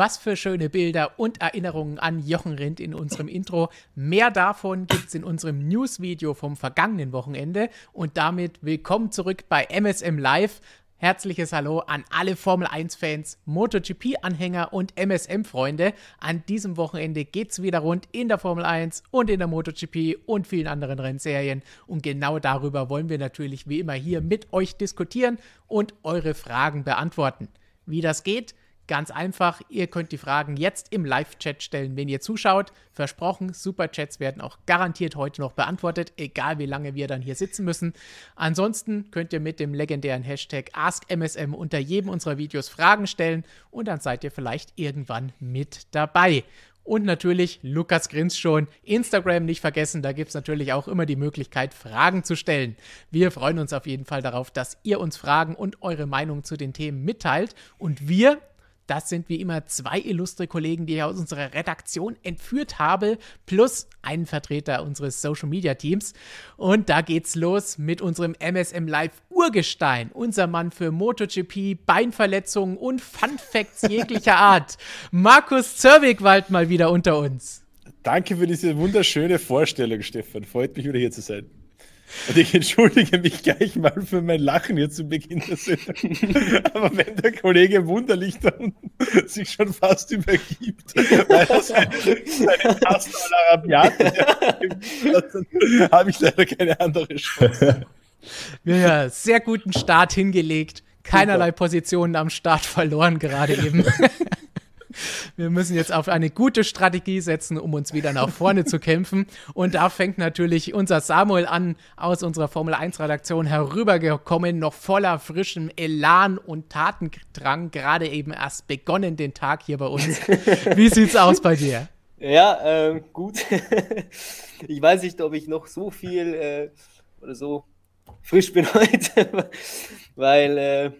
Was für schöne Bilder und Erinnerungen an Jochen Rindt in unserem Intro. Mehr davon gibt es in unserem News-Video vom vergangenen Wochenende. Und damit willkommen zurück bei MSM Live. Herzliches Hallo an alle Formel 1-Fans, MotoGP-Anhänger und MSM-Freunde. An diesem Wochenende geht es wieder rund in der Formel 1 und in der MotoGP und vielen anderen Rennserien. Und genau darüber wollen wir natürlich wie immer hier mit euch diskutieren und eure Fragen beantworten. Wie das geht, Ganz einfach, ihr könnt die Fragen jetzt im Live-Chat stellen, wenn ihr zuschaut. Versprochen, Superchats werden auch garantiert heute noch beantwortet, egal wie lange wir dann hier sitzen müssen. Ansonsten könnt ihr mit dem legendären Hashtag AskMSM unter jedem unserer Videos Fragen stellen und dann seid ihr vielleicht irgendwann mit dabei. Und natürlich, Lukas grinst schon, Instagram nicht vergessen, da gibt es natürlich auch immer die Möglichkeit, Fragen zu stellen. Wir freuen uns auf jeden Fall darauf, dass ihr uns Fragen und eure Meinung zu den Themen mitteilt. Und wir, das sind wie immer zwei illustre Kollegen, die ich aus unserer Redaktion entführt habe, plus einen Vertreter unseres Social Media Teams. Und da geht's los mit unserem MSM Live Urgestein, unser Mann für MotoGP, Beinverletzungen und Fun Facts jeglicher Art. Markus Zerwigwald mal wieder unter uns. Danke für diese wunderschöne Vorstellung, Stefan. Freut mich wieder hier zu sein. Und ich entschuldige mich gleich mal für mein Lachen hier zu Beginn der Sendung. Aber wenn der Kollege Wunderlich da unten sich schon fast übergibt, weil er seine, seine Taste Arabiate dann habe ich leider keine andere Chance. Ja, sehr guten Start hingelegt. Keinerlei Positionen am Start verloren gerade eben. Wir müssen jetzt auf eine gute Strategie setzen, um uns wieder nach vorne zu kämpfen. Und da fängt natürlich unser Samuel an, aus unserer Formel 1-Redaktion herübergekommen, noch voller frischem Elan und Tatendrang, gerade eben erst begonnen den Tag hier bei uns. Wie sieht's aus bei dir? Ja, äh, gut. ich weiß nicht, ob ich noch so viel äh, oder so frisch bin heute, weil äh,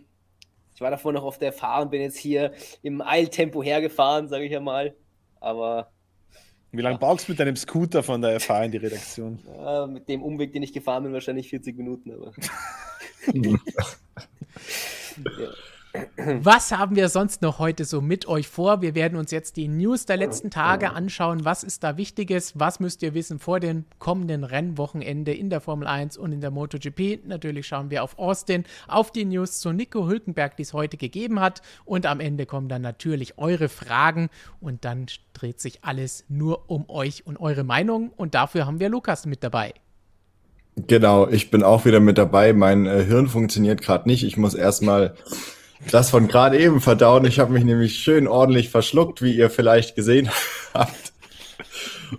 ich war davor noch auf der Fahrt, bin jetzt hier im Eiltempo hergefahren, sage ich ja mal. Aber. Wie lange ja. brauchst du mit deinem Scooter von der FH in die Redaktion? Ja, mit dem Umweg, den ich gefahren bin, wahrscheinlich 40 Minuten. Aber. ja. Was haben wir sonst noch heute so mit euch vor? Wir werden uns jetzt die News der letzten Tage anschauen. Was ist da Wichtiges? Was müsst ihr wissen vor dem kommenden Rennwochenende in der Formel 1 und in der MotoGP? Natürlich schauen wir auf Austin, auf die News zu Nico Hülkenberg, die es heute gegeben hat. Und am Ende kommen dann natürlich eure Fragen und dann dreht sich alles nur um euch und eure Meinung. Und dafür haben wir Lukas mit dabei. Genau, ich bin auch wieder mit dabei. Mein äh, Hirn funktioniert gerade nicht. Ich muss erstmal das von gerade eben verdauen. Ich habe mich nämlich schön ordentlich verschluckt, wie ihr vielleicht gesehen habt.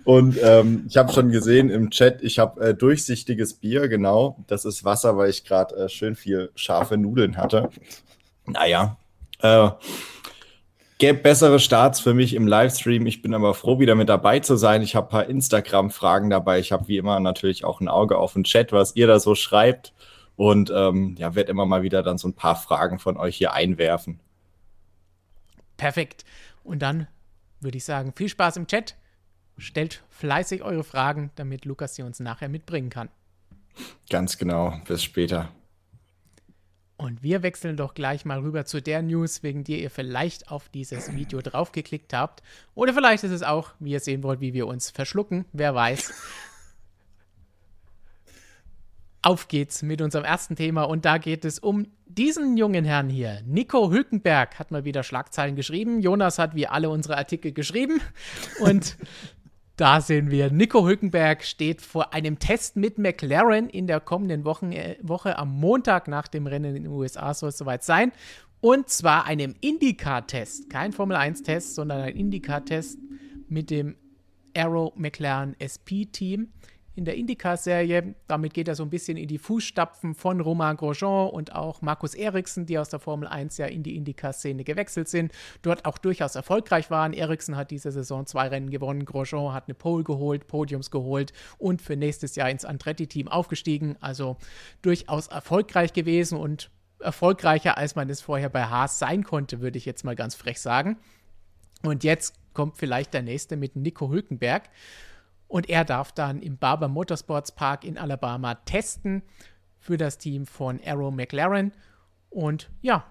Und ähm, ich habe schon gesehen im Chat, ich habe äh, durchsichtiges Bier, genau. Das ist Wasser, weil ich gerade äh, schön viel scharfe Nudeln hatte. Naja, äh, gäbe bessere Starts für mich im Livestream. Ich bin aber froh, wieder mit dabei zu sein. Ich habe ein paar Instagram-Fragen dabei. Ich habe wie immer natürlich auch ein Auge auf den Chat, was ihr da so schreibt und ähm, ja, werde immer mal wieder dann so ein paar Fragen von euch hier einwerfen. Perfekt. Und dann würde ich sagen, viel Spaß im Chat. Stellt fleißig eure Fragen, damit Lukas sie uns nachher mitbringen kann. Ganz genau. Bis später. Und wir wechseln doch gleich mal rüber zu der News, wegen der ihr vielleicht auf dieses Video draufgeklickt habt. Oder vielleicht ist es auch, wie ihr sehen wollt, wie wir uns verschlucken. Wer weiß. Auf geht's mit unserem ersten Thema und da geht es um diesen jungen Herrn hier. Nico Hülkenberg hat mal wieder Schlagzeilen geschrieben. Jonas hat wie alle unsere Artikel geschrieben und da sehen wir, Nico Hülkenberg steht vor einem Test mit McLaren in der kommenden Wochen, äh, Woche am Montag nach dem Rennen in den USA soll es soweit sein. Und zwar einem IndyCar-Test. Kein Formel-1-Test, sondern ein IndyCar-Test mit dem Aero McLaren SP-Team in der IndyCar-Serie. Damit geht er so ein bisschen in die Fußstapfen von Romain Grosjean und auch Markus Eriksen, die aus der Formel 1 ja in die IndyCar-Szene gewechselt sind, dort auch durchaus erfolgreich waren. Eriksen hat diese Saison zwei Rennen gewonnen, Grosjean hat eine Pole geholt, Podiums geholt und für nächstes Jahr ins Andretti-Team aufgestiegen. Also durchaus erfolgreich gewesen und erfolgreicher, als man es vorher bei Haas sein konnte, würde ich jetzt mal ganz frech sagen. Und jetzt kommt vielleicht der nächste mit Nico Hülkenberg. Und er darf dann im Barber Motorsports Park in Alabama testen für das Team von Arrow McLaren. Und ja,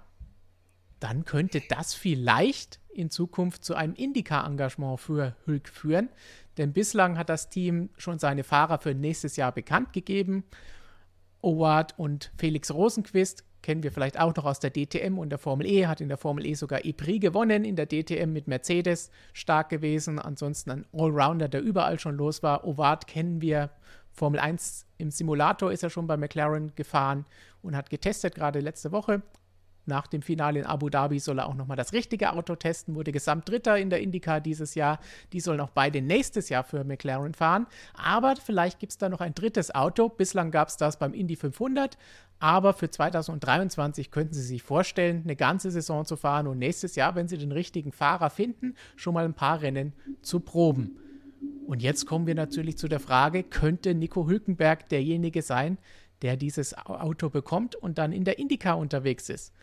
dann könnte das vielleicht in Zukunft zu einem Indica-Engagement für Hülk führen. Denn bislang hat das Team schon seine Fahrer für nächstes Jahr bekannt gegeben. Oward und Felix Rosenquist kennen wir vielleicht auch noch aus der DTM und der Formel E, hat in der Formel E sogar E-Prix gewonnen, in der DTM mit Mercedes stark gewesen, ansonsten ein Allrounder, der überall schon los war. Oward kennen wir, Formel 1 im Simulator ist er schon bei McLaren gefahren und hat getestet, gerade letzte Woche. Nach dem Finale in Abu Dhabi soll er auch nochmal das richtige Auto testen, wurde Gesamtdritter in der IndyCar dieses Jahr. Die sollen auch beide nächstes Jahr für McLaren fahren. Aber vielleicht gibt es da noch ein drittes Auto. Bislang gab es das beim Indy 500. Aber für 2023 könnten Sie sich vorstellen, eine ganze Saison zu fahren und nächstes Jahr, wenn Sie den richtigen Fahrer finden, schon mal ein paar Rennen zu proben. Und jetzt kommen wir natürlich zu der Frage, könnte Nico Hülkenberg derjenige sein, der dieses Auto bekommt und dann in der Indica unterwegs ist.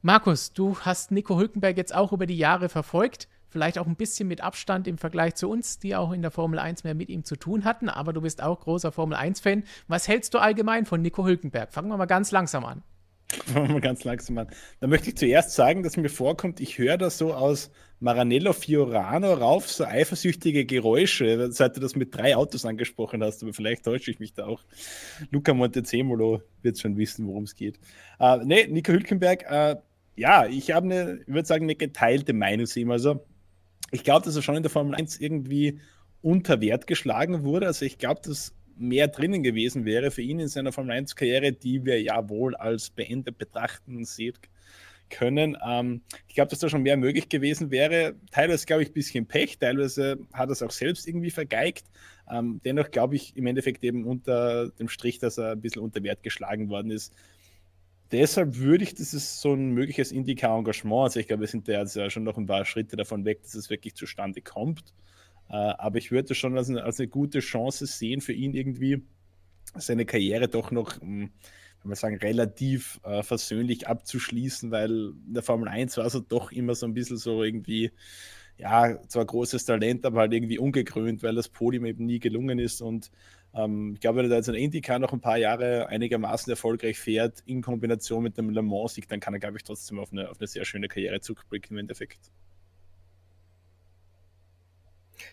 Markus, du hast Nico Hülkenberg jetzt auch über die Jahre verfolgt, vielleicht auch ein bisschen mit Abstand im Vergleich zu uns, die auch in der Formel 1 mehr mit ihm zu tun hatten, aber du bist auch großer Formel 1-Fan. Was hältst du allgemein von Nico Hülkenberg? Fangen wir mal ganz langsam an. Fangen wir mal ganz langsam an. Da möchte ich zuerst sagen, dass mir vorkommt, ich höre da so aus Maranello Fiorano rauf so eifersüchtige Geräusche, seit du das mit drei Autos angesprochen hast, aber vielleicht täusche ich mich da auch. Luca Montezemolo wird schon wissen, worum es geht. Äh, ne, Nico Hülkenberg, äh, ja, ich habe eine, ich würde sagen, eine geteilte Meinung zu ihm. Also, ich glaube, dass er schon in der Formel 1 irgendwie unter Wert geschlagen wurde. Also, ich glaube, dass mehr drinnen gewesen wäre für ihn in seiner Formel 1-Karriere, die wir ja wohl als beendet betrachten sehen können. Ähm, ich glaube, dass da schon mehr möglich gewesen wäre. Teilweise, glaube ich, ein bisschen Pech, teilweise hat er es auch selbst irgendwie vergeigt. Ähm, dennoch glaube ich im Endeffekt eben unter dem Strich, dass er ein bisschen unter Wert geschlagen worden ist. Deshalb würde ich, das ist so ein mögliches Indica-Engagement, also ich glaube, wir sind da jetzt ja schon noch ein paar Schritte davon weg, dass es wirklich zustande kommt. Äh, aber ich würde schon als eine, als eine gute Chance sehen für ihn irgendwie, seine Karriere doch noch, hm, wenn man sagen, relativ äh, versöhnlich abzuschließen, weil in der Formel 1 war es doch immer so ein bisschen so irgendwie, ja, zwar großes Talent, aber halt irgendwie ungekrönt, weil das Podium eben nie gelungen ist. Und ähm, ich glaube, wenn er da jetzt in Indycar noch ein paar Jahre einigermaßen erfolgreich fährt, in Kombination mit dem Le Mans-Sieg, dann kann er, glaube ich, trotzdem auf eine, auf eine sehr schöne Karriere zurückblicken im Endeffekt.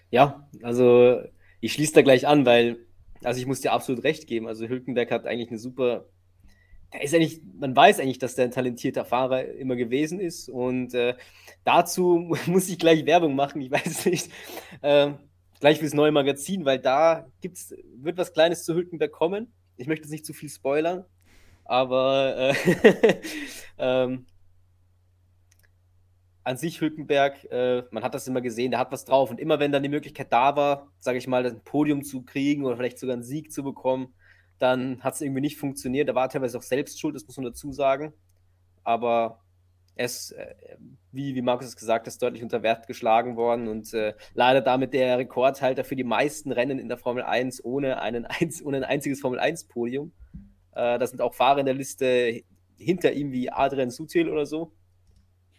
Ja, also ich schließe da gleich an, weil, also ich muss dir absolut recht geben. Also Hülkenberg hat eigentlich eine super, der ist eigentlich, man weiß eigentlich, dass der ein talentierter Fahrer immer gewesen ist. Und äh, dazu muss ich gleich Werbung machen, ich weiß nicht. Äh, gleich fürs neue Magazin, weil da gibt's, wird was Kleines zu Hülkenberg kommen. Ich möchte jetzt nicht zu viel spoilern, aber äh, ähm, an sich Hülkenberg, äh, man hat das immer gesehen, der hat was drauf. Und immer wenn dann die Möglichkeit da war, sage ich mal, ein Podium zu kriegen oder vielleicht sogar einen Sieg zu bekommen, dann hat es irgendwie nicht funktioniert. Da war teilweise auch selbst schuld, das muss man dazu sagen. Aber er ist, äh, wie, wie Markus es gesagt hat, deutlich unter Wert geschlagen worden und äh, leider damit der Rekordhalter für die meisten Rennen in der Formel 1 ohne, einen, ohne ein einziges Formel 1-Podium. Äh, da sind auch Fahrer in der Liste hinter ihm wie Adrian Sutil oder so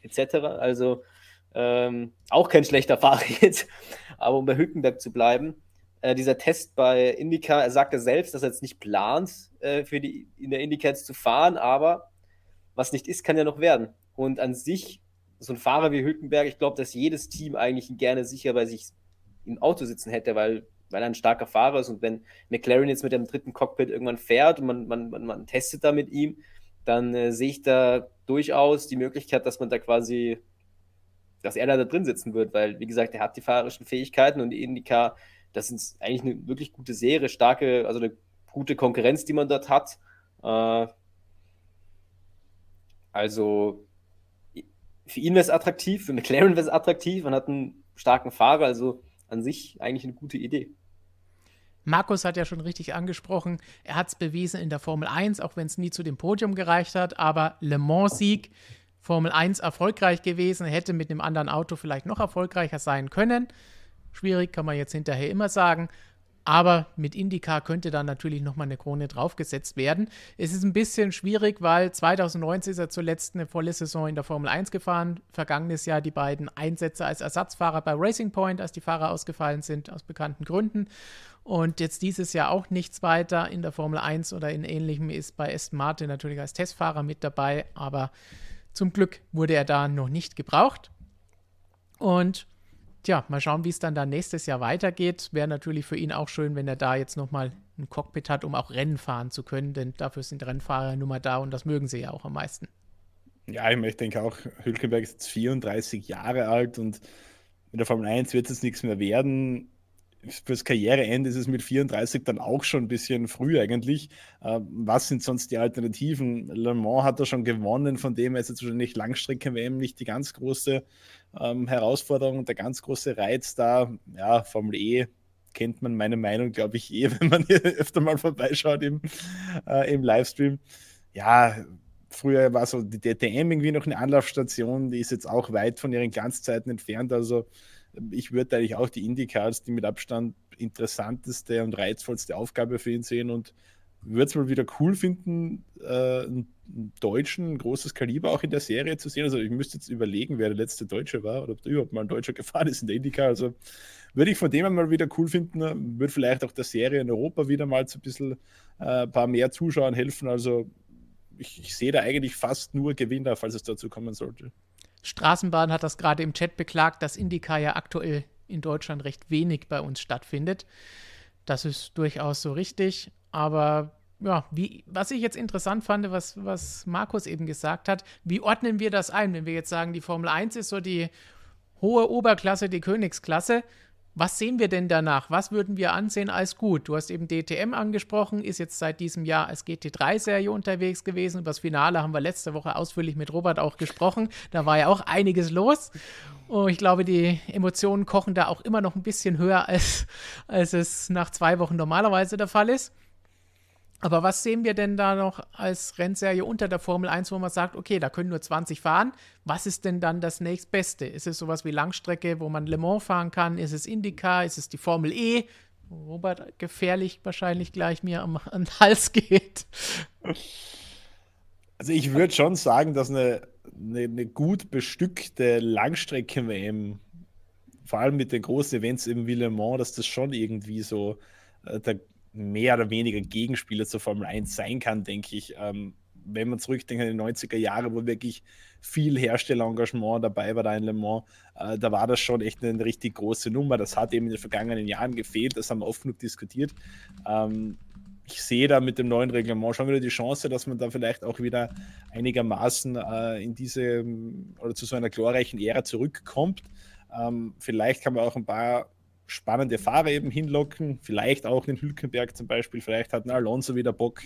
etc. Also ähm, auch kein schlechter Fahrer jetzt. Aber um bei Hülkenberg zu bleiben, äh, dieser Test bei Indica, er sagte selbst, dass er jetzt nicht plant, äh, für die, in der Indica zu fahren, aber was nicht ist, kann ja noch werden. Und an sich, so ein Fahrer wie Hülkenberg, ich glaube, dass jedes Team eigentlich gerne sicher bei sich im Auto sitzen hätte, weil, weil er ein starker Fahrer ist. Und wenn McLaren jetzt mit dem dritten Cockpit irgendwann fährt und man, man, man, man testet da mit ihm, dann äh, sehe ich da durchaus die Möglichkeit, dass man da quasi, dass er da, da drin sitzen wird, weil, wie gesagt, er hat die fahrerischen Fähigkeiten und die Indica, das ist eigentlich eine wirklich gute Serie, starke, also eine gute Konkurrenz, die man dort hat. Äh, also für ihn wäre es attraktiv, für McLaren wäre es attraktiv, man hat einen starken Fahrer, also an sich eigentlich eine gute Idee. Markus hat ja schon richtig angesprochen, er hat es bewiesen in der Formel 1, auch wenn es nie zu dem Podium gereicht hat, aber Le Mans-Sieg, Formel 1 erfolgreich gewesen, hätte mit einem anderen Auto vielleicht noch erfolgreicher sein können. Schwierig, kann man jetzt hinterher immer sagen. Aber mit IndyCar könnte dann natürlich nochmal eine Krone draufgesetzt werden. Es ist ein bisschen schwierig, weil 2019 ist er zuletzt eine volle Saison in der Formel 1 gefahren. Vergangenes Jahr die beiden Einsätze als Ersatzfahrer bei Racing Point, als die Fahrer ausgefallen sind, aus bekannten Gründen. Und jetzt dieses Jahr auch nichts weiter in der Formel 1 oder in ähnlichem ist bei Aston Martin natürlich als Testfahrer mit dabei. Aber Zum Glück wurde er da noch nicht gebraucht. Und tja, mal schauen, wie es dann da nächstes Jahr weitergeht. Wäre natürlich für ihn auch schön, wenn er da jetzt nochmal ein Cockpit hat, um auch Rennen fahren zu können, denn dafür sind Rennfahrer nun mal da und das mögen sie ja auch am meisten. Ja, ich denke auch, Hülkenberg ist jetzt 34 Jahre alt und in der Formel 1 wird es nichts mehr werden. Fürs Karriereende ist es mit 34 dann auch schon ein bisschen früh eigentlich. Ähm, was sind sonst die Alternativen? Le Mans hat er schon gewonnen, von dem ist jetzt wahrscheinlich Langstrecke-WM nicht die ganz große ähm, Herausforderung, der ganz große Reiz da. Ja, Formel E kennt man meine Meinung, glaube ich, eh, wenn man hier öfter mal vorbeischaut im, äh, im Livestream. Ja, früher war so die DTM irgendwie noch eine Anlaufstation, die ist jetzt auch weit von ihren Glanzzeiten entfernt. Also ich würde eigentlich auch die Indycars, die mit Abstand interessanteste und reizvollste Aufgabe für ihn sehen und würde es mal wieder cool finden, äh, einen Deutschen, ein großes Kaliber auch in der Serie zu sehen. Also ich müsste jetzt überlegen, wer der letzte Deutsche war oder ob da überhaupt mal ein Deutscher gefahren ist in der Indycar. Also würde ich von dem mal wieder cool finden, würde vielleicht auch der Serie in Europa wieder mal zu ein bisschen äh, ein paar mehr Zuschauern helfen. Also ich, ich sehe da eigentlich fast nur Gewinner, falls es dazu kommen sollte. Straßenbahn hat das gerade im Chat beklagt, dass Indycar ja aktuell in Deutschland recht wenig bei uns stattfindet. Das ist durchaus so richtig, aber ja, wie, was ich jetzt interessant fand, was, was Markus eben gesagt hat, wie ordnen wir das ein, wenn wir jetzt sagen, die Formel 1 ist so die hohe Oberklasse, die Königsklasse, was sehen wir denn danach? Was würden wir ansehen als gut? Du hast eben DTM angesprochen, ist jetzt seit diesem Jahr als GT3-Serie unterwegs gewesen. Über das Finale haben wir letzte Woche ausführlich mit Robert auch gesprochen. Da war ja auch einiges los. Und ich glaube, die Emotionen kochen da auch immer noch ein bisschen höher, als, als es nach zwei Wochen normalerweise der Fall ist. Aber was sehen wir denn da noch als Rennserie unter der Formel 1, wo man sagt, okay, da können nur 20 fahren. Was ist denn dann das nächstbeste? Ist es sowas wie Langstrecke, wo man Le Mans fahren kann? Ist es IndyCar? Ist es die Formel E? Robert gefährlich wahrscheinlich gleich mir am, am Hals geht. Also ich würde schon sagen, dass eine, eine, eine gut bestückte Langstrecke-WM, vor allem mit den großen Events im Le Mans, dass das schon irgendwie so äh, der mehr oder weniger Gegenspieler zur Formel 1 sein kann, denke ich. Ähm, wenn man zurückdenkt an die 90er Jahre, wo wirklich viel Herstellerengagement dabei war da in Le Mans, äh, da war das schon echt eine richtig große Nummer. Das hat eben in den vergangenen Jahren gefehlt, das haben wir oft genug diskutiert. Ähm, ich sehe da mit dem neuen Reglement schon wieder die Chance, dass man da vielleicht auch wieder einigermaßen äh, in diese oder zu so einer glorreichen Ära zurückkommt. Ähm, vielleicht kann man auch ein paar spannende Fahrer eben hinlocken. Vielleicht auch in Hülkenberg zum Beispiel. Vielleicht hat ein Alonso wieder Bock.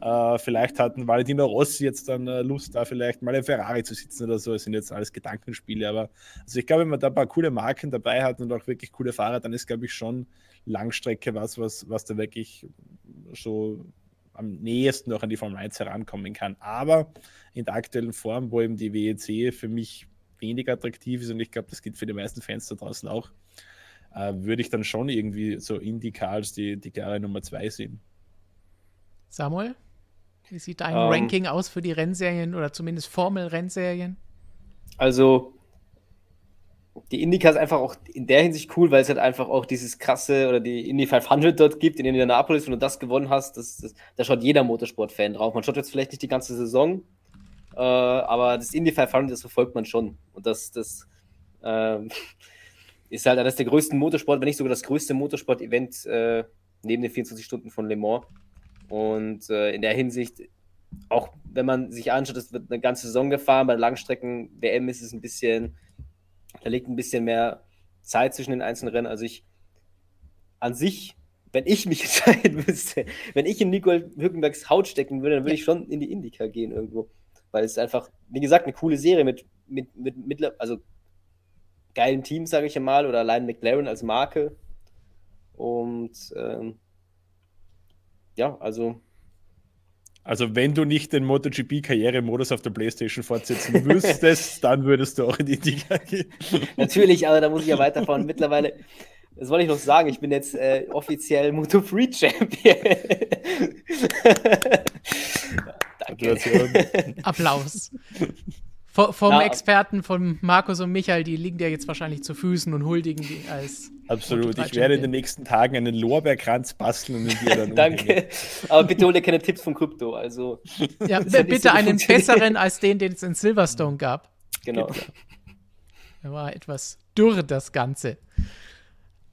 Äh, vielleicht hat ein Valentino Rossi jetzt dann äh, Lust, da vielleicht mal ein Ferrari zu sitzen oder so. Das sind jetzt alles Gedankenspiele. Aber also ich glaube, wenn man da ein paar coole Marken dabei hat und auch wirklich coole Fahrer, dann ist, glaube ich, schon Langstrecke was, was, was da wirklich so am nächsten noch an die Formel 1 herankommen kann. Aber in der aktuellen Form, wo eben die WEC für mich weniger attraktiv ist und ich glaube, das gilt für die meisten Fans da draußen auch, äh, würde ich dann schon irgendwie so Indica als die, die klare Nummer zwei sehen. Samuel, wie sieht dein um, ähm. Ranking aus für die Rennserien oder zumindest Formel-Rennserien? Also, die Indica ist einfach auch in der Hinsicht cool, weil es halt einfach auch dieses krasse oder die Indy 500 dort gibt in Indianapolis. Wenn du das gewonnen hast, das, das, da schaut jeder Motorsport-Fan drauf. Man schaut jetzt vielleicht nicht die ganze Saison, äh, aber das Indy 500, das verfolgt man schon. Und das, das, äh, ist halt eines der größten Motorsport, wenn nicht sogar das größte Motorsport-Event äh, neben den 24 Stunden von Le Mans. Und äh, in der Hinsicht, auch wenn man sich anschaut, es wird eine ganze Saison gefahren, bei Langstrecken-WM ist es ein bisschen, da liegt ein bisschen mehr Zeit zwischen den einzelnen Rennen. Also ich an sich, wenn ich mich entscheiden müsste, wenn ich in Nicole Hülkenbergs Haut stecken würde, dann würde ich schon in die Indica gehen irgendwo. Weil es einfach, wie gesagt, eine coole Serie mit, mit, mit, mit also geilen Team, sage ich mal, oder allein McLaren als Marke. Und ähm, ja, also. Also, wenn du nicht den MotoGP-Karrieremodus auf der PlayStation fortsetzen müsstest, dann würdest du auch in die Liga gehen. Natürlich, aber da muss ich ja weiterfahren. Mittlerweile, das wollte ich noch sagen, ich bin jetzt äh, offiziell Moto Free Champion. Danke. Applaus. V vom ja. Experten von Markus und Michael, die liegen dir jetzt wahrscheinlich zu Füßen und huldigen die als. Absolut. Ich werde in den nächsten Tagen einen Lorbeerkranz basteln und dir dann Danke. Aber bitte hol dir keine Tipps von Krypto. Also. Ja, bitte so einen besseren als den, den es in Silverstone gab. Genau. Da war etwas dürr, das Ganze.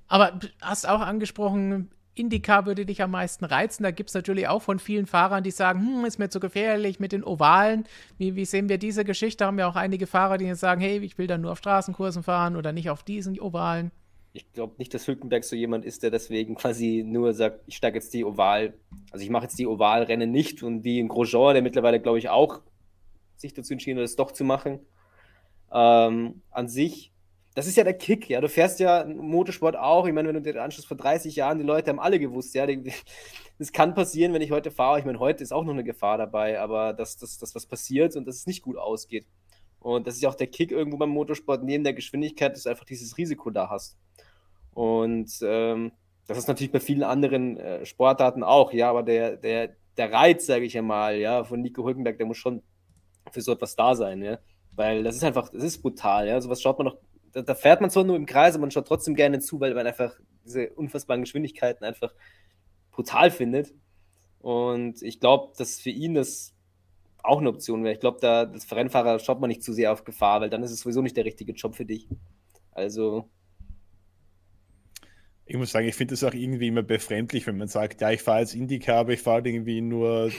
Aber hast auch angesprochen, Indycar würde dich am meisten reizen. Da gibt es natürlich auch von vielen Fahrern, die sagen, hm, ist mir zu gefährlich mit den Ovalen. Wie, wie sehen wir diese Geschichte? Haben wir auch einige Fahrer, die jetzt sagen, hey, ich will dann nur auf Straßenkursen fahren oder nicht auf diesen Ovalen. Ich glaube nicht, dass Hülkenberg so jemand ist, der deswegen quasi nur sagt, ich steige jetzt die Oval, also ich mache jetzt die Ovalrennen nicht und wie ein Grosjean, der mittlerweile, glaube ich, auch sich dazu entschieden hat, es doch zu machen. Ähm, an sich das ist ja der Kick, ja. Du fährst ja Motorsport auch. Ich meine, wenn du den Anschluss vor 30 Jahren, die Leute haben alle gewusst, ja. Das kann passieren, wenn ich heute fahre. Ich meine, heute ist auch noch eine Gefahr dabei, aber dass das, das was passiert und dass es nicht gut ausgeht. Und das ist ja auch der Kick irgendwo beim Motorsport, neben der Geschwindigkeit, dass du einfach dieses Risiko da hast. Und ähm, das ist natürlich bei vielen anderen äh, Sportarten auch, ja, aber der, der, der Reiz, sage ich ja mal, ja, von Nico Hülkenberg, der muss schon für so etwas da sein, ja. Weil das ist einfach, das ist brutal, ja. Sowas schaut man noch da, da, fährt man zwar nur im Kreis, aber man schaut trotzdem gerne zu, weil man einfach diese unfassbaren Geschwindigkeiten einfach brutal findet. Und ich glaube, dass für ihn das auch eine Option wäre. Ich glaube, da als Rennfahrer schaut man nicht zu sehr auf Gefahr, weil dann ist es sowieso nicht der richtige Job für dich. Also. Ich muss sagen, ich finde es auch irgendwie immer befremdlich, wenn man sagt, ja, ich fahre jetzt Indycar, aber ich fahre irgendwie nur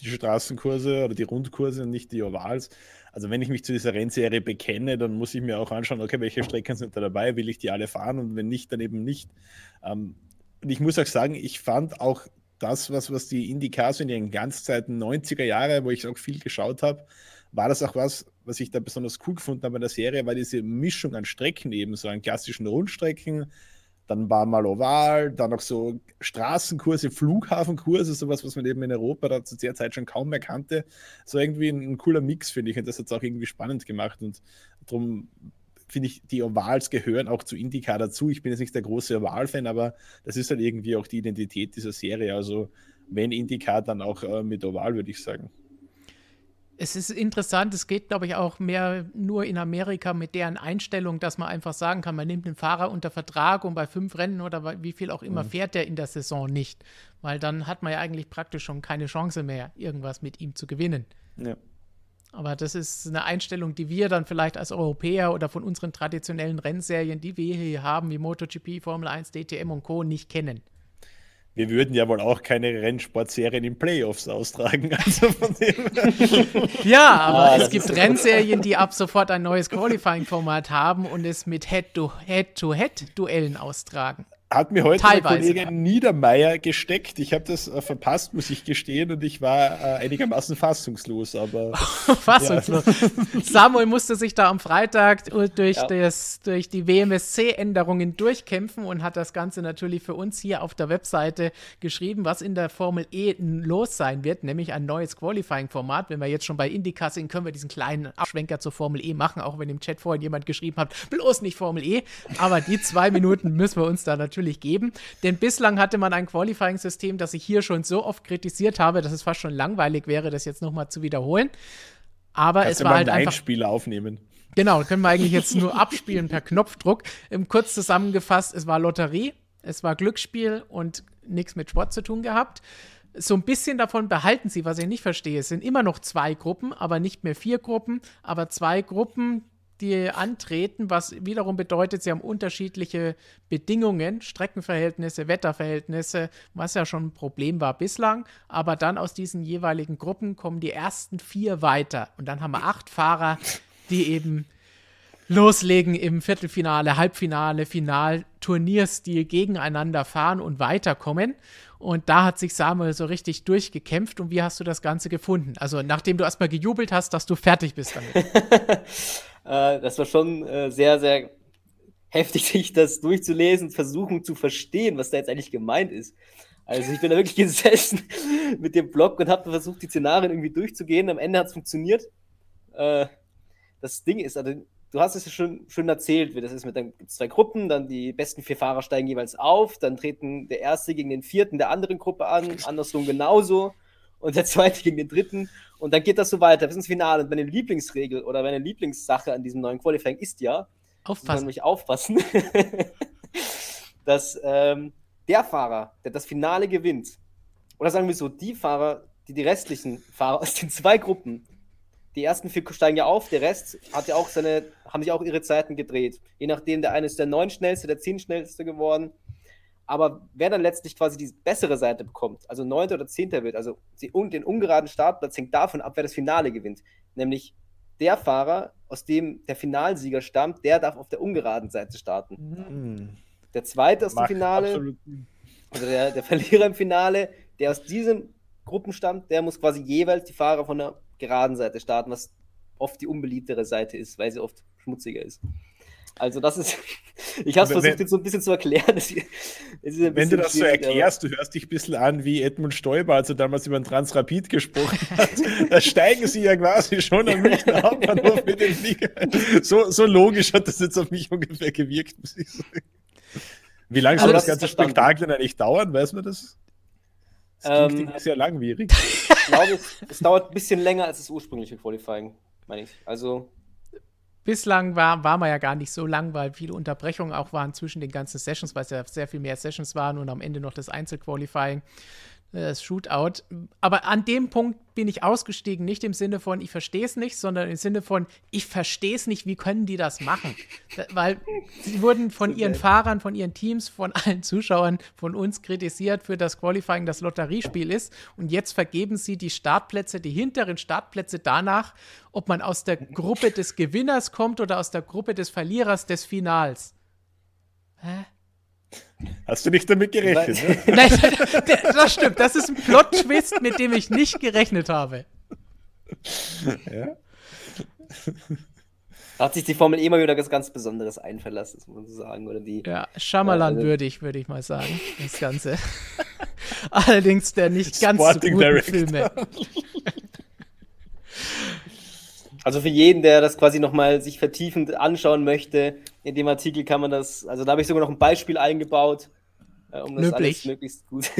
die Straßenkurse oder die Rundkurse und nicht die Ovals. Also wenn ich mich zu dieser Rennserie bekenne, dann muss ich mir auch anschauen, okay, welche Strecken sind da dabei, will ich die alle fahren und wenn nicht, dann eben nicht. Ähm, und ich muss auch sagen, ich fand auch das, was, was die IndyCars in ihren ganzzeiten 90er Jahre, wo ich auch viel geschaut habe, war das auch was, was ich da besonders cool gefunden habe in der Serie, war diese Mischung an Strecken eben, so an klassischen Rundstrecken, dann war mal Oval, dann noch so Straßenkurse, Flughafenkurse, sowas, was man eben in Europa da zu der Zeit schon kaum mehr kannte. So irgendwie ein, ein cooler Mix, finde ich. Und das hat es auch irgendwie spannend gemacht. Und darum finde ich, die Ovals gehören auch zu Indica dazu. Ich bin jetzt nicht der große Oval-Fan, aber das ist halt irgendwie auch die Identität dieser Serie. Also wenn Indica, dann auch äh, mit Oval, würde ich sagen es ist interessant, es geht, glaube ich, auch mehr nur in Amerika mit deren Einstellung, dass man einfach sagen kann, man nimmt den Fahrer unter Vertrag und bei fünf Rennen oder wie viel auch immer mhm. fährt er in der Saison nicht. Weil dann hat man ja eigentlich praktisch schon keine Chance mehr, irgendwas mit ihm zu gewinnen. Ja. Aber das ist eine Einstellung, die wir dann vielleicht als Europäer oder von unseren traditionellen Rennserien, die wir hier haben, wie MotoGP, Formel 1, DTM und Co., nicht kennen wir würden ja wohl auch keine Rennsportserien in Playoffs austragen. Also von dem ja, aber ah, es gibt Rennserien, die ab sofort ein neues Qualifying-Format haben und es mit Head-to-Head-Duellen austragen hat mir heute Teilweise. der Kollege Niedermeyer gesteckt. Ich habe das äh, verpasst, muss ich gestehen, und ich war äh, einigermaßen fassungslos. Aber fassungslos. Samuel musste sich da am Freitag durch, ja. das, durch die WMSC-Änderungen durchkämpfen und hat das Ganze natürlich für uns hier auf der Webseite geschrieben, was in der Formel E los sein wird, nämlich ein neues Qualifying-Format. Wenn wir jetzt schon bei Indica sind, können wir diesen kleinen Abschwenker zur Formel E machen, auch wenn im Chat vorhin jemand geschrieben hat, bloß nicht Formel E. Aber die zwei Minuten müssen wir uns da natürlich natürlich geben. Denn bislang hatte man ein Qualifying-System, das ich hier schon so oft kritisiert habe, dass es fast schon langweilig wäre, das jetzt nochmal zu wiederholen. Aber Kannst es war halt einen einfach. Spieler aufnehmen. Genau, können wir eigentlich jetzt nur abspielen per Knopfdruck. Im kurz zusammengefasst, es war Lotterie, es war Glücksspiel und nichts mit Sport zu tun gehabt. So ein bisschen davon behalten sie, was ich nicht verstehe. Es sind immer noch zwei Gruppen, aber nicht mehr vier Gruppen, aber zwei Gruppen, die antreten, was wiederum bedeutet, sie haben unterschiedliche Bedingungen, Streckenverhältnisse, Wetterverhältnisse, was ja schon ein Problem war bislang. Aber dann aus diesen jeweiligen Gruppen kommen die ersten vier weiter. Und dann haben wir acht Fahrer, die eben loslegen im Viertelfinale, Halbfinale, Final-Turnierstil gegeneinander fahren und weiterkommen. Und da hat sich Samuel so richtig durchgekämpft. Und wie hast du das Ganze gefunden? Also, nachdem du erstmal gejubelt hast, dass du fertig bist damit. Äh, das war schon äh, sehr, sehr heftig, sich das durchzulesen, versuchen zu verstehen, was da jetzt eigentlich gemeint ist. Also ich bin da wirklich gesessen mit dem Blog und habe versucht, die Szenarien irgendwie durchzugehen. Am Ende hat es funktioniert. Äh, das Ding ist, also, du hast es ja schon schön erzählt, wie das ist mit dann zwei Gruppen, dann die besten vier Fahrer steigen jeweils auf, dann treten der erste gegen den vierten der anderen Gruppe an, andersrum genauso. Und der zweite gegen den dritten. Und dann geht das so weiter bis ins Finale. Und meine Lieblingsregel oder meine Lieblingssache an diesem neuen Qualifying ist ja, Aufpassen. nämlich aufpassen, dass ähm, der Fahrer, der das Finale gewinnt, oder sagen wir so, die Fahrer, die die restlichen Fahrer aus den zwei Gruppen, die ersten vier steigen ja auf, der Rest hat ja auch seine, haben sich auch ihre Zeiten gedreht. Je nachdem, der eine ist der neun schnellste, der zehn schnellste geworden. Aber wer dann letztlich quasi die bessere Seite bekommt, also neunter oder zehnter wird, also den ungeraden Startplatz hängt davon ab, wer das Finale gewinnt. Nämlich der Fahrer, aus dem der Finalsieger stammt, der darf auf der ungeraden Seite starten. Hm. Der zweite aus dem Finale, absolut also der, der Verlierer im Finale, der aus diesem Gruppenstand, der muss quasi jeweils die Fahrer von der geraden Seite starten, was oft die unbeliebtere Seite ist, weil sie oft schmutziger ist. Also das ist, ich habe es Wenn- versucht jetzt so ein bisschen zu erklären. Es, es ist ein Wenn du bisschen das so aber- erklärst, du hörst dich ein bisschen an wie Edmund Stoiber, als er damals über den Transrapid gesprochen hat. da steigen sie ja quasi schon am Münchner Hauptbahnhof mit dem Flieger. So, so logisch hat das jetzt auf mich ungefähr gewirkt, muss ich sagen. Wie lange soll Aber das das ist ganze. Spektakel denn eigentlich dauern? Weiß man das? Das Ähm, klingt irgendwie sehr langwierig. Ich glaube, es dauert ein bisschen länger als das ursprüngliche Qualifying, meine ich. Also, Bislang war, war man ja gar nicht so lang, weil viele Unterbrechungen auch waren zwischen den ganzen Sessions, weil es ja sehr viel mehr Sessions waren und am Ende noch das Einzelqualifying, das Shootout. Aber an dem Punkt bin ich ausgestiegen, nicht im Sinne von, ich verstehe es nicht, sondern im Sinne von, ich verstehe es nicht, wie können die das machen? Da, weil sie wurden von ihren Fahrern, von ihren Teams, von allen Zuschauern, von uns kritisiert für das Qualifying, das Lotteriespiel ist. Und jetzt vergeben sie die Startplätze, die hinteren Startplätze danach, ob man aus der Gruppe des Gewinners kommt oder aus der Gruppe des Verlierers des Finals. Hä? Hast du nicht damit gerechnet? Ne? Nein, das stimmt. Das ist ein Plot-Twist, mit dem ich nicht gerechnet habe. Ja? da hat sich die Formel E mal wieder was ganz Besonderes einfallen lassen, das muss man so sagen. Oder die, Ja, Schamalan Ja, also- würdig, würde ich mal sagen, das Ganze. Allerdings der nicht ganz so Sporting guten Director. Filme. Also für jeden, der das quasi nochmal sich vertiefend anschauen möchte, in dem Artikel kann man das, also da habe ich sogar noch ein Beispiel eingebaut, äh, um das Löblich. alles möglichst gut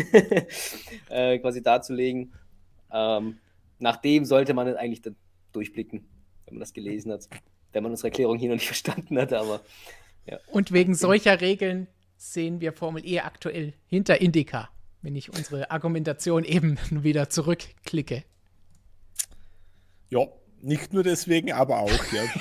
äh, quasi darzulegen. Ähm, nach dem sollte man eigentlich dann durchblicken, wenn man das gelesen hat. Wenn man unsere Erklärung hier noch nicht verstanden hat, aber Und wegen solcher Regeln sehen wir Formel E aktuell hinter Indica, wenn ich unsere Argumentation eben wieder zurückklicke. Ja, nicht nur deswegen, aber auch, ja.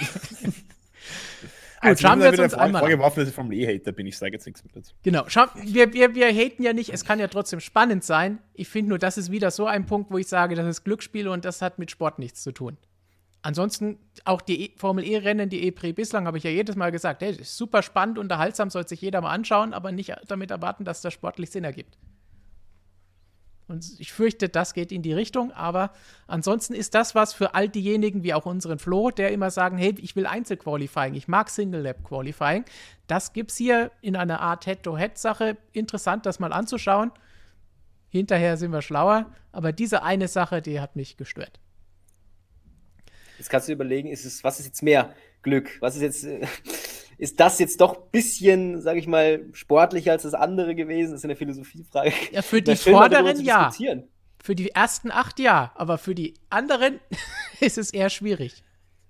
Gut, schauen wir uns uns einmal vorgeworfen, dass ich vom E-Hater bin. Ich sage jetzt nichts mehr dazu. Genau, schau, wir, wir, wir haten ja nicht, es kann ja trotzdem spannend sein. Ich finde nur, das ist wieder so ein Punkt, wo ich sage, das ist Glücksspiel und das hat mit Sport nichts zu tun. Ansonsten auch die e Formel E-Rennen, die E-Prix bislang, habe ich ja jedes Mal gesagt, hey, das ist super spannend, unterhaltsam, soll sich jeder mal anschauen, aber nicht damit erwarten, dass das sportlich Sinn ergibt. Und ich fürchte, das geht in die Richtung, aber ansonsten ist das was für all diejenigen, wie auch unseren Flo, der immer sagen, hey, ich will Einzelqualifying, ich mag Single-Lab-Qualifying. Das gibt es hier in einer Art Head-to-Head-Sache. Interessant, das mal anzuschauen. Hinterher sind wir schlauer, aber diese eine Sache, die hat mich gestört. jetzt kannst du überlegen, ist es, was ist jetzt mehr Glück? Was ist jetzt, äh, ist das jetzt doch ein bisschen, sage ich mal, sportlicher als das andere gewesen? Das ist eine Philosophiefrage. Ja, für die Wäre Vorderen ja. Für die ersten acht ja, aber für die anderen ist es eher schwierig.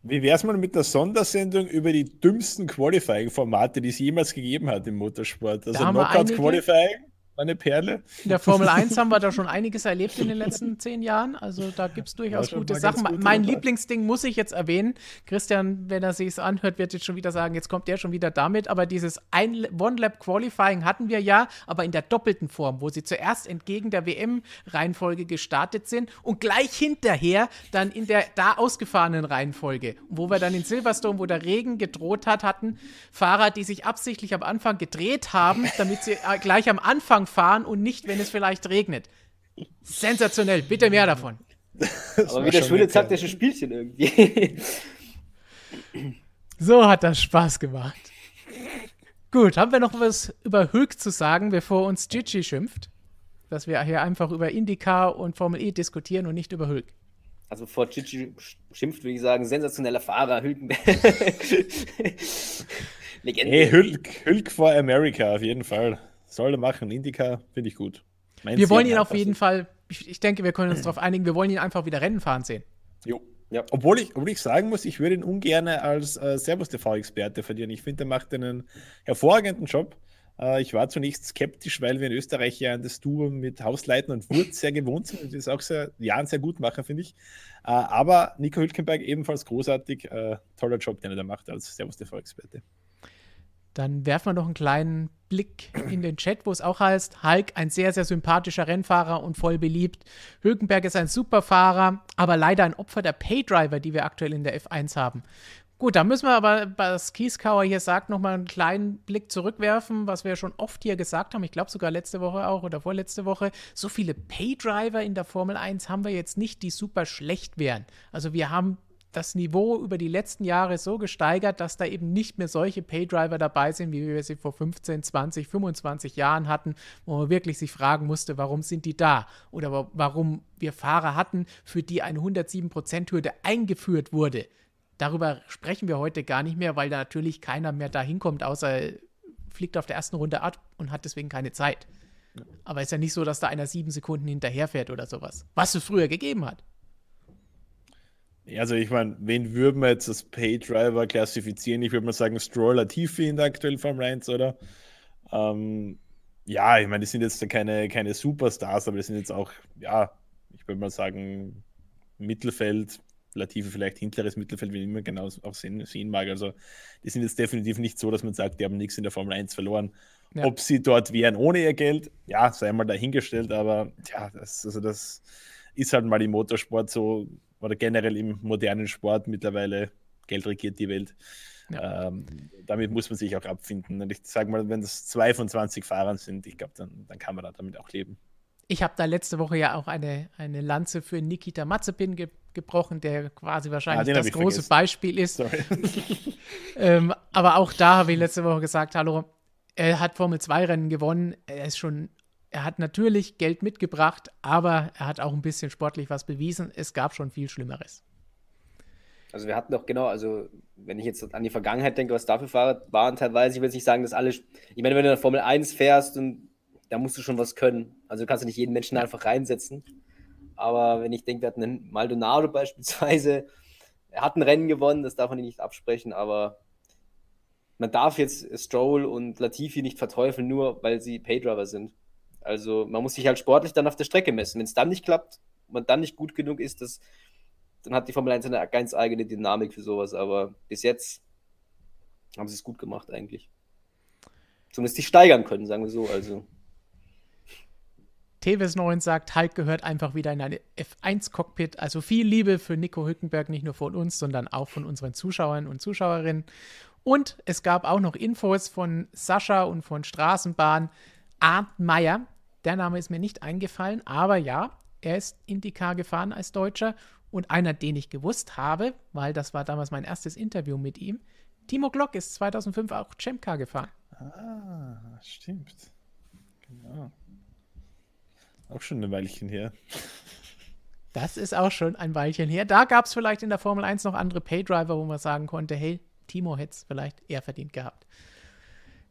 Wie wär's mal mit einer Sondersendung über die dümmsten Qualifying-Formate, die es jemals gegeben hat im Motorsport? Also. Knockout-Qualifying, eine Perle. In der Formel 1 haben wir da schon einiges erlebt in den letzten zehn Jahren. Also da gibt es durchaus gute Sachen. gute mein. Lieblingsding muss ich jetzt erwähnen. Christian, wenn er sich es anhört, wird jetzt schon wieder sagen, jetzt kommt der schon wieder damit. Aber dieses One-Lap-Qualifying hatten wir ja, aber in der doppelten Form, wo sie zuerst entgegen der WM-Reihenfolge gestartet sind und gleich hinterher dann in der da ausgefahrenen Reihenfolge. Wo wir dann in Silverstone, wo der Regen gedroht hat, hatten Fahrer, die sich absichtlich am Anfang gedreht haben, damit sie äh, gleich am Anfang fahren und nicht, wenn es vielleicht regnet. Sensationell, bitte mehr davon. Aber wie das ist ein Spielchen irgendwie. So hat das Spaß gemacht. Gut, haben wir noch was über Hülk zu sagen, bevor uns Gigi schimpft? Dass wir hier einfach über IndyCar und Formel E diskutieren und nicht über Hülk. Also bevor Gigi schimpft, würde ich sagen, sensationeller Fahrer, Hülkenberg. Legende. Hey, Hülk, Hülk for America, auf jeden Fall. Soll er machen. Indica finde ich gut. Mein Wir wollen ihn auf jeden. Fall ich, ich denke, wir können uns darauf einigen, wir wollen ihn einfach wieder Rennen fahren sehen. Jo. Ja. Obwohl, ich, obwohl ich sagen muss, ich würde ihn ungern als äh, Servus-TV-Experte verlieren. Ich finde, er macht einen hervorragenden Job. Äh, ich war zunächst skeptisch, weil wir in Österreich ja an das Duo mit Hausleiten und Wurz sehr gewohnt sind. Das ist auch sehr, ja, ein sehr gut machen, finde ich. Äh, aber Nico Hülkenberg ebenfalls großartig. Äh, toller Job, den er da macht als Servus-TV-Experte. Dann werfen wir noch einen kleinen Blick in den Chat, wo es auch heißt, Hulk, ein sehr, sehr sympathischer Rennfahrer und voll beliebt. Hülkenberg ist ein super Fahrer, aber leider ein Opfer der Paydriver, die wir aktuell in der F1 haben. Gut, da müssen wir aber, was Kieskauer hier sagt, nochmal einen kleinen Blick zurückwerfen, was wir schon oft hier gesagt haben. Ich glaube sogar letzte Woche auch oder vorletzte Woche. So viele Paydriver in der Formel 1 haben wir jetzt nicht, die super schlecht wären. Also wir haben das Niveau über die letzten Jahre so gesteigert, dass da eben nicht mehr solche Paydriver dabei sind, wie wir sie vor 15, 20, 25 Jahren hatten, wo man wirklich sich fragen musste, warum sind die da? Oder warum wir Fahrer hatten, für die eine 107%-Hürde eingeführt wurde. Darüber sprechen wir heute gar nicht mehr, weil da natürlich keiner mehr da hinkommt, außer fliegt auf der ersten Runde ab und hat deswegen keine Zeit. Aber es ist ja nicht so, dass da einer sieben Sekunden hinterherfährt oder sowas. Was es früher gegeben hat. Also ich meine, wen würden wir jetzt als Paydriver klassifizieren? Ich würde mal sagen, Stroll Latifi in der aktuellen Formel 1, oder? Ähm, ja, ich meine, die sind jetzt keine, keine Superstars, aber die sind jetzt auch, ja, ich würde mal sagen, Mittelfeld, Latifi vielleicht hinteres Mittelfeld, wie immer genau auch sehen, sehen mag. Also die sind jetzt definitiv nicht so, dass man sagt, die haben nichts in der Formel 1 verloren. Ja. Ob sie dort wären ohne ihr Geld, ja, sei mal dahingestellt, aber ja, das, also das ist halt mal im Motorsport so, oder generell im modernen Sport mittlerweile Geld regiert die Welt. Ja. Ähm, damit muss man sich auch abfinden. Und ich sage mal, wenn es zwei von 20 Fahrern sind, ich glaube, dann, dann kann man da damit auch leben. Ich habe da letzte Woche ja auch eine, eine Lanze für Nikita Mazepin ge gebrochen, der quasi wahrscheinlich ah, das große vergessen. Beispiel ist. ähm, aber auch da habe ich letzte Woche gesagt, hallo, er hat Formel 2 Rennen gewonnen, er ist schon er hat natürlich Geld mitgebracht, aber er hat auch ein bisschen sportlich was bewiesen. Es gab schon viel Schlimmeres. Also wir hatten doch genau, also wenn ich jetzt an die Vergangenheit denke, was dafür waren teilweise, ich will jetzt nicht sagen, dass alle, ich meine, wenn du in der Formel 1 fährst, und da musst du schon was können. Also du kannst du nicht jeden Menschen einfach reinsetzen. Aber wenn ich denke, wir hatten einen Maldonado beispielsweise, er hat ein Rennen gewonnen, das darf man nicht absprechen, aber man darf jetzt Stroll und Latifi nicht verteufeln, nur weil sie Paydriver sind. Also man muss sich halt sportlich dann auf der Strecke messen. Wenn es dann nicht klappt, man dann nicht gut genug ist, das, dann hat die Formel 1 eine ganz eigene Dynamik für sowas. Aber bis jetzt haben sie es gut gemacht eigentlich. Zumindest sich steigern können, sagen wir so. Also. Teves 9 sagt, Hulk gehört einfach wieder in eine F1-Cockpit. Also viel Liebe für Nico Hülkenberg, nicht nur von uns, sondern auch von unseren Zuschauern und Zuschauerinnen. Und es gab auch noch Infos von Sascha und von Straßenbahn. Arndt Meyer, der Name ist mir nicht eingefallen, aber ja, er ist IndyCar gefahren als Deutscher und einer, den ich gewusst habe, weil das war damals mein erstes Interview mit ihm. Timo Glock ist 2005 auch Chemcar gefahren. Ah, stimmt. Genau. Auch schon ein Weilchen her. Das ist auch schon ein Weilchen her. Da gab es vielleicht in der Formel 1 noch andere Paydriver, wo man sagen konnte, hey, Timo hätte es vielleicht eher verdient gehabt.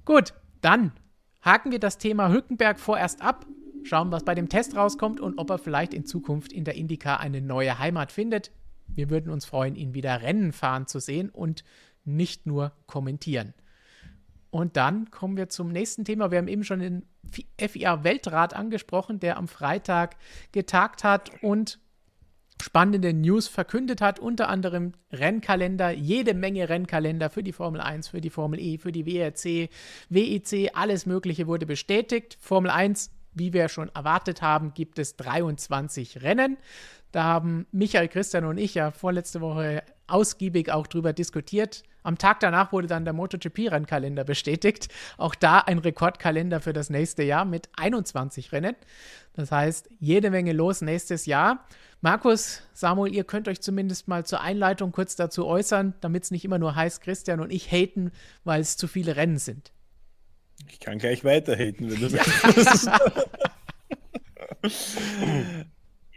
Gut, dann haken wir das Thema Hückenberg vorerst ab, schauen, was bei dem Test rauskommt und ob er vielleicht in Zukunft in der Indica eine neue Heimat findet. Wir würden uns freuen, ihn wieder Rennen fahren zu sehen und nicht nur kommentieren. Und dann kommen wir zum nächsten Thema. Wir haben eben schon den FIA-Weltrat angesprochen, der am Freitag getagt hat und spannende News verkündet hat, unter anderem Rennkalender, jede Menge Rennkalender für die Formel 1, für die Formel E, für die WRC, WEC, alles Mögliche wurde bestätigt. Formel 1, wie wir schon erwartet haben, gibt es 23 Rennen. Da haben Michael, Christian und ich ja vorletzte Woche ausgiebig auch drüber diskutiert. Am Tag danach wurde dann der MotoGP-Rennkalender bestätigt. Auch da ein Rekordkalender für das nächste Jahr mit 21 Rennen. Das heißt, jede Menge los nächstes Jahr. Markus, Samuel, ihr könnt euch zumindest mal zur Einleitung kurz dazu äußern, damit es nicht immer nur heißt, Christian und ich haten, weil es zu viele Rennen sind. Ich kann gleich weiter haten, wenn du ja.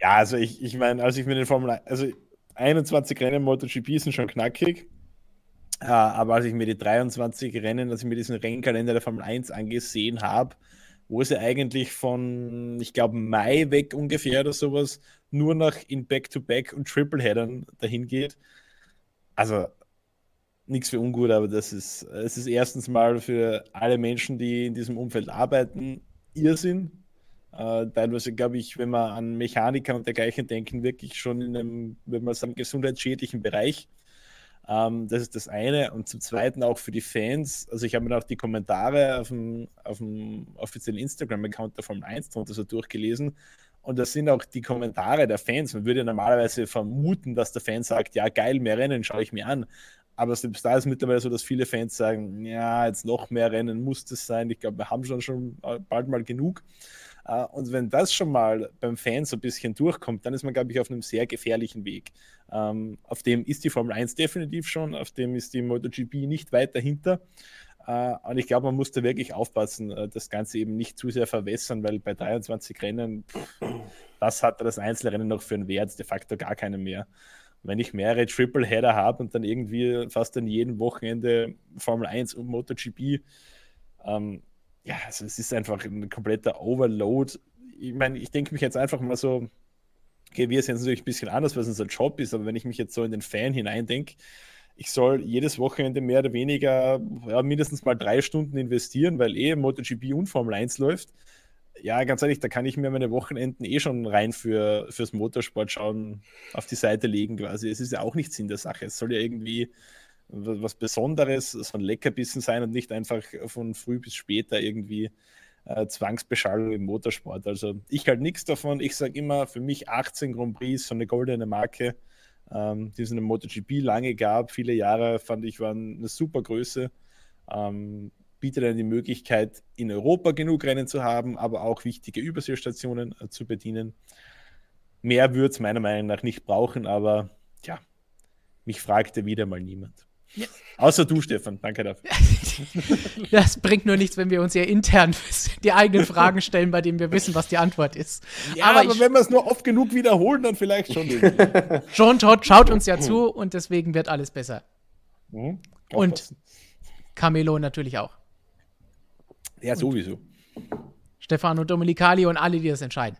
ja, also ich, ich meine, als ich mir den Formel 1, also 21 Rennen MotoGP sind schon knackig. aber als ich mir die 23 Rennen, als ich mir diesen Rennkalender der Formel 1 angesehen habe, wo sie eigentlich von, ich glaube, Mai weg ungefähr oder sowas, nur noch in Back-to-Back -Back und Triple-Headern dahin geht. Also nichts für ungut, aber das ist, es ist erstens mal für alle Menschen, die in diesem Umfeld arbeiten, Irrsinn. Äh, teilweise glaube ich, wenn man an Mechaniker und dergleichen denken, wirklich schon in einem, wenn man sagen, gesundheitsschädlichen Bereich. Ähm, das ist das eine. Und zum Zweiten auch für die Fans. Also ich habe mir auch die Kommentare auf dem, auf dem offiziellen Instagram-Account der Formel 1 drunter so durchgelesen. Und das sind auch die Kommentare der Fans. Man würde normalerweise vermuten, dass der Fan sagt, ja geil, mehr Rennen schaue ich mir an. Aber selbst da ist mittlerweile so, dass viele Fans sagen, ja, jetzt noch mehr Rennen muss es sein. Ich glaube, wir haben schon, schon bald mal genug. Äh, und wenn das schon mal beim Fan so ein bisschen durchkommt, dann ist man, glaube ich, auf einem sehr gefährlichen Weg. Ähm, auf dem ist die Formel 1 definitiv schon, auf dem ist die MotoGP nicht weit dahinter. Uh, und ich glaube, man muss da wirklich aufpassen, uh, das Ganze eben nicht zu sehr verwässern, weil bei 23 Rennen, was hat das Einzelrennen noch für einen Wert? De facto gar keinen mehr. wenn ich mehrere Triple-Header habe und dann irgendwie fast an jedem Wochenende Formel 1 und MotoGP, ähm, ja, also es ist einfach ein kompletter Overload. Ich meine, ich denke mich jetzt einfach mal so, okay, wir sind natürlich ein bisschen anders, weil es unser Job ist, aber wenn ich mich jetzt so in den Fan hineindenke, ich soll jedes Wochenende mehr oder weniger ja, mindestens mal drei Stunden investieren, weil eh MotoGP und Formel 1 läuft. Ja, ganz ehrlich, da kann ich mir meine Wochenenden eh schon rein für, fürs Motorsport schauen, auf die Seite legen quasi. Es ist ja auch nicht Sinn der Sache. Es soll ja irgendwie was Besonderes, so ein Leckerbissen sein und nicht einfach von früh bis später irgendwie äh, Zwangsbeschallung im Motorsport. Also ich halte nichts davon. Ich sage immer, für mich 18 Grand Prix so eine goldene Marke, ähm, die es in der MotoGP lange gab. Viele Jahre fand ich waren eine super Größe. Ähm, bietet dann die Möglichkeit, in Europa genug Rennen zu haben, aber auch wichtige Überseestationen äh, zu bedienen. Mehr würde es meiner Meinung nach nicht brauchen, aber ja, mich fragte wieder mal niemand. Ja. Außer du, Stefan. Danke dafür. Das bringt nur nichts, wenn wir uns hier intern die eigenen Fragen stellen, bei denen wir wissen, was die Antwort ist. Ja, aber, aber wenn wir es nur oft genug wiederholen, dann vielleicht schon. John Todd schaut uns ja zu und deswegen wird alles besser. Mhm. Und Camelo natürlich auch. Ja, sowieso. Stefano Domenicali und alle, die das entscheiden.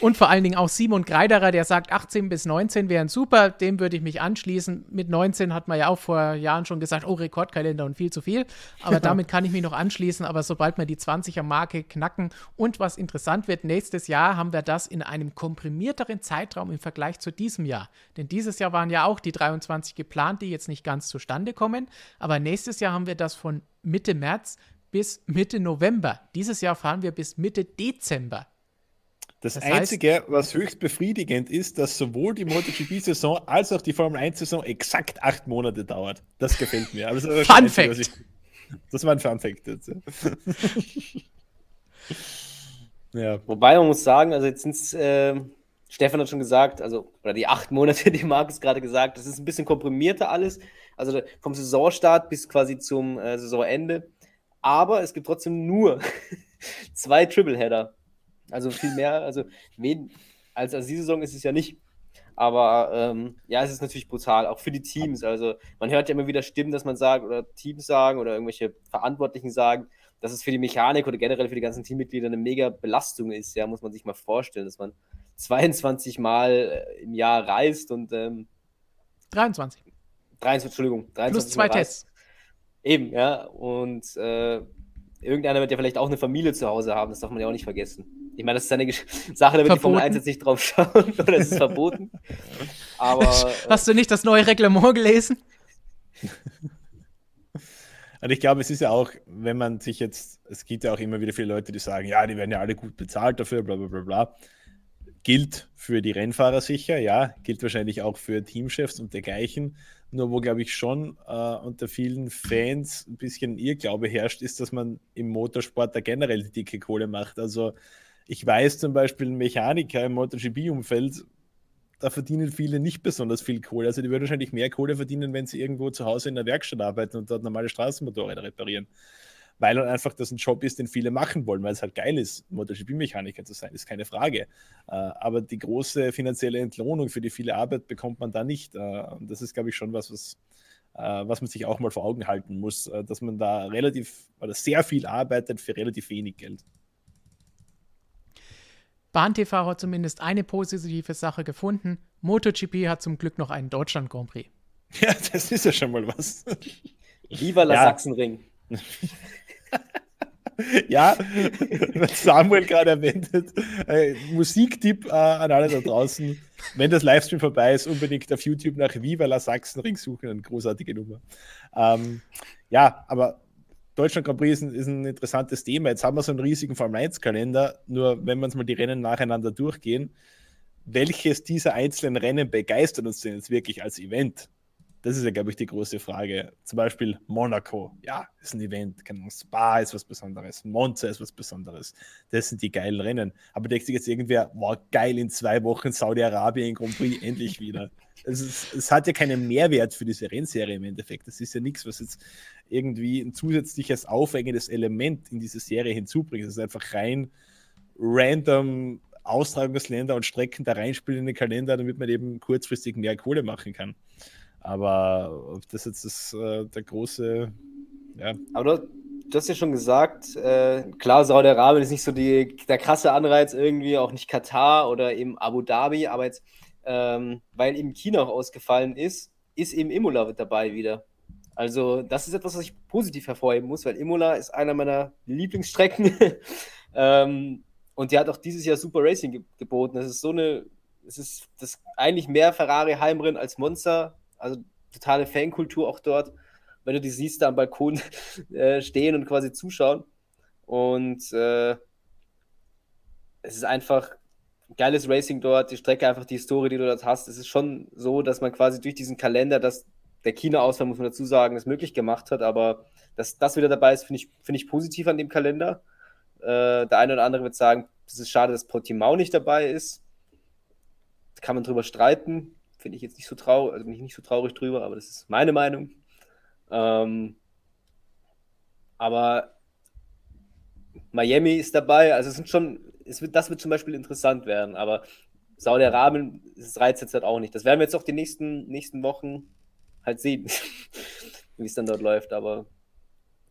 Und vor allen Dingen auch Simon Greiderer, der sagt, 18 bis 19 wären super, dem würde ich mich anschließen. Mit 19 hat man ja auch vor Jahren schon gesagt, oh, Rekordkalender und viel zu viel. Aber damit kann ich mich noch anschließen. Aber sobald wir die 20er-Marke knacken und was interessant wird, nächstes Jahr haben wir das in einem komprimierteren Zeitraum im Vergleich zu diesem Jahr. Denn dieses Jahr waren ja auch die 23 geplant, die jetzt nicht ganz zustande kommen. Aber nächstes Jahr haben wir das von Mitte März bis Mitte November. Dieses Jahr fahren wir bis Mitte Dezember. Das, das Einzige, heißt, was höchst befriedigend ist, dass sowohl die MotoGP-Saison als auch die Formel 1-Saison exakt acht Monate dauert. Das gefällt mir. Das Fun Fact. Ich, das war ein Fun Fact jetzt. ja. Wobei man muss sagen, also jetzt sind es, äh, Stefan hat schon gesagt, also, oder die acht Monate, die Markus gerade gesagt, das ist ein bisschen komprimierter alles. Also vom Saisonstart bis quasi zum äh, Saisonende. Aber es gibt trotzdem nur zwei Tripleheader also viel mehr, also wen, als, als die Saison ist es ja nicht. Aber ähm, ja, es ist natürlich brutal, auch für die Teams. Also man hört ja immer wieder Stimmen, dass man sagt, oder Teams sagen oder irgendwelche Verantwortlichen sagen, dass es für die Mechanik oder generell für die ganzen Teammitglieder eine mega Belastung ist. Ja, muss man sich mal vorstellen, dass man 22 Mal äh, im Jahr reist und ähm, 23. 23, Entschuldigung. 23 Plus zwei Tests. Eben, ja. Und äh, irgendeiner wird ja vielleicht auch eine Familie zu Hause haben, das darf man ja auch nicht vergessen. Ich meine, das ist eine Sache, da wird die Formel 1 jetzt nicht drauf schauen, oder es ist verboten. Aber. Hast du nicht das neue Reglement gelesen? Und ich glaube, es ist ja auch, wenn man sich jetzt, es gibt ja auch immer wieder viele Leute, die sagen, ja, die werden ja alle gut bezahlt dafür, bla bla bla bla. Gilt für die Rennfahrer sicher, ja, gilt wahrscheinlich auch für Teamchefs und dergleichen. Nur wo, glaube ich, schon äh, unter vielen Fans ein bisschen Irrglaube herrscht, ist, dass man im Motorsport da generell die dicke Kohle macht. Also ich weiß zum Beispiel, Mechaniker im MotoGP-Umfeld, da verdienen viele nicht besonders viel Kohle. Also die würden wahrscheinlich mehr Kohle verdienen, wenn sie irgendwo zu Hause in der Werkstatt arbeiten und dort normale Straßenmotorräder reparieren. Weil halt einfach das ein Job ist, den viele machen wollen, weil es halt geil ist, MotoGP-Mechaniker zu sein, ist keine Frage. Äh, aber die große finanzielle Entlohnung für die viele Arbeit bekommt man da nicht. Äh, und das ist, glaube ich, schon was, was, äh, was man sich auch mal vor Augen halten muss, dass man da relativ oder sehr viel arbeitet für relativ wenig Geld. BahnTV hat zumindest eine positive Sache gefunden. MotoGP hat zum Glück noch einen Deutschland Grand Prix. Ja, das ist ja schon mal was. Viva la Ja. Sachsenring. ja, was Samuel gerade erwähnt hat. Äh, Musiktipp äh, an alle da draußen. Wenn das Livestream vorbei ist, unbedingt auf YouTube nach Viva la Sachsenring suchen. Eine großartige Nummer. Ähm, ja, aber Deutschland Grand Prix ist ein, ist ein interessantes Thema. Jetzt haben wir so einen riesigen Formel 1-Kalender. Nur wenn wir uns mal die Rennen nacheinander durchgehen, welches dieser einzelnen Rennen begeistert uns denn jetzt wirklich als Event? Das ist ja, glaube ich, die große Frage. Zum Beispiel Monaco. Ja, ist ein Event. Keine Spa ist was Besonderes. Monza ist was Besonderes. Das sind die geilen Rennen. Aber denkt sich jetzt irgendwer, wow, geil, in zwei Wochen Saudi-Arabien Grand Prix endlich wieder. Es, ist, es hat ja keinen Mehrwert für diese Rennserie im Endeffekt. Das ist ja nichts, was jetzt irgendwie ein zusätzliches aufregendes Element in diese Serie hinzubringt. Es ist einfach rein random Austragungsländer und Strecken da reinspielen in den Kalender, damit man eben kurzfristig mehr Kohle machen kann. Aber ob das jetzt das, äh, der große, ja, Aber du, du hast ja schon gesagt, äh, klar, Saudi-Arabien ist nicht so die, der krasse Anreiz irgendwie, auch nicht Katar oder eben Abu Dhabi, aber jetzt, ähm, weil eben China auch ausgefallen ist, ist eben Imola mit dabei wieder. Also, das ist etwas, was ich positiv hervorheben muss, weil Imola ist einer meiner Lieblingsstrecken. ähm, und die hat auch dieses Jahr Super Racing ge geboten. Das ist so eine, es ist das eigentlich mehr Ferrari-Heimrennen als Monza. Also totale Fankultur auch dort. Wenn du die siehst, da am Balkon äh, stehen und quasi zuschauen. Und äh, es ist einfach geiles Racing dort, die Strecke, einfach die Historie, die du dort hast. Es ist schon so, dass man quasi durch diesen Kalender, dass der China-Ausfall, muss man dazu sagen, es möglich gemacht hat. Aber dass das wieder dabei ist, finde ich, find ich positiv an dem Kalender. Äh, der eine oder andere wird sagen, es ist schade, dass Portimao nicht dabei ist. Da kann man drüber streiten. Finde ich jetzt nicht so traurig, also bin ich nicht so traurig drüber, aber das ist meine Meinung. Ähm, aber Miami ist dabei, also es sind schon, es wird, das wird zum Beispiel interessant werden, aber Saudi-Arabien, reizt jetzt halt auch nicht. Das werden wir jetzt auch die nächsten, nächsten Wochen halt sehen, wie es dann dort läuft, aber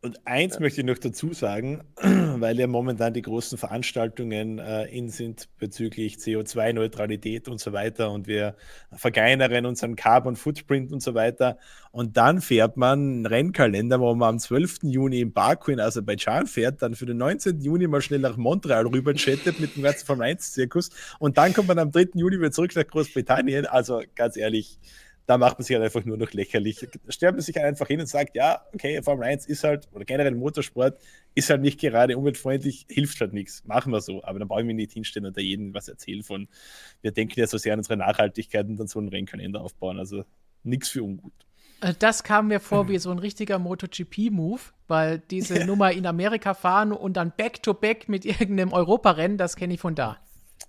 Und eins möchte ich noch dazu sagen, weil ja momentan die großen Veranstaltungen äh, in sind bezüglich CO2-Neutralität und so weiter und wir verkleinern unseren Carbon Footprint und so weiter. Und dann fährt man einen Rennkalender, wo man am 12. Juni in Baku in Aserbaidschan fährt, dann für den 19. Juni mal schnell nach Montreal rüber chattet mit dem ganzen Formel 1-Zirkus und dann kommt man am 3. Juni wieder zurück nach Großbritannien. Also ganz ehrlich, da macht man sich halt einfach nur noch lächerlich. Stellt man sich einfach hin und sagt, ja, okay, Formel 1 ist halt, oder generell Motorsport, ist halt nicht gerade umweltfreundlich, hilft halt nichts. Machen wir so. Aber dann brauchen wir nicht hinstellen und da jedem was erzählen von, wir denken ja so sehr an unsere Nachhaltigkeit und dann so einen Rennkalender aufbauen. Also nichts für ungut. Äh, Das kam mir vor wie so ein richtiger MotoGP-Move, weil diese Nummer in Amerika fahren und dann Back-to-Back mit irgendeinem Europarennen, das kenne ich von da.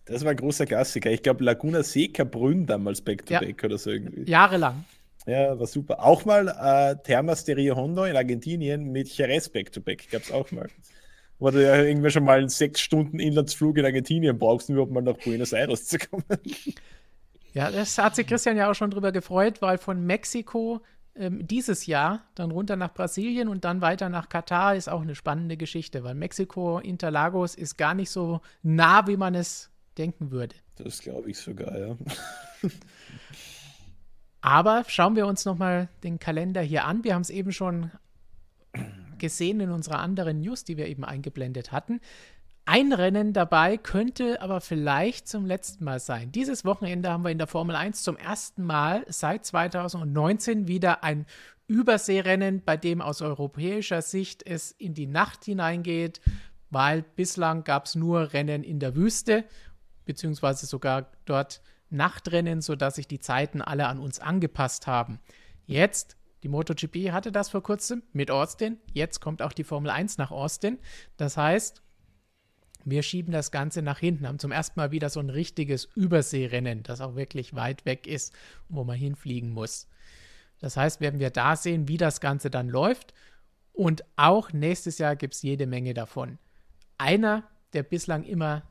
Das war ein großer Klassiker. Ich glaube, Laguna Seca Brünn damals Back-to-Back oder so irgendwie. Jahrelang. Ja, war super. Auch mal äh, Termas de Rio Hondo in Argentinien mit Jerez Back-to-Back gab es auch mal. Wo du ja irgendwie schon mal einen sechs Stunden Inlandsflug in Argentinien brauchst, um überhaupt mal nach Buenos Aires zu kommen. Ja, das hat sich Christian ja auch schon drüber gefreut, weil von Mexiko ähm, dieses Jahr dann runter nach Brasilien und dann weiter nach Katar ist auch eine spannende Geschichte, weil Mexiko, Interlagos ist gar nicht so nah, wie man es denken würde. Das glaube ich sogar, ja. Aber schauen wir uns nochmal den Kalender hier an. Wir haben es eben schon gesehen in unserer anderen News, die wir eben eingeblendet hatten. Ein Rennen dabei könnte aber vielleicht zum letzten Mal sein. Dieses Wochenende haben wir in der Formel 1 zum ersten Mal seit 2019 wieder ein Überseerennen, bei dem aus europäischer Sicht es in die Nacht hineingeht, weil bislang gab es nur Rennen in der Wüste, beziehungsweise sogar dort Nachtrennen, sodass sich die Zeiten alle an uns angepasst haben. Jetzt, die MotoGP hatte das vor kurzem mit Austin, jetzt kommt auch die Formel 1 nach Austin. Das heißt, wir schieben das Ganze nach hinten, haben zum ersten Mal wieder so ein richtiges Überseerennen, das auch wirklich weit weg ist, wo man hinfliegen muss. Das heißt, werden wir da sehen, wie das Ganze dann läuft. Und auch nächstes Jahr gibt es jede Menge davon. Einer, der bislang immer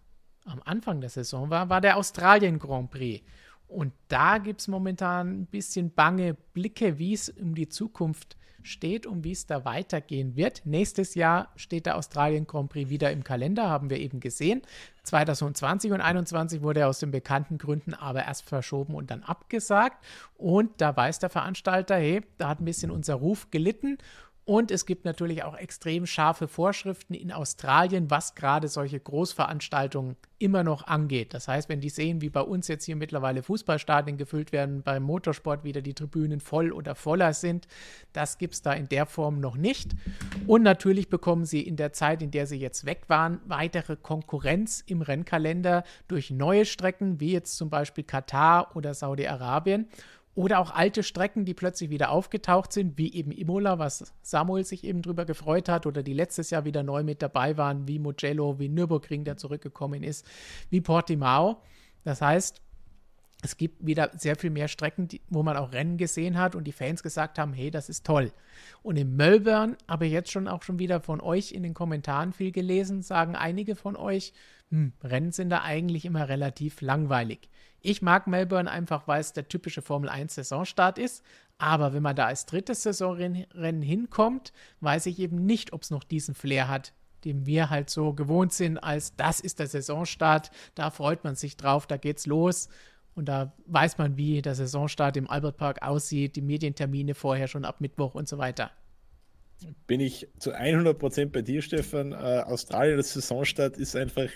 am Anfang der Saison war, war der Australien Grand Prix. Und da gibt es momentan ein bisschen bange Blicke, wie es um die Zukunft steht und wie es da weitergehen wird. Nächstes Jahr steht der Australien Grand Prix wieder im Kalender, haben wir eben gesehen. 2020 und 2021 wurde er aus den bekannten Gründen aber erst verschoben und dann abgesagt. Und da weiß der Veranstalter, hey, da hat ein bisschen unser Ruf gelitten und es gibt natürlich auch extrem scharfe Vorschriften in Australien, was gerade solche Großveranstaltungen immer noch angeht. Das heißt, wenn die sehen, wie bei uns jetzt hier mittlerweile Fußballstadien gefüllt werden, beim Motorsport wieder die Tribünen voll oder voller sind, das gibt es da in der Form noch nicht. Und natürlich bekommen sie in der Zeit, in der sie jetzt weg waren, weitere Konkurrenz im Rennkalender durch neue Strecken, wie jetzt zum Beispiel Katar oder Saudi-Arabien. Oder auch alte Strecken, die plötzlich wieder aufgetaucht sind, wie eben Imola, was Samuel sich eben drüber gefreut hat, oder die letztes Jahr wieder neu mit dabei waren, wie Mugello, wie Nürburgring, der zurückgekommen ist, wie Portimao. Das heißt, es gibt wieder sehr viel mehr Strecken, die, wo man auch Rennen gesehen hat und die Fans gesagt haben, hey, das ist toll. Und in Melbourne habe ich jetzt schon auch schon wieder von euch in den Kommentaren viel gelesen, sagen einige von euch, hm, Rennen sind da eigentlich immer relativ langweilig. Ich mag Melbourne einfach, weil es der typische Formel 1 Saisonstart ist. Aber wenn man da als drittes Saisonrennen hinkommt, weiß ich eben nicht, ob es noch diesen Flair hat, den wir halt so gewohnt sind, als das ist der Saisonstart. Da freut man sich drauf, da geht's los. Und da weiß man, wie der Saisonstart im Albert Park aussieht, die Medientermine vorher schon ab Mittwoch und so weiter. Bin ich zu 100% bei dir, Stefan. Äh, Australien, der Saisonstart ist einfach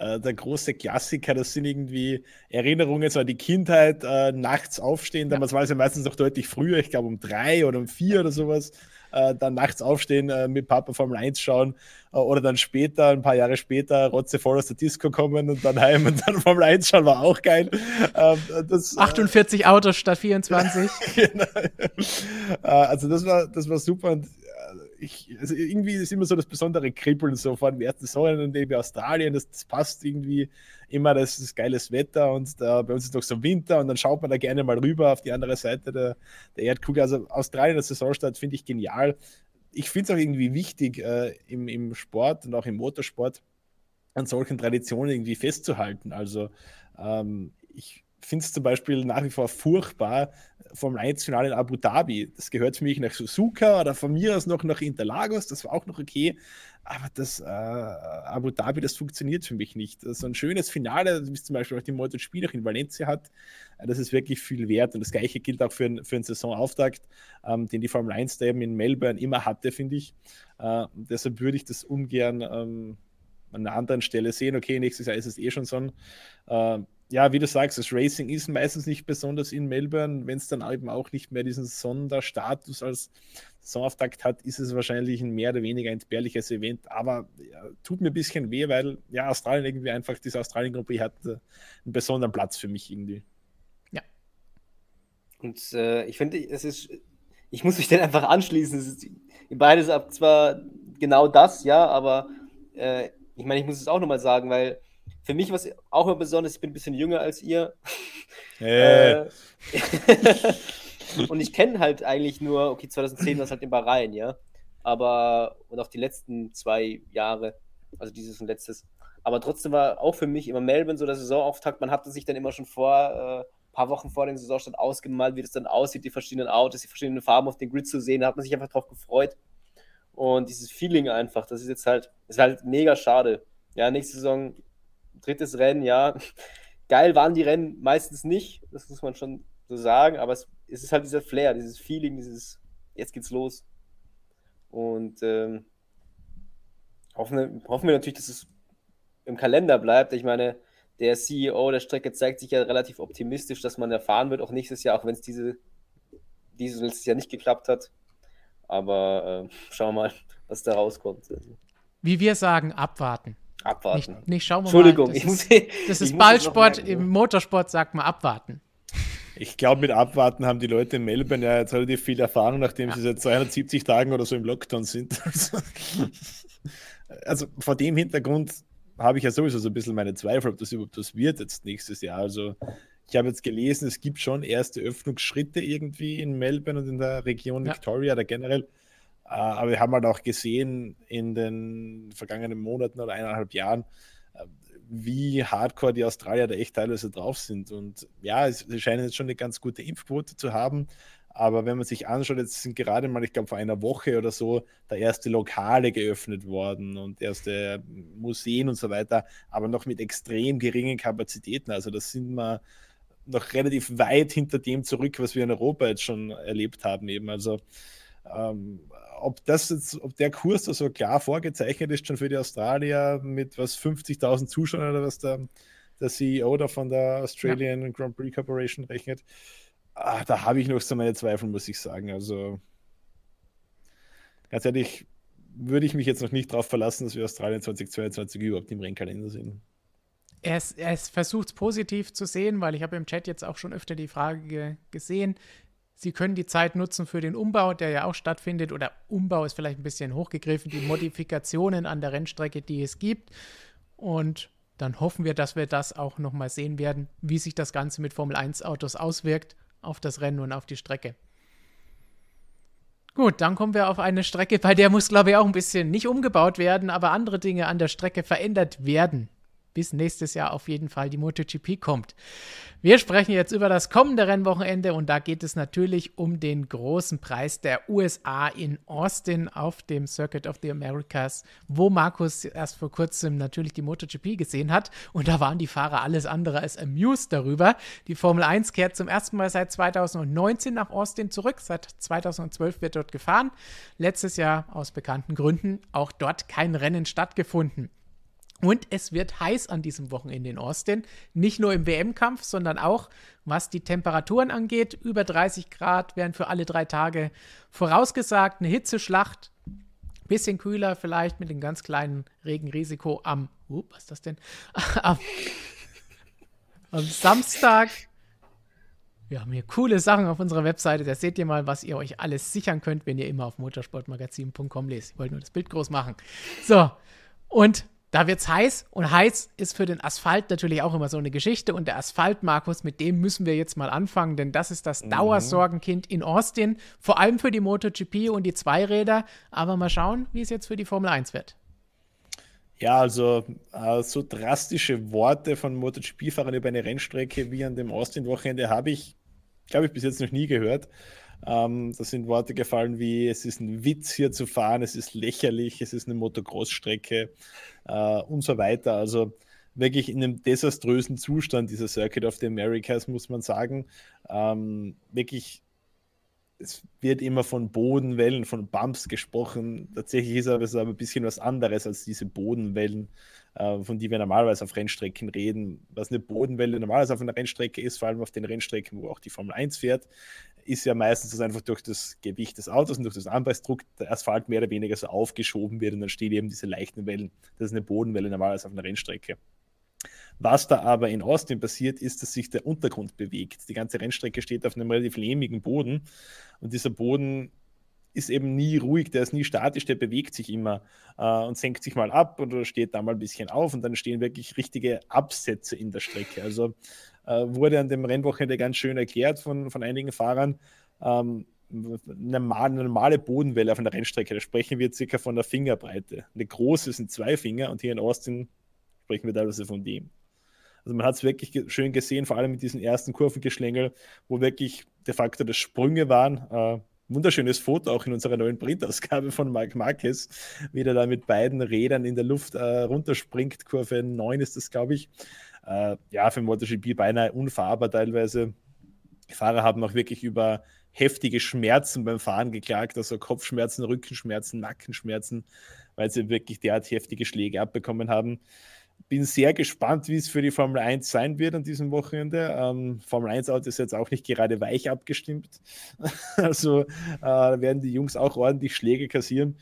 äh, der große Klassiker. Das sind irgendwie Erinnerungen so an die Kindheit, äh, nachts aufstehen. Damals ja. war es ja meistens noch deutlich früher, ich glaube um drei oder um vier oder sowas. Äh, dann nachts aufstehen, äh, mit Papa Formel 1 schauen äh, oder dann später, ein paar Jahre später, Rotze voll aus der Disco kommen und dann heim und dann Formel 1 schauen, war auch geil. Ähm, das, 48 Autos statt 24. genau. also das war, das war super und ich, also irgendwie ist immer so das besondere Kribbeln so vor dem ersten irgendwie Australien, das, das, passt irgendwie immer, das ist geiles Wetter und da, bei uns ist noch so Winter und dann schaut man da gerne mal rüber auf die andere Seite der, der Erdkugel. Also Australien als Saisonstart finde ich genial. Ich finde es auch irgendwie wichtig äh, im, im Sport und auch im Motorsport an solchen Traditionen irgendwie festzuhalten. Also ähm, ich finde es zum Beispiel nach wie vor furchtbar, Formel 1-Finale in Abu Dhabi. Das gehört für mich nach Suzuka oder von mir aus noch nach Interlagos, das war auch noch okay. Aber das äh, Abu Dhabi, das funktioniert für mich nicht. So ein schönes Finale, wie zum Beispiel auch die MotoGP noch in Valencia hat, äh, das ist wirklich viel wert. Und das gleiche gilt auch für, ein, für einen Saisonauftakt, ähm, den die Formel 1 da eben in Melbourne immer hatte, finde ich. Äh, deshalb würde ich das ungern ähm, an einer anderen Stelle sehen. Okay, nächstes Jahr ist es eh schon so ein äh, ja, wie du sagst, das Racing ist meistens nicht besonders in Melbourne. Wenn es dann eben auch nicht mehr diesen Sonderstatus als Saisonauftakt hat, ist es wahrscheinlich ein mehr oder weniger entbehrliches Event. Aber ja, tut mir ein bisschen weh, weil ja, Australien irgendwie einfach, diese Australien Grand Prix hat äh, einen besonderen Platz für mich irgendwie. Ja. Und äh, ich finde, es ist, ich muss mich dann einfach anschließen. Es ist beides ab zwar genau das, ja, aber äh, ich meine, ich muss es auch nochmal sagen, weil für mich was auch immer besonders, ich bin ein bisschen jünger als ihr. Äh. und ich kenne halt eigentlich nur, okay, 2010 war es halt in Bahrain, ja. Aber, und auch die letzten zwei Jahre, also dieses und letztes. Aber trotzdem war auch für mich immer Melbourne so der Saisonauftakt. Man hatte sich dann immer schon vor, äh, paar Wochen vor dem Saisonstart ausgemalt, wie das dann aussieht, die verschiedenen Autos, die verschiedenen Farben auf den Grid zu sehen. Da hat man sich einfach drauf gefreut. Und dieses Feeling einfach, das ist jetzt halt, ist halt mega schade. Ja, nächste Saison drittes Rennen, ja. Geil waren die Rennen meistens nicht, das muss man schon so sagen, aber es, es ist halt dieser Flair, dieses Feeling, dieses jetzt geht's los. Und ähm, hoffen, hoffen wir natürlich, dass es im Kalender bleibt. Ich meine, der CEO der Strecke zeigt sich ja relativ optimistisch, dass man erfahren wird, auch nächstes Jahr, auch wenn es diese, dieses Jahr nicht geklappt hat. Aber äh, schauen wir mal, was da rauskommt. Wie wir sagen, abwarten. Abwarten. Nicht, nicht schauen wir Entschuldigung, mal. Das ich ist, das ist Ballsport, im Motorsport sagt man abwarten. Ich glaube, mit Abwarten haben die Leute in Melbourne ja jetzt relativ viel Erfahrung, nachdem ja. sie seit 270 Tagen oder so im Lockdown sind. also vor dem Hintergrund habe ich ja sowieso so ein bisschen meine Zweifel, ob das überhaupt was wird jetzt nächstes Jahr. Also ich habe jetzt gelesen, es gibt schon erste Öffnungsschritte irgendwie in Melbourne und in der Region ja. Victoria, da generell aber wir haben halt auch gesehen in den vergangenen Monaten oder eineinhalb Jahren, äh, wie hardcore die Australier da echt teilweise drauf sind. Und ja, sie scheinen jetzt schon eine ganz gute Impfquote zu haben. Aber wenn man sich anschaut, jetzt sind gerade mal, ich glaube, vor einer Woche oder so, da erste Lokale geöffnet worden und erste Museen und so weiter, aber noch mit extrem geringen Kapazitäten. Also das sind wir noch relativ weit hinter dem zurück, was wir in Europa jetzt schon erlebt haben. Eben. Also ähm, ob das jetzt, ob der Kurs da so klar vorgezeichnet ist schon für die Australier mit was 50.000 Zuschauern oder was der, der CEO da von der Australian ja. Grand Prix Corporation rechnet, ah, da habe ich noch so meine Zweifel, muss ich sagen. Also ganz ehrlich, würde ich mich jetzt noch nicht darauf verlassen, dass wir Australien 2022 überhaupt im Rennkalender sind. Er, er versucht es positiv zu sehen, weil ich habe im Chat jetzt auch schon öfter die Frage gesehen, Sie können die Zeit nutzen für den Umbau, der ja auch stattfindet. Oder Umbau ist vielleicht ein bisschen hochgegriffen, die Modifikationen an der Rennstrecke, die es gibt. Und dann hoffen wir, dass wir das auch nochmal sehen werden, wie sich das Ganze mit Formel 1 Autos auswirkt auf das Rennen und auf die Strecke. Gut, dann kommen wir auf eine Strecke, bei der muss, glaube ich, auch ein bisschen nicht umgebaut werden, aber andere Dinge an der Strecke verändert werden bis nächstes Jahr auf jeden Fall die MotoGP kommt. Wir sprechen jetzt über das kommende Rennwochenende und da geht es natürlich um den großen Preis der USA in Austin auf dem Circuit of the Americas, wo Markus erst vor kurzem natürlich die MotoGP gesehen hat und da waren die Fahrer alles andere als amused darüber. Die Formel 1 kehrt zum ersten Mal seit 2019 nach Austin zurück, seit 2012 wird dort gefahren. Letztes Jahr aus bekannten Gründen auch dort kein Rennen stattgefunden. Und es wird heiß an diesem Wochenende in Austin. Nicht nur im WM-Kampf, sondern auch was die Temperaturen angeht. Über 30 Grad werden für alle drei Tage vorausgesagt. Eine Hitzeschlacht. Bisschen kühler vielleicht mit dem ganz kleinen Regenrisiko am, uh, was ist das denn? am, am Samstag. Wir haben hier coole Sachen auf unserer Webseite. Da seht ihr mal, was ihr euch alles sichern könnt, wenn ihr immer auf motorsportmagazin.com lest. Ich wollte nur das Bild groß machen. So, und da wird's heiß und heiß ist für den Asphalt natürlich auch immer so eine Geschichte und der Asphalt, Markus, mit dem müssen wir jetzt mal anfangen, denn das ist das mhm. Dauersorgenkind in Austin, vor allem für die MotoGP und die Zweiräder, aber mal schauen, wie es jetzt für die Formel 1 wird. Ja, also äh, so drastische Worte von MotoGP-Fahrern über eine Rennstrecke wie an dem Austin-Wochenende habe ich, glaube ich, bis jetzt noch nie gehört. Ähm, da sind Worte gefallen wie, es ist ein Witz hier zu fahren, es ist lächerlich, es ist eine Motocross-Strecke äh, und so weiter. Also wirklich in einem desaströsen Zustand, dieser Circuit of the Americas, muss man sagen. Ähm, es wird immer von Bodenwellen, von Bumps gesprochen. Tatsächlich ist aber es aber ein bisschen was anderes als diese Bodenwellen, von die wir normalerweise auf Rennstrecken reden. Was eine Bodenwelle normalerweise auf einer Rennstrecke ist, vor allem auf den Rennstrecken, wo auch die Formel 1 fährt, ist ja meistens, dass einfach durch das Gewicht des Autos und durch das Anpressdruck der Asphalt mehr oder weniger so aufgeschoben wird und dann stehen eben diese leichten Wellen. Das ist eine Bodenwelle normalerweise auf einer Rennstrecke. Was da aber in Austin passiert, ist, dass sich der Untergrund bewegt. Die ganze Rennstrecke steht auf einem relativ lehmigen Boden und dieser Boden ist eben nie ruhig, der ist nie statisch, der bewegt sich immer äh, und senkt sich mal ab oder steht da mal ein bisschen auf und dann stehen wirklich richtige Absätze in der Strecke. Also äh, wurde an dem Rennwochenende ganz schön erklärt von, von einigen Fahrern. Ähm, eine normale Bodenwelle auf einer Rennstrecke, da sprechen wir circa von der Fingerbreite. Eine große sind zwei Finger und hier in Austin sprechen wir teilweise von dem. Also man hat es wirklich schön gesehen, vor allem mit diesen ersten Kurvengeschlängel, wo wirklich de facto das Sprünge waren. Äh, wunderschönes Foto auch in unserer neuen Printausgabe von Marc Marquez, wie der da mit beiden Rädern in der Luft äh, runterspringt. Kurve 9 ist das, glaube ich. Äh, ja, für MotoGP beinahe unfahrbar teilweise. Die Fahrer haben auch wirklich über heftige Schmerzen beim Fahren geklagt, also Kopfschmerzen, Rückenschmerzen, Nackenschmerzen, weil sie wirklich derart heftige Schläge abbekommen haben. Bin sehr gespannt, wie es für die Formel 1 sein wird an diesem Wochenende. Ähm, Formel 1 Auto ist jetzt auch nicht gerade weich abgestimmt. also äh, werden die Jungs auch ordentlich Schläge kassieren.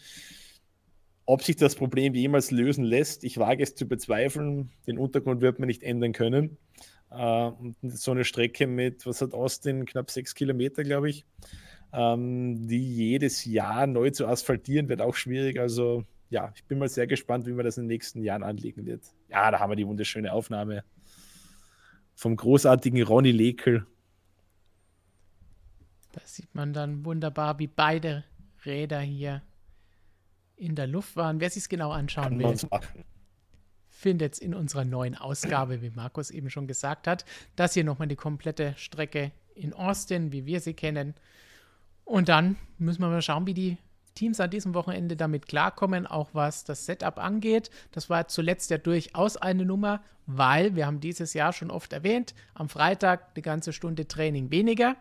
Ob sich das Problem jemals lösen lässt, ich wage es zu bezweifeln. Den Untergrund wird man nicht ändern können. Äh, so eine Strecke mit, was hat Austin, knapp sechs Kilometer, glaube ich, ähm, die jedes Jahr neu zu asphaltieren, wird auch schwierig. Also ja, ich bin mal sehr gespannt, wie man das in den nächsten Jahren anlegen wird. Ja, da haben wir die wunderschöne Aufnahme vom großartigen Ronny Lekel. Da sieht man dann wunderbar, wie beide Räder hier in der Luft waren. Wer sich es genau anschauen will, findet es in unserer neuen Ausgabe, wie Markus eben schon gesagt hat. Das hier nochmal die komplette Strecke in Austin, wie wir sie kennen. Und dann müssen wir mal schauen, wie die Teams an diesem Wochenende damit klarkommen, auch was das Setup angeht. Das war zuletzt ja durchaus eine Nummer, weil wir haben dieses Jahr schon oft erwähnt, am Freitag eine ganze Stunde Training weniger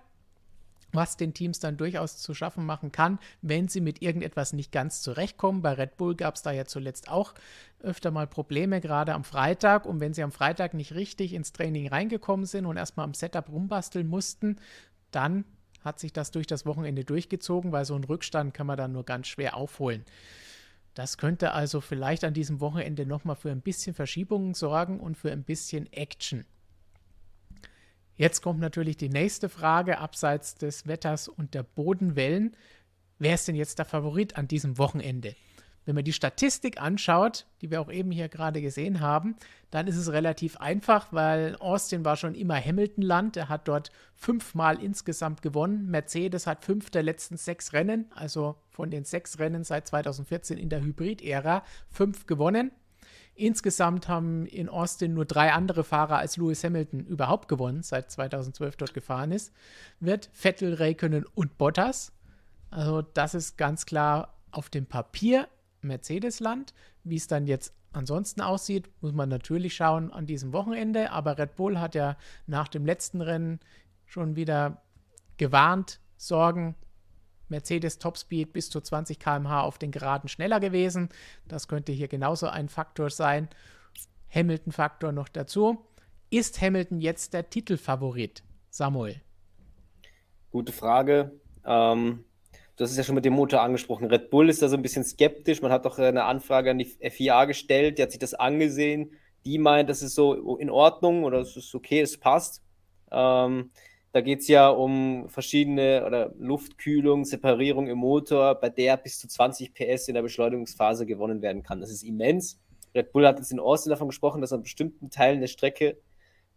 was den Teams dann durchaus zu schaffen machen kann, wenn sie mit irgendetwas nicht ganz zurechtkommen. Bei Red Bull gab es da ja zuletzt auch öfter mal Probleme, gerade am Freitag. Und wenn sie am Freitag nicht richtig ins Training reingekommen sind und erstmal am Setup rumbasteln mussten, dann hat sich das durch das Wochenende durchgezogen, weil so einen Rückstand kann man dann nur ganz schwer aufholen. Das könnte also vielleicht an diesem Wochenende nochmal für ein bisschen Verschiebungen sorgen und für ein bisschen Action. Jetzt kommt natürlich die nächste Frage abseits des Wetters und der Bodenwellen. Wer ist denn jetzt der Favorit an diesem Wochenende? Wenn man die Statistik anschaut, die wir auch eben hier gerade gesehen haben, dann ist es relativ einfach, weil Austin war schon immer Hamilton-Land. Er hat dort fünfmal insgesamt gewonnen. Mercedes hat fünf der letzten sechs Rennen, also von den sechs Rennen seit 2014 in der Hybrid-Ära, fünf gewonnen. Insgesamt haben in Austin nur drei andere Fahrer als Lewis Hamilton überhaupt gewonnen, seit 2012 dort gefahren ist. Wird Vettel, Räikkönen und Bottas. Also das ist ganz klar auf dem Papier Mercedes-Land. Wie es dann jetzt ansonsten aussieht, muss man natürlich schauen an diesem Wochenende. Aber Red Bull hat ja nach dem letzten Rennen schon wieder gewarnt, Sorgen Mercedes Topspeed bis zu 20 km/h auf den Geraden schneller gewesen. Das könnte hier genauso ein Faktor sein. Hamilton-Faktor noch dazu. Ist Hamilton jetzt der Titelfavorit, Samuel? Gute Frage. Ähm, du hast es ja schon mit dem Motor angesprochen. Red Bull ist da so ein bisschen skeptisch. Man hat doch eine Anfrage an die FIA gestellt, die hat sich das angesehen. Die meint, das ist so in Ordnung oder es ist okay, es passt. Ähm, da geht es ja um verschiedene oder Luftkühlung, Separierung im Motor, bei der bis zu 20 PS in der Beschleunigungsphase gewonnen werden kann. Das ist immens. Red Bull hat jetzt in Austin davon gesprochen, dass an bestimmten Teilen der Strecke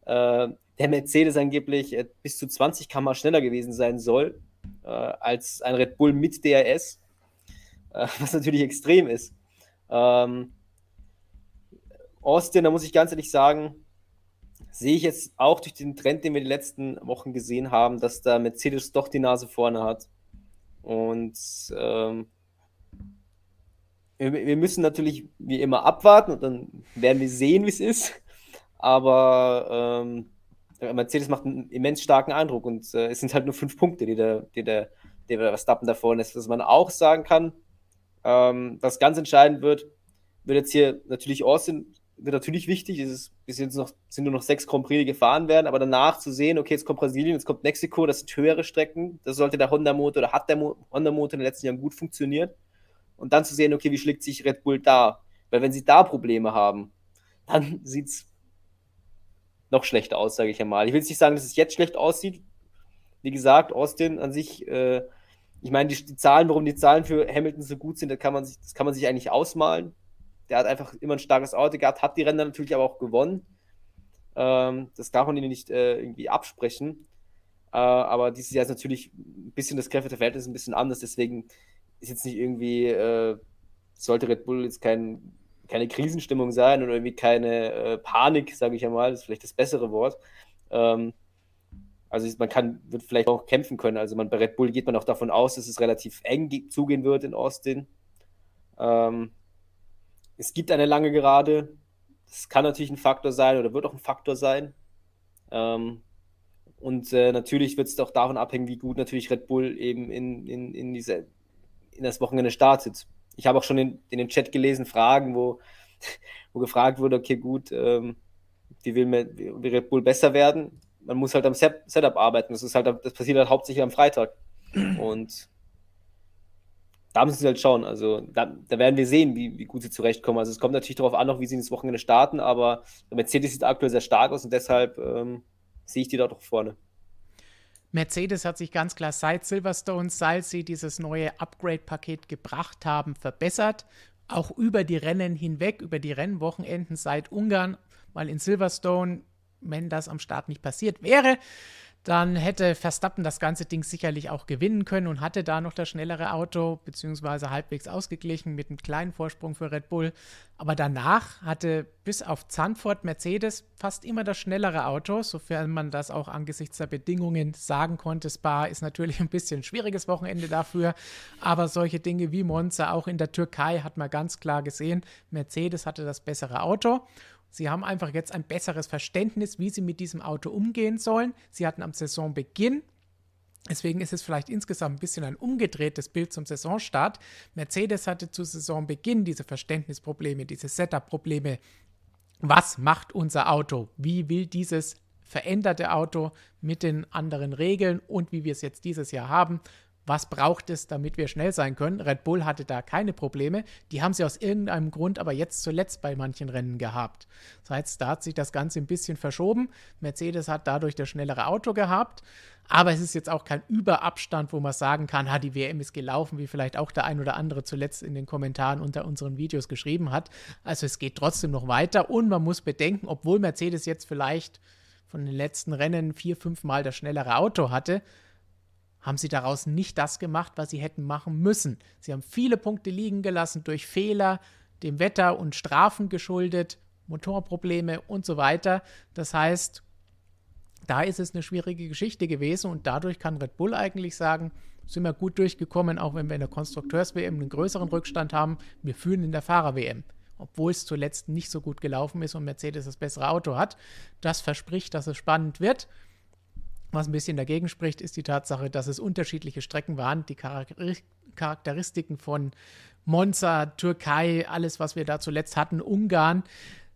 äh, der Mercedes angeblich äh, bis zu 20 km schneller gewesen sein soll äh, als ein Red Bull mit DRS, äh, was natürlich extrem ist. Ähm, Austin, da muss ich ganz ehrlich sagen, sehe ich jetzt auch durch den Trend, den wir die letzten Wochen gesehen haben, dass da Mercedes doch die Nase vorne hat. Und ähm, wir, wir, müssen natürlich wie immer abwarten und dann werden wir sehen, wie es ist. Aber ähm, Mercedes macht einen immens starken Eindruck und äh, es sind halt nur fünf Punkte, die der, die der, die der Verstappen da vorne ist. Was man auch sagen kann, ähm, was ganz entscheidend wird, wird jetzt hier natürlich Austin wird natürlich wichtig. Es ist, bis jetzt noch, sind nur noch sechs Grand Prix, die gefahren werden, aber danach zu sehen, okay, jetzt kommt Brasilien, jetzt kommt Mexiko, das sind höhere Strecken. Das sollte der Honda-Motor oder hat der Honda-Motor in den letzten Jahren gut funktioniert. Und dann zu sehen, okay, wie schlägt sich Red Bull da? Weil wenn sie da Probleme haben, dann sieht es noch schlechter aus, sage ich einmal. Ich will jetzt nicht sagen, dass es jetzt schlecht aussieht. Wie gesagt, Austin an sich, äh, ich meine, die, die, Zahlen, warum die Zahlen für Hamilton so gut sind, das kann man sich, das kann man sich eigentlich ausmalen. Der hat einfach immer ein starkes Auto gehabt, hat die Rennen natürlich aber auch gewonnen. Ähm, das darf man ihnen nicht äh, irgendwie absprechen. Äh, aber dieses Jahr ist natürlich ein bisschen das Kräfteverhältnis ein bisschen anders. Deswegen ist jetzt nicht irgendwie, äh, sollte Red Bull jetzt kein, keine Krisenstimmung sein oder irgendwie keine äh, Panik, sage ich einmal. Das ist vielleicht das bessere Wort. Ähm, also man kann, wird vielleicht auch kämpfen können. Also man, bei Red Bull geht man auch davon aus, dass es relativ eng zugehen wird in Austin. Ähm, es gibt eine lange Gerade. Das kann natürlich ein Faktor sein oder wird auch ein Faktor sein. Ähm, und äh, natürlich wird es auch davon abhängen, wie gut natürlich Red Bull eben in, in, in, diese, in das Wochenende startet. Ich habe auch schon in, in den Chat gelesen, Fragen, wo, wo gefragt wurde, okay, gut, ähm, wie will man, wie Red Bull besser werden? Man muss halt am Set Setup arbeiten. Das, ist halt, das passiert halt hauptsächlich am Freitag. Und da müssen sie halt schauen. Also da, da werden wir sehen, wie, wie, gut sie zurechtkommen. Also es kommt natürlich darauf an, noch wie sie ins Wochenende starten, aber Mercedes sieht aktuell sehr stark aus und deshalb ähm, sehe ich die dort auch vorne. Mercedes hat sich ganz klar seit Silverstone, seit sie dieses neue Upgrade-Paket gebracht haben, verbessert. Auch über die Rennen hinweg, über die Rennwochenenden seit Ungarn, weil in Silverstone, wenn das am Start nicht passiert wäre, dann hätte Verstappen das ganze Ding sicherlich auch gewinnen können und hatte da noch das schnellere Auto, beziehungsweise halbwegs ausgeglichen mit einem kleinen Vorsprung für Red Bull. Aber danach hatte bis auf Zandvoort Mercedes fast immer das schnellere Auto, sofern man das auch angesichts der Bedingungen sagen konnte. Spa ist natürlich ein bisschen schwieriges Wochenende dafür, aber solche Dinge wie Monza, auch in der Türkei, hat man ganz klar gesehen, Mercedes hatte das bessere Auto. Sie haben einfach jetzt ein besseres Verständnis, wie sie mit diesem Auto umgehen sollen. Sie hatten am Saisonbeginn Deswegen ist es vielleicht insgesamt ein bisschen ein umgedrehtes Bild zum Saisonstart. Mercedes hatte zu Saisonbeginn diese Verständnisprobleme, diese Setup-Probleme. Was macht unser Auto? Wie will dieses veränderte Auto mit den anderen Regeln und wie wir es jetzt dieses Jahr haben was braucht es, damit wir schnell sein können. Red Bull hatte da keine Probleme. Die haben sie aus irgendeinem Grund aber jetzt zuletzt bei manchen Rennen gehabt. Das heißt, da hat sich das Ganze ein bisschen verschoben. Mercedes hat dadurch das schnellere Auto gehabt. Aber es ist jetzt auch kein Überabstand, wo man sagen kann, ha, die WM ist gelaufen, wie vielleicht auch der ein oder andere zuletzt in den Kommentaren unter unseren Videos geschrieben hat. Also es geht trotzdem noch weiter und man muss bedenken, obwohl Mercedes jetzt vielleicht von den letzten Rennen vier, fünf Mal das schnellere Auto hatte, haben sie daraus nicht das gemacht, was sie hätten machen müssen. Sie haben viele Punkte liegen gelassen durch Fehler, dem Wetter und Strafen geschuldet, Motorprobleme und so weiter. Das heißt, da ist es eine schwierige Geschichte gewesen und dadurch kann Red Bull eigentlich sagen, sind wir gut durchgekommen, auch wenn wir in der Konstrukteurs-WM einen größeren Rückstand haben. Wir führen in der Fahrer-WM, obwohl es zuletzt nicht so gut gelaufen ist und Mercedes das bessere Auto hat. Das verspricht, dass es spannend wird. Was ein bisschen dagegen spricht, ist die Tatsache, dass es unterschiedliche Strecken waren. Die Charakteristiken von Monza, Türkei, alles, was wir da zuletzt hatten, Ungarn,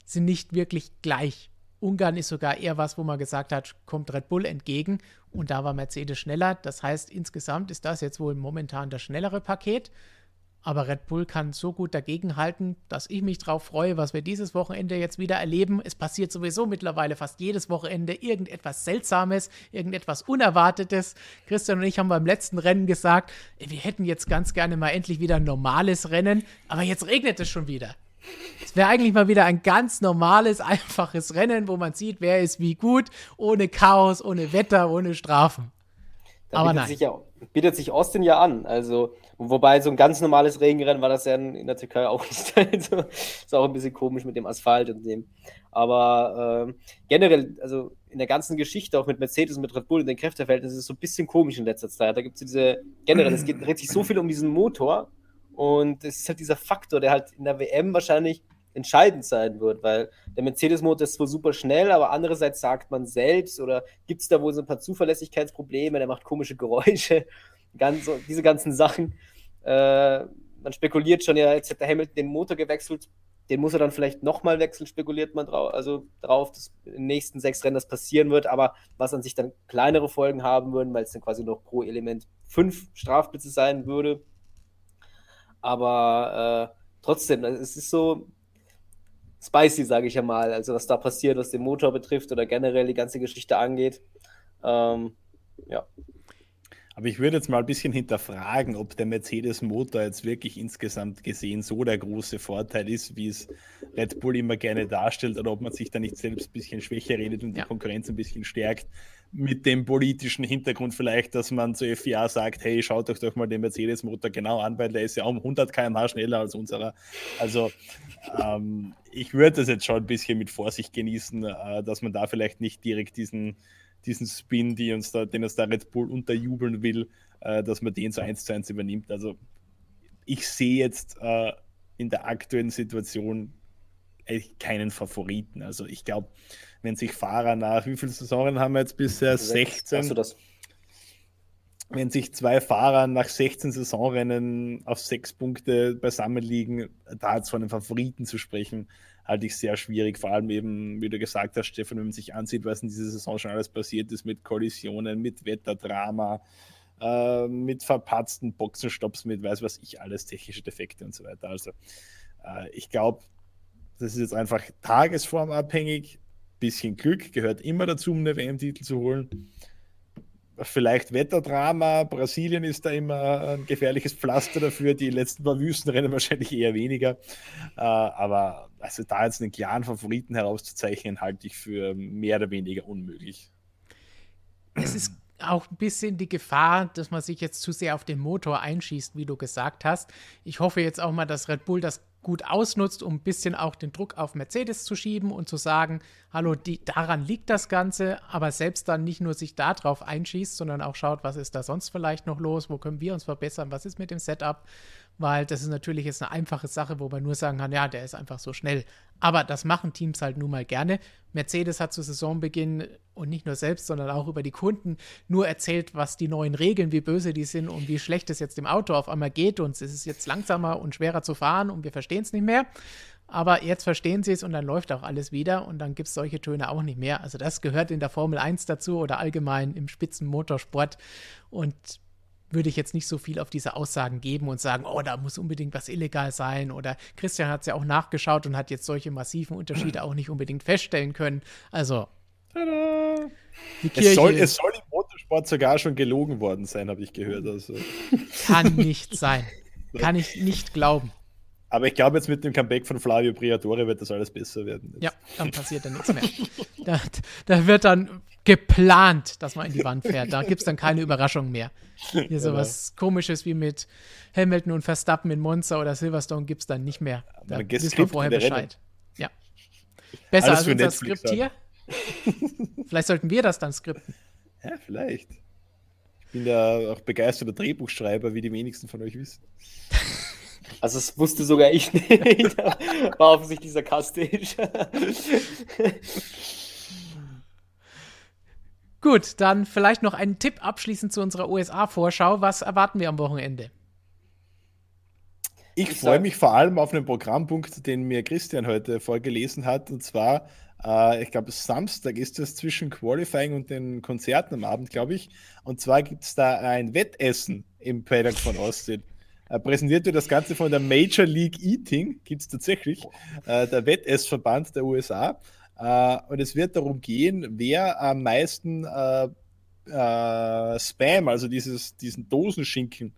sind nicht wirklich gleich. Ungarn ist sogar eher was, wo man gesagt hat, kommt Red Bull entgegen und da war Mercedes schneller. Das heißt, insgesamt ist das jetzt wohl momentan das schnellere Paket. Aber Red Bull kann so gut dagegenhalten, dass ich mich drauf freue, was wir dieses Wochenende jetzt wieder erleben. Es passiert sowieso mittlerweile fast jedes Wochenende irgendetwas Seltsames, irgendetwas Unerwartetes. Christian und ich haben beim letzten Rennen gesagt, wir hätten jetzt ganz gerne mal endlich wieder ein normales Rennen, aber jetzt regnet es schon wieder. Es wäre eigentlich mal wieder ein ganz normales, einfaches Rennen, wo man sieht, wer ist wie gut, ohne Chaos, ohne Wetter, ohne Strafen. Da aber nein. Sich ja, bietet sich Austin ja an. Also, wobei so ein ganz normales Regenrennen war das ja in, der Türkei auch nicht. Also, ist auch ein bisschen komisch mit dem Asphalt und dem. Aber äh, generell, also in der ganzen Geschichte, auch mit Mercedes und mit Red Bull in den Kräfteverhältnissen, ist es so ein bisschen komisch in letzter Zeit. Da gibt es diese, generell, es geht, dreht sich so viel um diesen Motor und es ist halt dieser Faktor, der halt in der WM wahrscheinlich entscheidend sein wird, weil der Mercedes-Motor ist zwar super schnell, aber andererseits sagt man selbst oder gibt es da wohl so ein paar Zuverlässigkeitsprobleme, der macht komische Geräusche, ganz, diese ganzen Sachen. Äh, man spekuliert schon, ja, jetzt hätte Hamilton den Motor gewechselt, den muss er dann vielleicht nochmal wechseln, spekuliert man drauf, also drauf, dass in den nächsten sechs Rennen das passieren wird, aber was an sich dann kleinere Folgen haben würden, weil es dann quasi noch pro Element fünf Strafblitze sein würde. Aber äh, trotzdem, es ist so, spicy, sage ich ja mal. Also was da passiert, was den Motor betrifft oder generell die ganze Geschichte angeht. Ähm, ja. Aber ich würde jetzt mal ein bisschen hinterfragen, ob der Mercedes-Motor jetzt wirklich insgesamt gesehen so der große Vorteil ist, wie es Red Bull immer gerne darstellt, oder ob man sich da nicht selbst ein bisschen schwächer redet und ja. die Konkurrenz ein bisschen stärkt. Mit dem politischen Hintergrund vielleicht, dass man zur FIA sagt, hey, schaut euch doch mal den Mercedes-Motor genau an, weil der ist ja um 100 km/h schneller als unserer. Also ähm, ich würde das jetzt schon ein bisschen mit Vorsicht genießen, äh, dass man da vielleicht nicht direkt diesen diesen Spin, die uns da, den uns da Red Bull unterjubeln will, äh, dass man den so eins zu eins übernimmt. Also ich sehe jetzt äh, in der aktuellen Situation keinen Favoriten. Also ich glaube, wenn sich Fahrer nach, wie viele Saisonen haben wir jetzt bisher? 16. Hast du das? Wenn sich zwei Fahrer nach 16 Saisonrennen auf sechs Punkte beisammen liegen, da jetzt von einem Favoriten zu sprechen, halte ich sehr schwierig. Vor allem eben, wie du gesagt hast, Stefan, wenn man sich ansieht, was in dieser Saison schon alles passiert ist mit Kollisionen, mit Wetterdrama, äh, mit verpatzten Boxenstopps, mit weiß was ich alles, technische Defekte und so weiter. Also äh, ich glaube, das ist jetzt einfach tagesformabhängig. Bisschen Glück gehört immer dazu, um eine WM-Titel zu holen vielleicht Wetterdrama. Brasilien ist da immer ein gefährliches Pflaster dafür. Die letzten paar Wüstenrennen wahrscheinlich eher weniger. Äh, aber also da jetzt einen klaren Favoriten herauszuzeichnen, halte ich für mehr oder weniger unmöglich. es ist auch ein bisschen die Gefahr, dass man sich jetzt zu sehr auf den Motor einschießt, wie du gesagt hast. Ich hoffe jetzt auch mal, dass Red Bull das gut ausnutzt, um ein bisschen auch den Druck auf Mercedes zu schieben und zu sagen, hallo, die, daran liegt das Ganze, aber selbst dann nicht nur sich darauf einschießt, sondern auch schaut, was ist da sonst vielleicht noch los, wo können wir uns verbessern, was ist mit dem Setup weil das ist natürlich jetzt eine einfache Sache, wo man nur sagen kann, ja, der ist einfach so schnell. Aber das machen Teams halt nun mal gerne. Mercedes hat zu Saisonbeginn und nicht nur selbst, sondern auch über die Kunden nur erzählt, was die neuen Regeln, wie böse die sind und wie schlecht es jetzt im Auto auf einmal geht und es ist jetzt langsamer und schwerer zu fahren und wir verstehen es nicht mehr. Aber jetzt verstehen sie es und dann läuft auch alles wieder und dann gibt es solche Töne auch nicht mehr. Also das gehört in der Formel 1 dazu oder allgemein im Spitzenmotorsport. Und würde ich jetzt nicht so viel auf diese Aussagen geben und sagen, oh, da muss unbedingt was illegal sein. Oder Christian hat es ja auch nachgeschaut und hat jetzt solche massiven Unterschiede auch nicht unbedingt feststellen können. Also. Es soll, es soll im Motorsport sogar schon gelogen worden sein, habe ich gehört. Also. Kann nicht sein. Kann ich nicht glauben. Aber ich glaube, jetzt mit dem Comeback von Flavio Briatore wird das alles besser werden. Jetzt. Ja, dann passiert dann nichts mehr. da, da, wird dann geplant, dass man in die Wand fährt. Da gibt es dann keine Überraschung mehr. Hier sowas genau. komisches wie mit Hamilton und Verstappen in Monza oder Silverstone gibt es dann nicht mehr. Da wissen wir vorher Bescheid. Ja. Besser Alles als unser Netflix Skript hier. vielleicht sollten wir das dann skripten. Ja, vielleicht. Ich bin ja auch begeisterter Drehbuchschreiber, wie die wenigsten von euch wissen. Also das wusste sogar ich nicht. War offensichtlich sarkastisch. Gut, dann vielleicht noch einen Tipp abschließend zu unserer USA-Vorschau. Was erwarten wir am Wochenende? Ich, ich freue mich vor allem auf einen Programmpunkt, den mir Christian heute vorgelesen hat. Und zwar, äh, ich glaube, Samstag ist es zwischen Qualifying und den Konzerten am Abend, glaube ich. Und zwar gibt es da ein Wettessen im Paddock von Austin. Äh, präsentiert wird das Ganze von der Major League Eating, gibt es tatsächlich, äh, der Wettessverband der USA. Äh, und es wird darum gehen, wer am meisten äh, äh, Spam, also dieses, diesen Dosenschinken,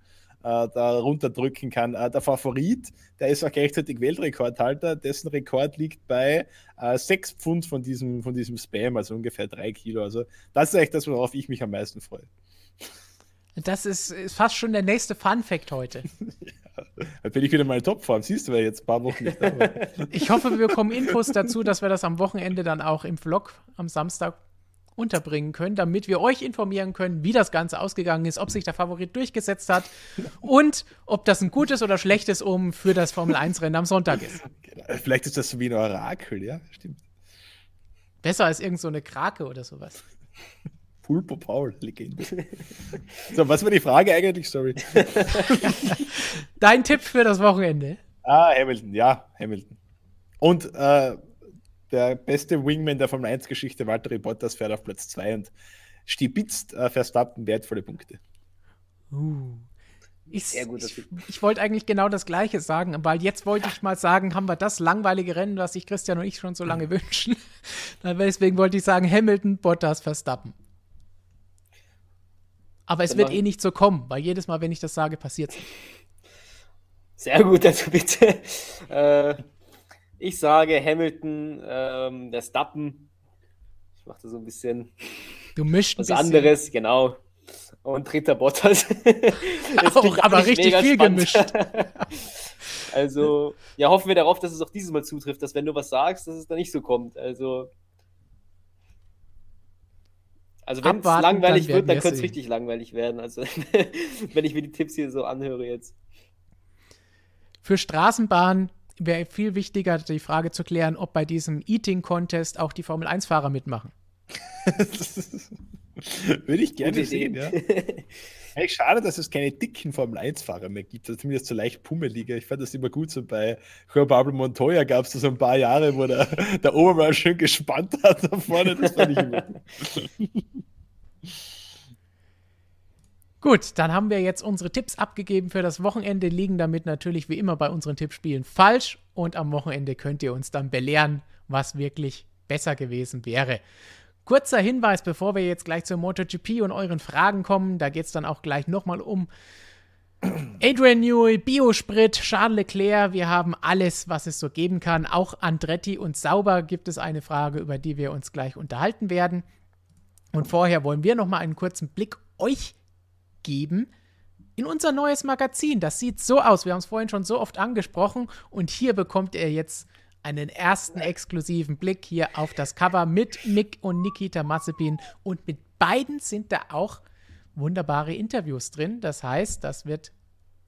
äh, da runterdrücken kann. Der Favorit, der ist auch gleichzeitig Weltrekordhalter, dessen Rekord liegt bei äh, 6 Pfund von diesem, von diesem Spam, also ungefähr 3 Kilo. Also das ist eigentlich das, worauf ich mich am meisten freue. Das ist, ist fast schon der nächste Fun-Fact heute. Dann bin ich wieder mal in Topform. Siehst du, wer jetzt ein paar Wochen nicht. Ich hoffe, wir bekommen Infos dazu, dass wir das am Wochenende dann auch im Vlog am Samstag unterbringen können, damit wir euch informieren können, wie das Ganze ausgegangen ist, ob sich der Favorit durchgesetzt hat und ob das ein gutes oder schlechtes Um für das Formel-1-Rennen am Sonntag ist. Genau. Vielleicht ist das so wie ein Orakel, ja? Stimmt. Besser als irgend so eine Krake oder sowas. Pulpo Paul, Legende. so, was war die Frage eigentlich? Sorry. Dein Tipp für das Wochenende? Ah, Hamilton, ja, Hamilton. Und äh, der beste Wingman der Formel 1-Geschichte, Walter Bottas, fährt auf Platz 2 und stibitzt äh, Verstappen wertvolle Punkte. Uh. Ich, ich, ich wollte eigentlich genau das Gleiche sagen, weil jetzt wollte ich mal sagen, haben wir das langweilige Rennen, was sich Christian und ich schon so lange wünschen. Deswegen wollte ich sagen, Hamilton, Bottas, Verstappen. Aber es wird eh nicht so kommen, weil jedes Mal, wenn ich das sage, passiert es. Sehr gut, also bitte. Äh, ich sage Hamilton, ähm, der Stappen. Ich mache da so ein bisschen du mischt was anderes, genau. Und dritter Bottas. auch, aber richtig viel spannend. gemischt. also, ja, hoffen wir darauf, dass es auch dieses Mal zutrifft, dass wenn du was sagst, dass es da nicht so kommt. Also, also wenn es langweilig wird, dann könnte es richtig langweilig werden. Also wenn ich mir die Tipps hier so anhöre jetzt. Für Straßenbahn wäre viel wichtiger, die Frage zu klären, ob bei diesem Eating-Contest auch die Formel-1-Fahrer mitmachen. Würde ich gerne sehen, ja. Eigentlich schade, dass es keine dicken Formel-1-Fahrer mehr gibt, also zumindest so leicht pummelige. Ich fand das immer gut, so bei Juan Pablo Montoya gab es so ein paar Jahre, wo der, der Obermann schön gespannt hat da vorne. Das fand ich immer gut. Gut, dann haben wir jetzt unsere Tipps abgegeben für das Wochenende, liegen damit natürlich wie immer bei unseren Tippspielen falsch und am Wochenende könnt ihr uns dann belehren, was wirklich besser gewesen wäre. Kurzer Hinweis, bevor wir jetzt gleich zur MotoGP und euren Fragen kommen, da geht es dann auch gleich nochmal um Adrian Newey, Biosprit, Charles Leclerc, wir haben alles, was es so geben kann. Auch Andretti und Sauber gibt es eine Frage, über die wir uns gleich unterhalten werden. Und vorher wollen wir noch mal einen kurzen Blick euch geben in unser neues Magazin. Das sieht so aus. Wir haben es vorhin schon so oft angesprochen und hier bekommt ihr jetzt einen ersten exklusiven Blick hier auf das Cover mit Mick und Nikita Mazepin und mit beiden sind da auch wunderbare Interviews drin. Das heißt, das wird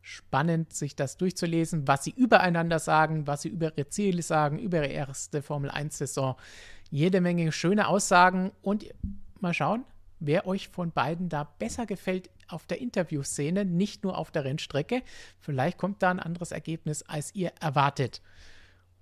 spannend, sich das durchzulesen, was sie übereinander sagen, was sie über ihre Ziele sagen, über ihre erste Formel 1-Saison. Jede Menge schöne Aussagen und mal schauen, wer euch von beiden da besser gefällt auf der Interviewszene, nicht nur auf der Rennstrecke. Vielleicht kommt da ein anderes Ergebnis, als ihr erwartet.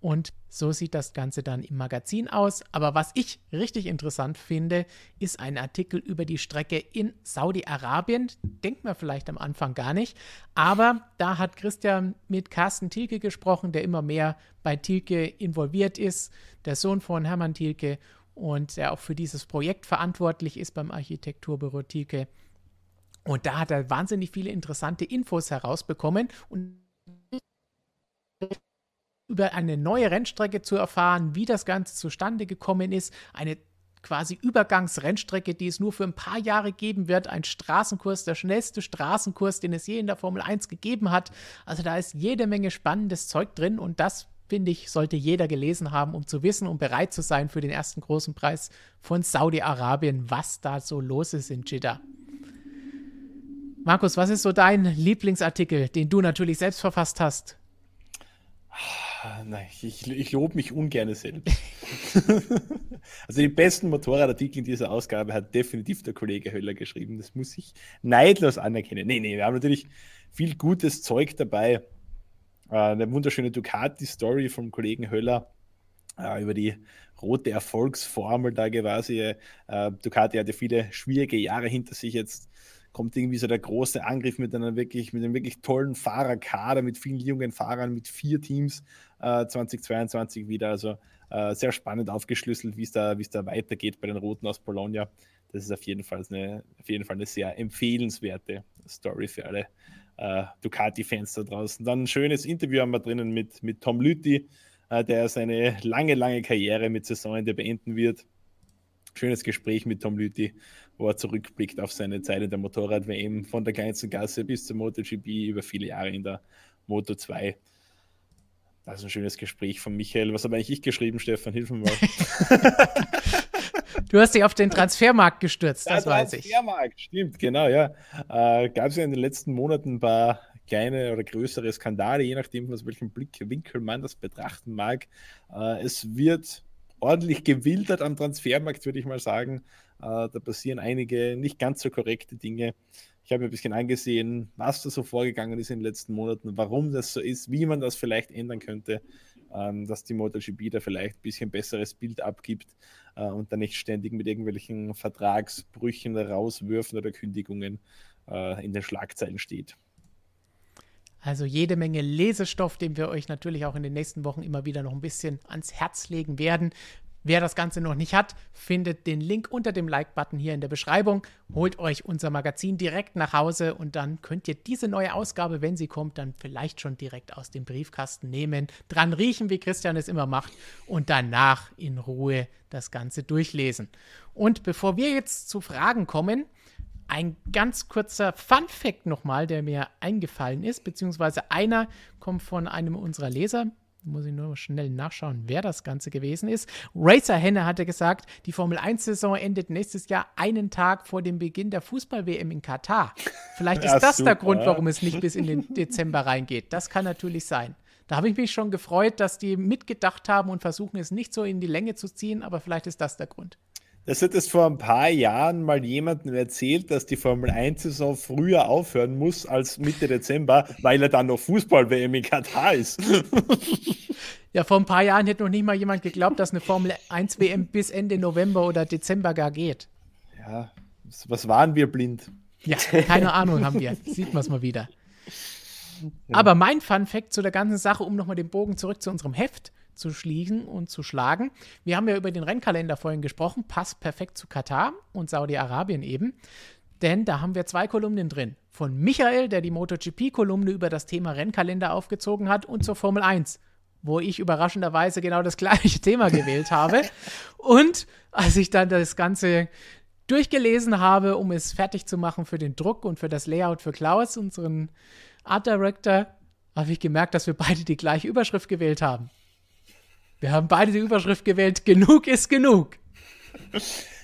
Und so sieht das Ganze dann im Magazin aus. Aber was ich richtig interessant finde, ist ein Artikel über die Strecke in Saudi-Arabien. Denkt man vielleicht am Anfang gar nicht. Aber da hat Christian mit Carsten Thielke gesprochen, der immer mehr bei Thielke involviert ist, der Sohn von Hermann Thielke und der auch für dieses Projekt verantwortlich ist beim Architekturbüro Thielke. Und da hat er wahnsinnig viele interessante Infos herausbekommen und über eine neue Rennstrecke zu erfahren, wie das Ganze zustande gekommen ist, eine quasi Übergangsrennstrecke, die es nur für ein paar Jahre geben wird, ein Straßenkurs, der schnellste Straßenkurs, den es je in der Formel 1 gegeben hat. Also da ist jede Menge spannendes Zeug drin und das finde ich, sollte jeder gelesen haben, um zu wissen und bereit zu sein für den ersten großen Preis von Saudi-Arabien, was da so los ist in Jeddah. Markus, was ist so dein Lieblingsartikel, den du natürlich selbst verfasst hast? Nein, ich, ich lobe mich ungern selbst. also die besten Motorradartikel in dieser Ausgabe hat definitiv der Kollege Höller geschrieben. Das muss ich neidlos anerkennen. Nee, nee, wir haben natürlich viel gutes Zeug dabei. Äh, eine wunderschöne Ducati-Story vom Kollegen Höller äh, über die rote Erfolgsformel da quasi. Äh, Ducati hatte viele schwierige Jahre hinter sich jetzt kommt irgendwie so der große Angriff mit einer wirklich, mit einem wirklich tollen Fahrerkader, mit vielen jungen Fahrern, mit vier Teams äh, 2022 wieder. Also äh, sehr spannend aufgeschlüsselt, wie es da, da weitergeht bei den Roten aus Bologna. Das ist auf jeden Fall eine, auf jeden Fall eine sehr empfehlenswerte Story für alle äh, Ducati-Fans da draußen. Dann ein schönes Interview haben wir drinnen mit, mit Tom Lüthi, äh, der seine lange, lange Karriere mit Saisonende beenden wird. Schönes Gespräch mit Tom Lüthi wo er zurückblickt auf seine Zeit in der Motorrad-WM von der kleinsten Gasse bis zur MotoGP über viele Jahre in der Moto 2. Das ist ein schönes Gespräch von Michael. Was habe eigentlich ich geschrieben, Stefan? Hilf mir mal. du hast dich auf den Transfermarkt gestürzt, das weiß ich. Transfermarkt, stimmt, genau, ja. Äh, Gab es ja in den letzten Monaten ein paar kleine oder größere Skandale, je nachdem, aus welchem Blickwinkel man das betrachten mag. Äh, es wird ordentlich gewildert am Transfermarkt, würde ich mal sagen. Äh, da passieren einige nicht ganz so korrekte Dinge. Ich habe mir ein bisschen angesehen, was da so vorgegangen ist in den letzten Monaten, warum das so ist, wie man das vielleicht ändern könnte, ähm, dass die MotoGP da vielleicht ein bisschen besseres Bild abgibt äh, und dann nicht ständig mit irgendwelchen Vertragsbrüchen rauswürfen oder Kündigungen äh, in den Schlagzeilen steht. Also jede Menge Lesestoff, den wir euch natürlich auch in den nächsten Wochen immer wieder noch ein bisschen ans Herz legen werden. Wer das Ganze noch nicht hat, findet den Link unter dem Like-Button hier in der Beschreibung. Holt euch unser Magazin direkt nach Hause und dann könnt ihr diese neue Ausgabe, wenn sie kommt, dann vielleicht schon direkt aus dem Briefkasten nehmen, dran riechen, wie Christian es immer macht, und danach in Ruhe das Ganze durchlesen. Und bevor wir jetzt zu Fragen kommen, ein ganz kurzer Fun-Fact nochmal, der mir eingefallen ist, beziehungsweise einer kommt von einem unserer Leser, muss ich nur schnell nachschauen, wer das Ganze gewesen ist. Racer Henne hatte gesagt, die Formel 1-Saison endet nächstes Jahr einen Tag vor dem Beginn der Fußball-WM in Katar. Vielleicht ist ja, das super. der Grund, warum es nicht bis in den Dezember reingeht. Das kann natürlich sein. Da habe ich mich schon gefreut, dass die mitgedacht haben und versuchen, es nicht so in die Länge zu ziehen, aber vielleicht ist das der Grund. Das hat es vor ein paar Jahren mal jemandem erzählt, dass die Formel 1-Saison früher aufhören muss als Mitte Dezember, weil er dann noch Fußball-WM in Katar ist. ja, vor ein paar Jahren hätte noch nicht mal jemand geglaubt, dass eine Formel 1-WM bis Ende November oder Dezember gar geht. Ja, was waren wir blind? Ja, keine Ahnung haben wir. Sieht man es mal wieder. Aber mein Fun Fact zu der ganzen Sache, um nochmal den Bogen zurück zu unserem Heft zu schließen und zu schlagen. Wir haben ja über den Rennkalender vorhin gesprochen, passt perfekt zu Katar und Saudi-Arabien eben. Denn da haben wir zwei Kolumnen drin. Von Michael, der die MotoGP-Kolumne über das Thema Rennkalender aufgezogen hat, und zur Formel 1, wo ich überraschenderweise genau das gleiche Thema gewählt habe. Und als ich dann das Ganze durchgelesen habe, um es fertig zu machen für den Druck und für das Layout für Klaus, unseren Art Director, habe ich gemerkt, dass wir beide die gleiche Überschrift gewählt haben. Wir haben beide die Überschrift gewählt, genug ist genug.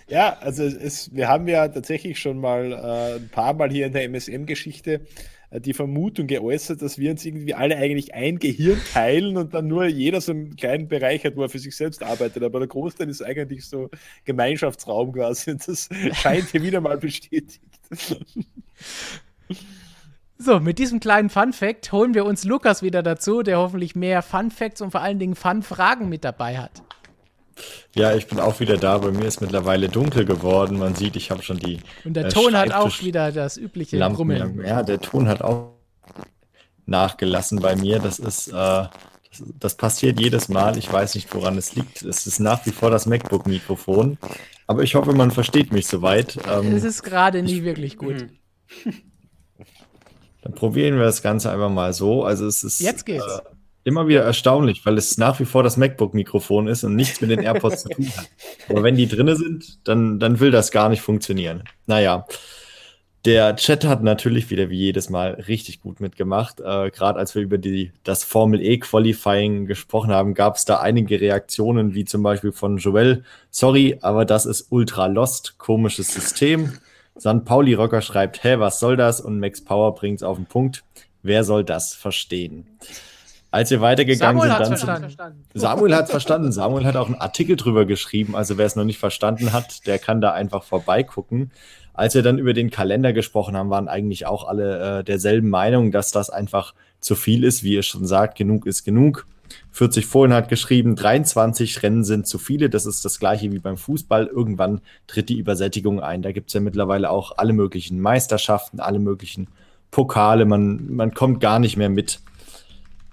Ja, also es, wir haben ja tatsächlich schon mal äh, ein paar Mal hier in der MSM-Geschichte äh, die Vermutung geäußert, dass wir uns irgendwie alle eigentlich ein Gehirn teilen und dann nur jeder so einen kleinen Bereich hat, wo er für sich selbst arbeitet. Aber der Großteil ist eigentlich so Gemeinschaftsraum quasi und das scheint hier wieder mal bestätigt. So, mit diesem kleinen Fun Fact holen wir uns Lukas wieder dazu, der hoffentlich mehr Fun Facts und vor allen Dingen Fun Fragen mit dabei hat. Ja, ich bin auch wieder da. Bei mir ist mittlerweile dunkel geworden. Man sieht, ich habe schon die. Und der äh, Ton hat auch wieder das übliche Lampen. Grummeln. Ja, der Ton hat auch nachgelassen bei mir. Das ist, äh, das, das, passiert jedes Mal. Ich weiß nicht, woran es liegt. Es ist nach wie vor das MacBook-Mikrofon. Aber ich hoffe, man versteht mich soweit. Ähm, es ist gerade nie wirklich gut. Dann probieren wir das Ganze einfach mal so. Also es ist. Jetzt geht's. Äh, immer wieder erstaunlich, weil es nach wie vor das MacBook-Mikrofon ist und nichts mit den AirPods zu tun hat. Aber wenn die drinne sind, dann, dann will das gar nicht funktionieren. Naja. Der Chat hat natürlich wieder wie jedes Mal richtig gut mitgemacht. Äh, Gerade als wir über die, das Formel E Qualifying gesprochen haben, gab es da einige Reaktionen, wie zum Beispiel von Joel. Sorry, aber das ist ultra lost, komisches System. San Pauli Rocker schreibt, hä, was soll das? Und Max Power bringt es auf den Punkt. Wer soll das verstehen? Als wir weitergegangen Samuel sind, dann verstanden. Samuel hat es verstanden. Samuel hat auch einen Artikel drüber geschrieben. Also wer es noch nicht verstanden hat, der kann da einfach vorbeigucken. Als wir dann über den Kalender gesprochen haben, waren eigentlich auch alle äh, derselben Meinung, dass das einfach zu viel ist. Wie ihr schon sagt, genug ist genug. 40 vorhin hat geschrieben, 23 Rennen sind zu viele. Das ist das gleiche wie beim Fußball. Irgendwann tritt die Übersättigung ein. Da gibt es ja mittlerweile auch alle möglichen Meisterschaften, alle möglichen Pokale. Man, man kommt gar nicht mehr mit.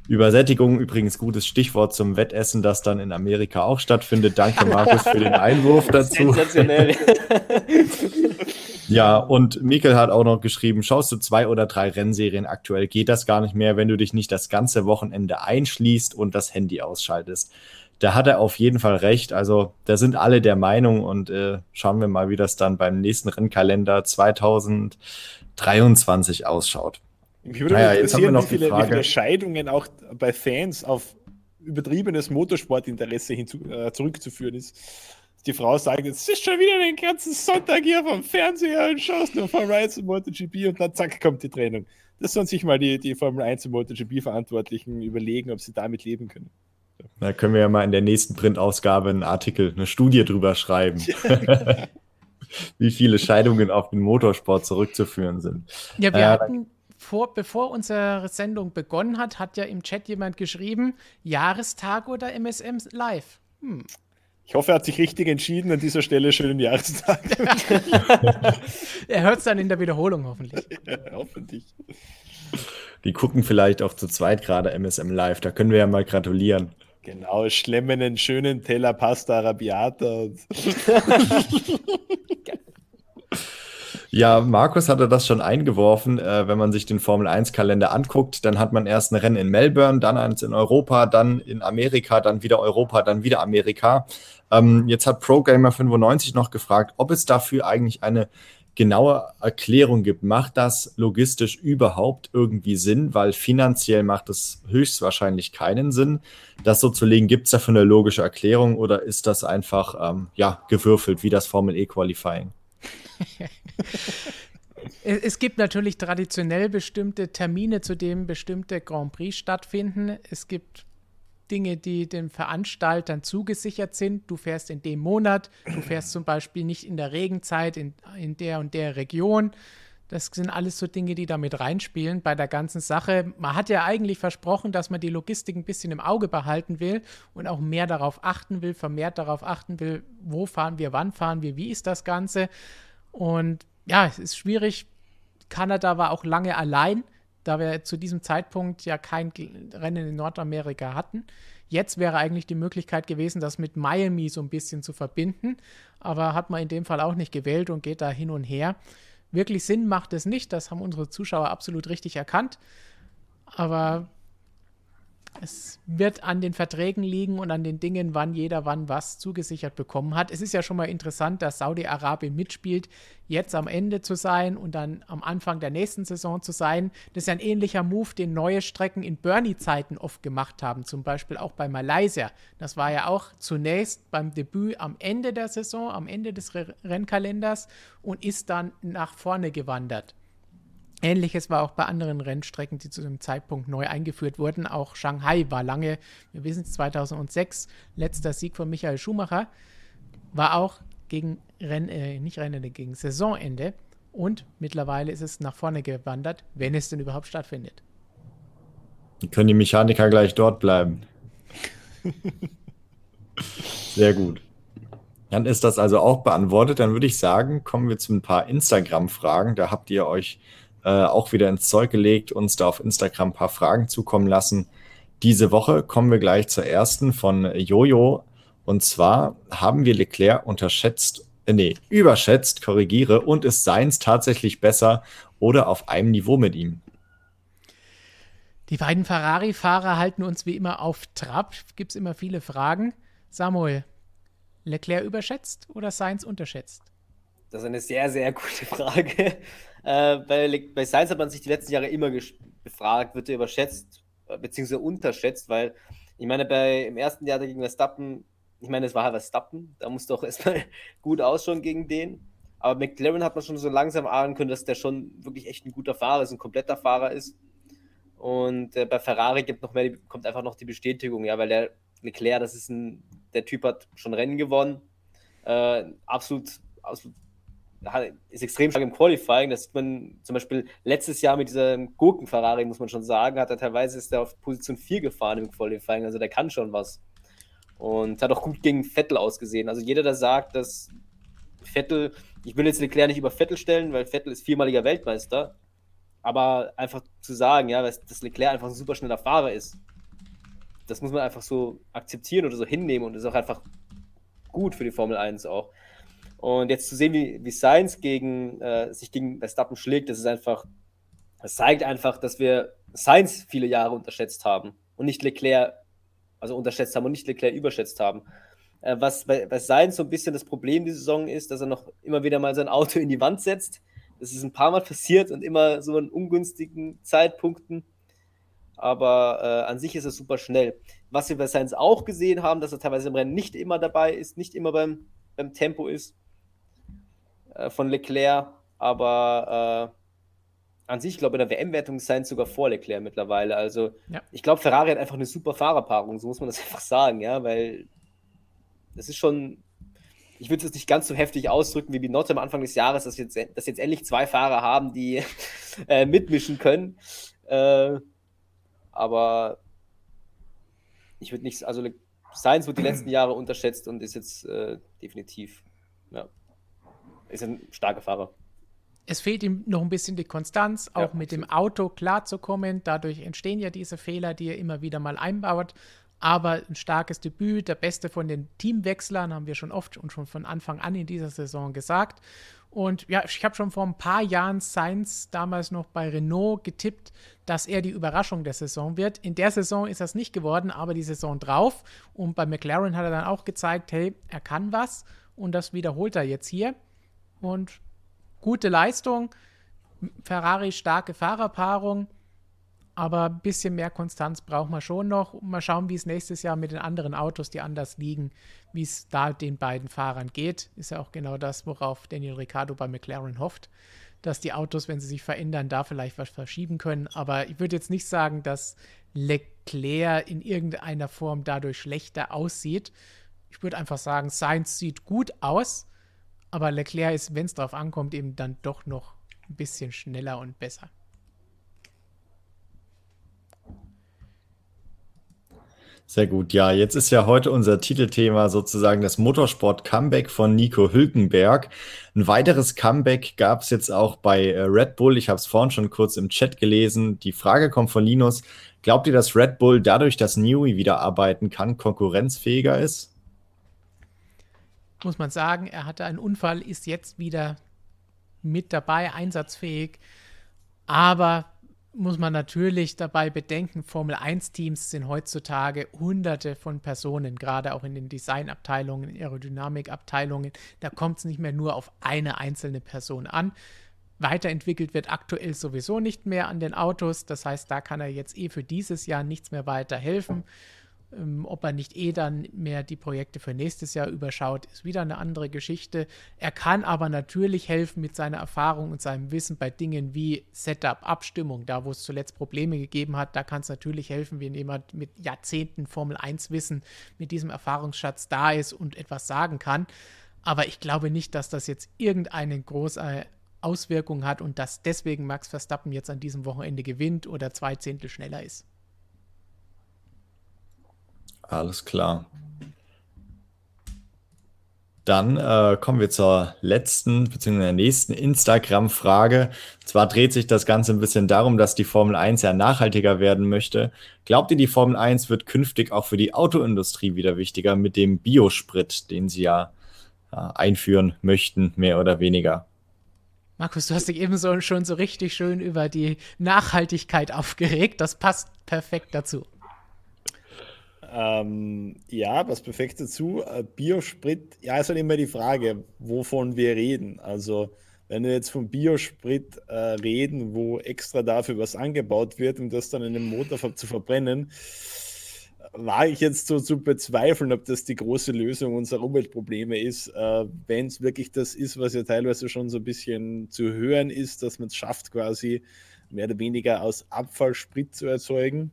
Übersättigung übrigens gutes Stichwort zum Wettessen, das dann in Amerika auch stattfindet. Danke, Markus, für den Einwurf dazu. Sensationell. ja, und Mikkel hat auch noch geschrieben, schaust du zwei oder drei Rennserien aktuell, geht das gar nicht mehr, wenn du dich nicht das ganze Wochenende einschließt und das Handy ausschaltest. Da hat er auf jeden Fall recht. Also da sind alle der Meinung und äh, schauen wir mal, wie das dann beim nächsten Rennkalender 2023 ausschaut. Mich würde naja, interessieren, wie viele, wie viele Scheidungen auch bei Fans auf übertriebenes Motorsportinteresse hinzu, äh, zurückzuführen ist. Die Frau sagt, jetzt ist schon wieder den ganzen Sonntag hier vom Fernseher und schaust nur Formel 1 und MotoGP und dann zack kommt die Trennung. Das sollen sich mal die, die Formel 1 und MotoGP-Verantwortlichen überlegen, ob sie damit leben können. Da können wir ja mal in der nächsten Printausgabe einen Artikel, eine Studie drüber schreiben. Wie viele Scheidungen auf den Motorsport zurückzuführen sind. Ja, wir äh, hatten vor, bevor unsere Sendung begonnen hat, hat ja im Chat jemand geschrieben, Jahrestag oder MSM live. Hm. Ich hoffe, er hat sich richtig entschieden an dieser Stelle. Schönen Jahrestag. er hört es dann in der Wiederholung hoffentlich. Ja, hoffentlich. Die gucken vielleicht auch zu zweit gerade MSM live. Da können wir ja mal gratulieren. Genau, schlemmen einen schönen Teller Pasta Arabiata. Ja, Markus hatte das schon eingeworfen. Äh, wenn man sich den Formel-1-Kalender anguckt, dann hat man erst ein Rennen in Melbourne, dann eins in Europa, dann in Amerika, dann wieder Europa, dann wieder Amerika. Ähm, jetzt hat ProGamer95 noch gefragt, ob es dafür eigentlich eine genaue Erklärung gibt. Macht das logistisch überhaupt irgendwie Sinn? Weil finanziell macht es höchstwahrscheinlich keinen Sinn, das so zu legen. Gibt es dafür eine logische Erklärung oder ist das einfach ähm, ja, gewürfelt wie das Formel E Qualifying? es gibt natürlich traditionell bestimmte Termine, zu denen bestimmte Grand Prix stattfinden. Es gibt Dinge, die den Veranstaltern zugesichert sind. Du fährst in dem Monat, du fährst zum Beispiel nicht in der Regenzeit in, in der und der Region. Das sind alles so Dinge, die damit reinspielen bei der ganzen Sache. Man hat ja eigentlich versprochen, dass man die Logistik ein bisschen im Auge behalten will und auch mehr darauf achten will, vermehrt darauf achten will, wo fahren wir, wann fahren wir, wie ist das Ganze. Und ja, es ist schwierig. Kanada war auch lange allein, da wir zu diesem Zeitpunkt ja kein Rennen in Nordamerika hatten. Jetzt wäre eigentlich die Möglichkeit gewesen, das mit Miami so ein bisschen zu verbinden, aber hat man in dem Fall auch nicht gewählt und geht da hin und her. Wirklich Sinn macht es nicht, das haben unsere Zuschauer absolut richtig erkannt. Aber Es wird an den Verträgen liegen und an den Dingen, wann jeder wann was zugesichert bekommen hat. Es ist ja schon mal interessant, dass Saudi-Arabien mitspielt, jetzt am Ende zu sein und dann am Anfang der nächsten Saison zu sein. Das ist ein ähnlicher Move, den neue Strecken in Bernie-Zeiten oft gemacht haben, zum Beispiel auch bei Malaysia. Das war ja auch zunächst beim Debüt am Ende der Saison, am Ende des Rennkalenders und ist dann nach vorne gewandert. Ähnliches war auch bei anderen Rennstrecken, die zu dem Zeitpunkt neu eingeführt wurden. Auch Shanghai war lange, wir wissen es, 2006, letzter Sieg von Michael Schumacher, war auch gegen Renn, äh, nicht Rennende, gegen Saisonende. Und mittlerweile ist es nach vorne gewandert, wenn es denn überhaupt stattfindet. können die Mechaniker gleich dort bleiben. Sehr gut. Dann ist das also auch beantwortet. Dann würde ich sagen, kommen wir zu ein paar Instagram-Fragen. Da habt ihr euch äh, auch wieder ins Zeug gelegt, uns da auf Instagram ein paar Fragen zukommen lassen. Diese Woche kommen wir gleich zur ersten von Jojo. Und zwar haben wir Leclerc unterschätzt, äh, nee, überschätzt, korrigiere, und ist seins tatsächlich besser oder auf einem Niveau mit ihm? Die beiden Ferrari-Fahrer halten uns wie immer auf Trab. Gibt es immer viele Fragen. Samuel, Leclerc überschätzt oder Sainz unterschätzt? Das ist eine sehr, sehr gute Frage. Äh, bei, bei Sainz hat man sich die letzten Jahre immer gefragt, wird er überschätzt äh, bzw. unterschätzt, weil ich meine, bei, im ersten Jahr gegen Verstappen, ich meine, es war halt Verstappen, da musste auch erstmal gut ausschauen gegen den. Aber McLaren hat man schon so langsam ahnen können, dass der schon wirklich echt ein guter Fahrer ist, ein kompletter Fahrer ist. Und äh, bei Ferrari gibt noch mehr, kommt einfach noch die Bestätigung, ja, weil der Leclerc, das ist ein, der Typ hat schon Rennen gewonnen, äh, absolut, absolut ist extrem stark im Qualifying. Das sieht man zum Beispiel letztes Jahr mit dieser Gurken-Ferrari, muss man schon sagen, hat er teilweise ist er auf Position 4 gefahren im Qualifying. Also der kann schon was. Und hat auch gut gegen Vettel ausgesehen. Also jeder, der sagt, dass Vettel, ich will jetzt Leclerc nicht über Vettel stellen, weil Vettel ist viermaliger Weltmeister. Aber einfach zu sagen, ja, dass Leclerc einfach ein super schneller Fahrer ist, das muss man einfach so akzeptieren oder so hinnehmen und ist auch einfach gut für die Formel 1 auch. Und jetzt zu sehen, wie, wie Sainz gegen, äh, sich gegen Verstappen schlägt, das ist einfach, das zeigt einfach, dass wir Sainz viele Jahre unterschätzt haben und nicht Leclerc, also unterschätzt haben und nicht Leclerc überschätzt haben. Äh, was bei, bei Sainz so ein bisschen das Problem die Saison ist, dass er noch immer wieder mal sein Auto in die Wand setzt. Das ist ein paar Mal passiert und immer so in ungünstigen Zeitpunkten. Aber äh, an sich ist er super schnell. Was wir bei Sainz auch gesehen haben, dass er teilweise im Rennen nicht immer dabei ist, nicht immer beim, beim Tempo ist äh, von Leclerc, aber äh, an sich, glaube ich, in der WM-Wertung sein sogar vor Leclerc mittlerweile. Also ja. ich glaube, Ferrari hat einfach eine super Fahrerpaarung, so muss man das einfach sagen, ja, weil das ist schon, ich würde es nicht ganz so heftig ausdrücken wie Binotto am Anfang des Jahres, dass jetzt, dass jetzt endlich zwei Fahrer haben, die äh, mitmischen können. Äh, aber ich würde nicht, also Sainz wird die letzten Jahre unterschätzt und ist jetzt äh, definitiv, ja ist ein starker Fahrer. Es fehlt ihm noch ein bisschen die Konstanz, auch ja, mit dem Auto klarzukommen. Dadurch entstehen ja diese Fehler, die er immer wieder mal einbaut. Aber ein starkes Debüt, der beste von den Teamwechslern, haben wir schon oft und schon von Anfang an in dieser Saison gesagt. Und ja, ich habe schon vor ein paar Jahren Sainz damals noch bei Renault getippt, dass er die Überraschung der Saison wird. In der Saison ist das nicht geworden, aber die Saison drauf. Und bei McLaren hat er dann auch gezeigt, hey, er kann was. Und das wiederholt er jetzt hier und gute Leistung. Ferrari starke Fahrerpaarung, aber ein bisschen mehr Konstanz braucht man schon noch. Mal schauen, wie es nächstes Jahr mit den anderen Autos, die anders liegen, wie es da den beiden Fahrern geht. Ist ja auch genau das, worauf Daniel Ricciardo bei McLaren hofft, dass die Autos, wenn sie sich verändern, da vielleicht was verschieben können. Aber ich würde jetzt nicht sagen, dass Leclerc in irgendeiner Form dadurch schlechter aussieht. Ich würde einfach sagen, Sainz sieht gut aus aber Leclerc ist, wenn es darauf ankommt, eben dann doch noch ein bisschen schneller und besser. Sehr gut. Ja, jetzt ist ja heute unser Titelthema sozusagen das Motorsport-Comeback von Nico Hülkenberg. Ein weiteres Comeback gab es jetzt auch bei äh, Red Bull. Ich habe es vorhin schon kurz im Chat gelesen. Die Frage kommt von Linus. Glaubt ihr, dass Red Bull dadurch, dass Newey wieder arbeiten kann, konkurrenzfähiger ist? Muss man sagen, er hatte einen Unfall, ist jetzt wieder mit dabei, einsatzfähig. Aber muss man natürlich dabei bedenken, Formel 1-Teams sind heutzutage hunderte von Personen, gerade auch in den Designabteilungen, Aerodynamikabteilungen. Da kommt es nicht mehr nur auf eine einzelne Person an. Weiterentwickelt wird aktuell sowieso nicht mehr an den Autos. Das heißt, da kann er jetzt eh für dieses Jahr nichts mehr weiter helfen. Ähm, ob er nicht eh dann mehr die Projekte für nächstes Jahr überschaut, ist wieder eine andere Geschichte. Er kann aber natürlich helfen mit seiner Erfahrung und seinem Wissen bei Dingen wie Setup, Abstimmung, da wo es zuletzt Probleme gegeben hat. Da kann es natürlich helfen, wenn jemand mit Jahrzehnten Formel 1 Wissen mit diesem Erfahrungsschatz da ist und etwas sagen kann. Aber ich glaube nicht, dass das jetzt irgendeine große Auswirkung hat und dass deswegen Max Verstappen jetzt an diesem Wochenende gewinnt oder zwei Zehntel schneller ist. Alles klar. Dann äh, kommen wir zur letzten bzw. der nächsten Instagram-Frage. Zwar dreht sich das Ganze ein bisschen darum, dass die Formel 1 ja nachhaltiger werden möchte. Glaubt ihr, die Formel 1 wird künftig auch für die Autoindustrie wieder wichtiger mit dem Biosprit, den sie ja äh, einführen möchten, mehr oder weniger? Markus, du hast dich eben schon so richtig schön über die Nachhaltigkeit aufgeregt. Das passt perfekt dazu. Ähm, ja, was perfekt dazu. Äh, Biosprit, ja, ist halt immer die Frage, wovon wir reden. Also, wenn wir jetzt von Biosprit äh, reden, wo extra dafür was angebaut wird, um das dann in einem Motor zu verbrennen, wage ich jetzt so zu bezweifeln, ob das die große Lösung unserer Umweltprobleme ist. Äh, wenn es wirklich das ist, was ja teilweise schon so ein bisschen zu hören ist, dass man es schafft, quasi mehr oder weniger aus Abfall Sprit zu erzeugen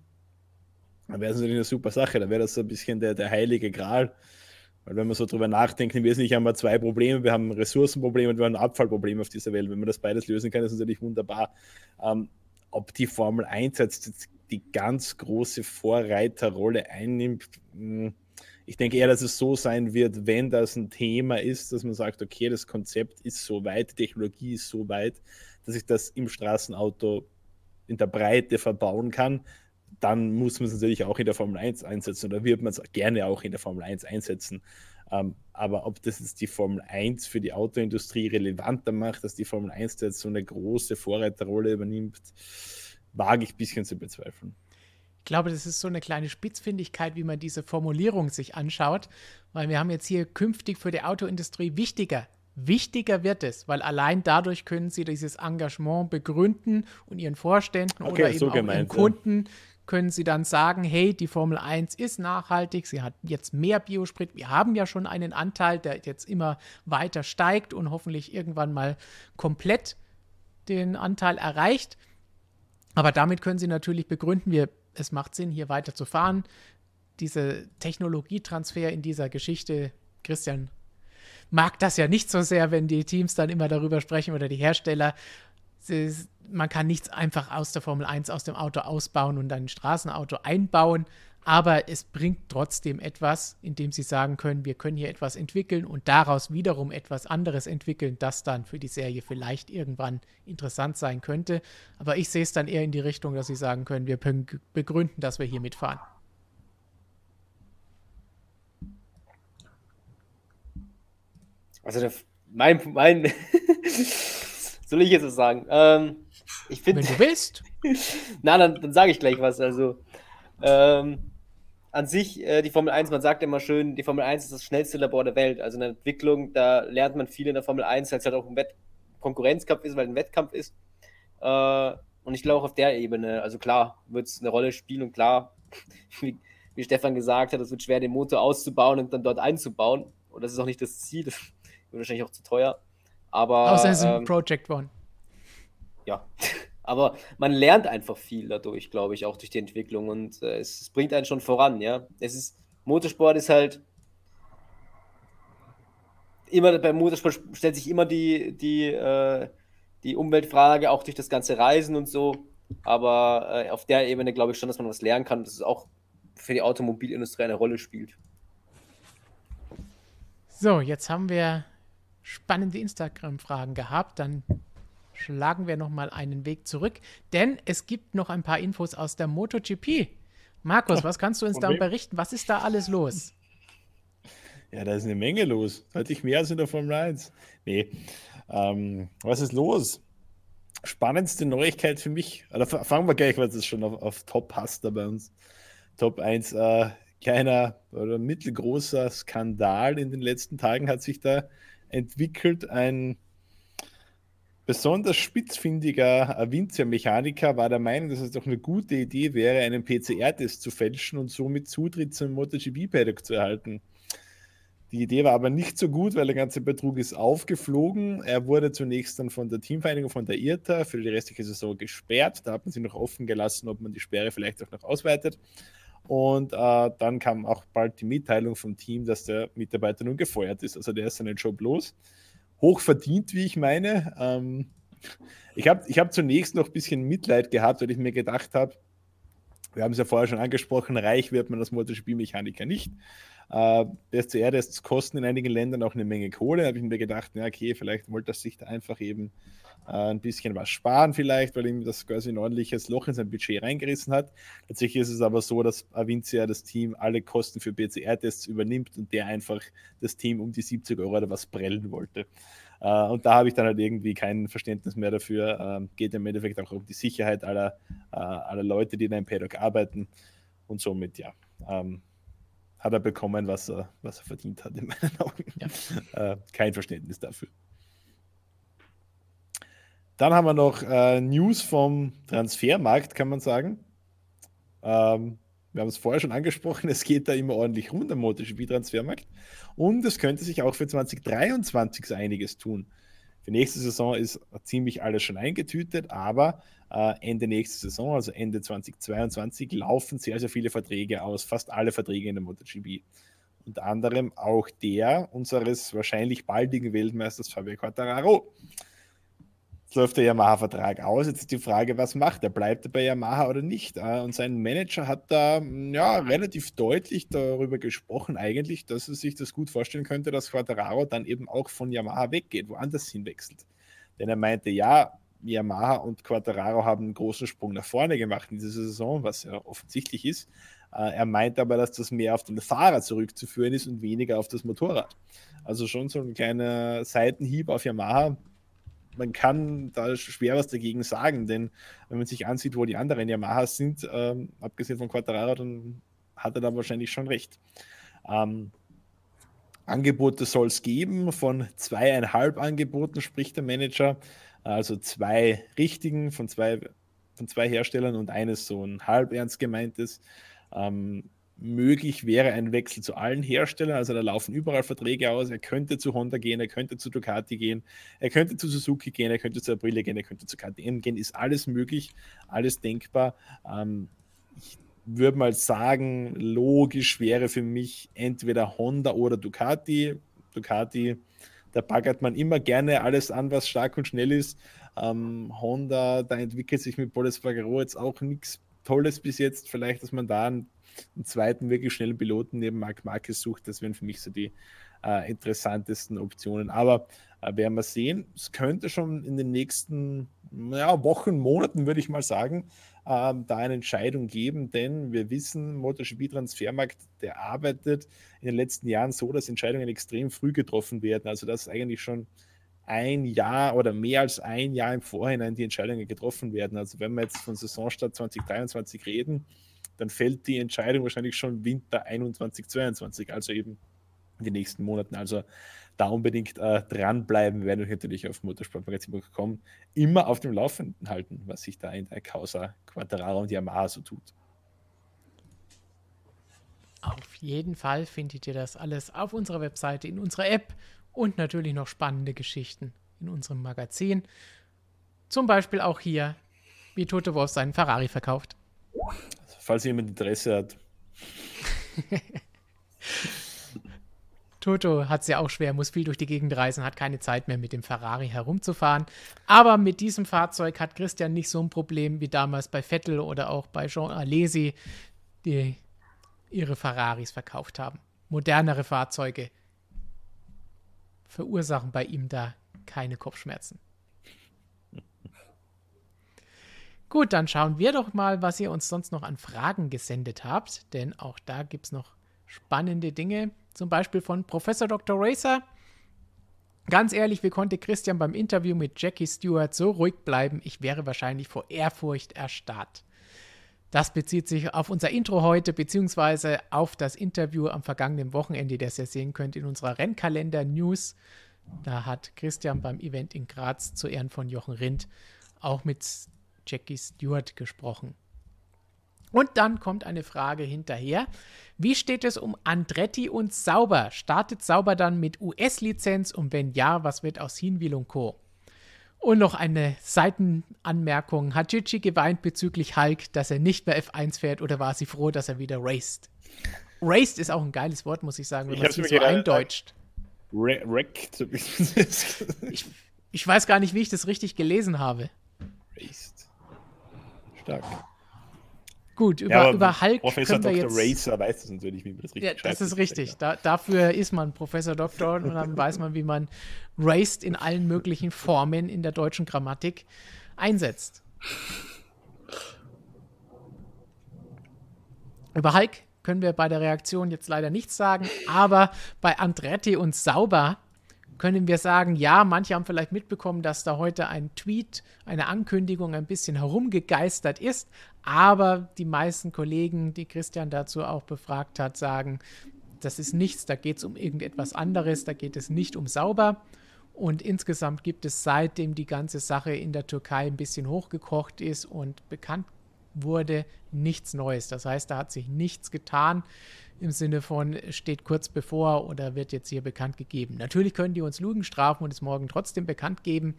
dann wäre es natürlich eine super Sache. Da wäre das so ein bisschen der, der heilige Gral. Weil wenn man so drüber nachdenkt, im Wesentlichen haben wir zwei Probleme. Wir haben ein Ressourcenproblem und wir haben ein Abfallproblem auf dieser Welt. Wenn man das beides lösen kann, ist es natürlich wunderbar. Ähm, ob die Formel 1 jetzt die ganz große Vorreiterrolle einnimmt, hm, ich denke eher, dass es so sein wird, wenn das ein Thema ist, dass man sagt, okay, das Konzept ist so weit, die Technologie ist so weit, dass ich das im Straßenauto in der Breite verbauen kann, dann muss man es natürlich auch in der Formel 1 einsetzen oder wird man es gerne auch in der Formel 1 einsetzen. Ähm, aber ob das jetzt die Formel 1 für die Autoindustrie relevanter macht, dass die Formel 1 jetzt so eine große Vorreiterrolle übernimmt, wage ich ein bisschen zu bezweifeln. Ich glaube, das ist so eine kleine Spitzfindigkeit, wie man diese Formulierung sich anschaut, weil wir haben jetzt hier künftig für die Autoindustrie wichtiger. Wichtiger wird es, weil allein dadurch können sie dieses Engagement begründen und ihren Vorständen okay, oder eben so auch gemeint, ihren Kunden können sie dann sagen, hey, die Formel 1 ist nachhaltig, sie hat jetzt mehr Biosprit, wir haben ja schon einen Anteil, der jetzt immer weiter steigt und hoffentlich irgendwann mal komplett den Anteil erreicht. Aber damit können sie natürlich begründen, wir, es macht Sinn, hier weiter zu fahren. Dieser Technologietransfer in dieser Geschichte, Christian mag das ja nicht so sehr, wenn die Teams dann immer darüber sprechen oder die Hersteller man kann nichts einfach aus der Formel 1 aus dem Auto ausbauen und dann ein Straßenauto einbauen, aber es bringt trotzdem etwas, indem sie sagen können, wir können hier etwas entwickeln und daraus wiederum etwas anderes entwickeln, das dann für die Serie vielleicht irgendwann interessant sein könnte. Aber ich sehe es dann eher in die Richtung, dass sie sagen können, wir begründen, dass wir hier mitfahren. Also der, mein, mein soll ich jetzt was sagen? Ähm, ich find, Wenn du willst. Na, dann, dann sage ich gleich was. Also, ähm, an sich, äh, die Formel 1, man sagt immer schön, die Formel 1 ist das schnellste Labor der Welt. Also in der Entwicklung, da lernt man viel in der Formel 1, weil es halt auch ein Wett Konkurrenzkampf ist, weil ein Wettkampf ist. Äh, und ich glaube auch auf der Ebene, also klar, wird es eine Rolle spielen und klar, wie, wie, Stefan gesagt hat, es wird schwer, den Motor auszubauen und dann dort einzubauen. Und das ist auch nicht das Ziel, das wird wahrscheinlich auch zu teuer. Aber, Außer es ist ein ähm, Project One. Ja, aber man lernt einfach viel dadurch, glaube ich, auch durch die Entwicklung und äh, es, es, bringt einen schon voran, ja. Es ist, Motorsport ist halt immer, beim Motorsport stellt sich immer die, die, äh, die Umweltfrage, auch durch das ganze Reisen und so. Aber äh, auf der Ebene glaube ich schon, dass man was lernen kann, dass es auch für die Automobilindustrie eine Rolle spielt. So, jetzt haben wir spannende Instagram-Fragen gehabt, dann schlagen wir nochmal einen Weg zurück, denn es gibt noch ein paar Infos aus der MotoGP. Markus, was kannst du uns da berichten? Was ist da alles los? Ja, da ist eine Menge los. Hatte ich mehr als in der Formel 1. Nee. Ähm, was ist los? spannendste Neuigkeit für mich, oder fangen wir gleich, weil es schon auf, auf Top passt da bei uns. Top 1, äh, kleiner oder mittelgroßer Skandal in den letzten Tagen hat sich da entwickelt. Ein besonders spitzfindiger Avintia-Mechaniker war der Meinung, dass es doch eine gute Idee wäre, einen PCR-Test zu fälschen und somit Zutritt zum MotoGP-Paddock zu erhalten. Die Idee war aber nicht so gut, weil der ganze Betrug ist aufgeflogen. Er wurde zunächst dann von der Teamvereinigung, von der IRTA, für die restliche Saison gesperrt. Da hat man sie noch offen gelassen, ob man die Sperre vielleicht auch noch ausweitet. Und äh, dann kam auch bald die Mitteilung vom Team, dass der Mitarbeiter nun gefeuert ist. Also der ist seinen Job los. Hoch verdient, wie ich meine. Ähm, ich habe ich hab zunächst noch ein bisschen Mitleid gehabt, weil ich mir gedacht habe, wir haben es ja vorher schon angesprochen, reich wird man als Motorspielmechaniker nicht. Äh, PSCR-Tests kosten in einigen Ländern auch eine Menge Kohle. Da habe ich mir gedacht, ja, okay, vielleicht wollte er sich da einfach eben ein bisschen was sparen, vielleicht, weil ihm das quasi ein ordentliches Loch in sein Budget reingerissen hat. Tatsächlich ist es aber so, dass Avincia das Team alle Kosten für PCR-Tests übernimmt und der einfach das Team um die 70 Euro oder was prellen wollte. Uh, und da habe ich dann halt irgendwie kein Verständnis mehr dafür. Uh, geht im Endeffekt auch um die Sicherheit aller, uh, aller Leute, die in einem Paddock arbeiten. Und somit, ja, ähm, hat er bekommen, was er, was er verdient hat, in meinen Augen. Ja. Äh, kein Verständnis dafür. Dann haben wir noch äh, News vom Transfermarkt, kann man sagen. Ähm, wir haben es vorher schon angesprochen, es geht da immer ordentlich rund am MotoGP-Transfermarkt. Und es könnte sich auch für 2023 so einiges tun. Für nächste Saison ist ziemlich alles schon eingetütet, aber äh, Ende nächste Saison, also Ende 2022, laufen sehr, sehr viele Verträge aus, fast alle Verträge in der MotoGP. Unter anderem auch der unseres wahrscheinlich baldigen Weltmeisters Fabio Quartararo läuft der Yamaha-Vertrag aus. Jetzt ist die Frage, was macht er? Bleibt er bei Yamaha oder nicht? Äh, und sein Manager hat da ja, relativ deutlich darüber gesprochen, eigentlich, dass er sich das gut vorstellen könnte, dass Quattararo dann eben auch von Yamaha weggeht, woanders hinwechselt. Denn er meinte, ja, Yamaha und Quattararo haben einen großen Sprung nach vorne gemacht in dieser Saison, was ja offensichtlich ist. Äh, er meint aber, dass das mehr auf den Fahrer zurückzuführen ist und weniger auf das Motorrad. Also schon so ein kleiner Seitenhieb auf Yamaha, man kann da schwer was dagegen sagen, denn wenn man sich ansieht, wo die anderen Yamahas sind, ähm, abgesehen von Quattararo, dann hat er da wahrscheinlich schon recht. Ähm, Angebote soll es geben, von zweieinhalb Angeboten spricht der Manager, also zwei richtigen von zwei, von zwei Herstellern und eines so ein halb ernst gemeintes. Ähm, möglich wäre ein Wechsel zu allen Herstellern. Also da laufen überall Verträge aus. Er könnte zu Honda gehen, er könnte zu Ducati gehen, er könnte zu Suzuki gehen, er könnte zu Aprilia gehen, er könnte zu KTM gehen. Ist alles möglich, alles denkbar. Ähm, ich würde mal sagen, logisch wäre für mich entweder Honda oder Ducati. Ducati, da baggert man immer gerne alles an, was stark und schnell ist. Ähm, Honda, da entwickelt sich mit Boles Fagaro jetzt auch nichts Tolles bis jetzt. Vielleicht, dass man da einen einen zweiten wirklich schnellen Piloten neben Marc Marquez sucht. Das wären für mich so die äh, interessantesten Optionen. Aber äh, werden wir sehen. Es könnte schon in den nächsten ja, Wochen, Monaten, würde ich mal sagen, äh, da eine Entscheidung geben, denn wir wissen, MotoGP-Transfermarkt, der arbeitet in den letzten Jahren so, dass Entscheidungen extrem früh getroffen werden. Also dass eigentlich schon ein Jahr oder mehr als ein Jahr im Vorhinein die Entscheidungen getroffen werden. Also wenn wir jetzt von Saisonstart 2023 reden, dann fällt die Entscheidung wahrscheinlich schon Winter 21, 22, also eben in den nächsten Monaten. Also da unbedingt äh, dranbleiben, werden wir natürlich auf motorsportmagazin.com immer auf dem Laufenden halten, was sich da in der Causa Quattararo und Yamaha so tut. Auf jeden Fall findet ihr das alles auf unserer Webseite, in unserer App und natürlich noch spannende Geschichten in unserem Magazin. Zum Beispiel auch hier, wie Tote Wolf seinen Ferrari verkauft falls jemand Interesse hat. Toto hat es ja auch schwer, muss viel durch die Gegend reisen, hat keine Zeit mehr mit dem Ferrari herumzufahren. Aber mit diesem Fahrzeug hat Christian nicht so ein Problem wie damals bei Vettel oder auch bei Jean Alesi, die ihre Ferraris verkauft haben. Modernere Fahrzeuge verursachen bei ihm da keine Kopfschmerzen. Gut, dann schauen wir doch mal, was ihr uns sonst noch an Fragen gesendet habt, denn auch da gibt es noch spannende Dinge, zum Beispiel von Professor Dr. Racer. Ganz ehrlich, wie konnte Christian beim Interview mit Jackie Stewart so ruhig bleiben? Ich wäre wahrscheinlich vor Ehrfurcht erstarrt. Das bezieht sich auf unser Intro heute, beziehungsweise auf das Interview am vergangenen Wochenende, das ihr sehen könnt in unserer Rennkalender-News. Da hat Christian beim Event in Graz zu Ehren von Jochen Rindt auch mit Jackie Stewart gesprochen. Und dann kommt eine Frage hinterher. Wie steht es um Andretti und Sauber? Startet Sauber dann mit US-Lizenz und wenn ja, was wird aus Hinwil und Co.? Und noch eine Seitenanmerkung. Hat Gigi geweint bezüglich Hulk, dass er nicht mehr F1 fährt oder war sie froh, dass er wieder raced? Raced ist auch ein geiles Wort, muss ich sagen, wenn man es so eindeutscht. Wrecked. ich, ich weiß gar nicht, wie ich das richtig gelesen habe. Raced. Stark. Gut, über, ja, über Hulk Professor können wir Dr. jetzt... Racer weiß das natürlich, wie man das richtig ja, Das ist richtig. Da, dafür ist man Professor Doktor und dann weiß man, wie man raced in allen möglichen Formen in der deutschen Grammatik einsetzt. Über Hulk können wir bei der Reaktion jetzt leider nichts sagen, aber bei Andretti und Sauber können wir sagen, ja, manche haben vielleicht mitbekommen, dass da heute ein Tweet, eine Ankündigung ein bisschen herumgegeistert ist, aber die meisten Kollegen, die Christian dazu auch befragt hat, sagen, das ist nichts, da geht es um irgendetwas anderes, da geht es nicht um sauber. Und insgesamt gibt es seitdem die ganze Sache in der Türkei ein bisschen hochgekocht ist und bekannt wurde, nichts Neues. Das heißt, da hat sich nichts getan im Sinne von steht kurz bevor oder wird jetzt hier bekannt gegeben. Natürlich können die uns Lügen strafen und es morgen trotzdem bekannt geben,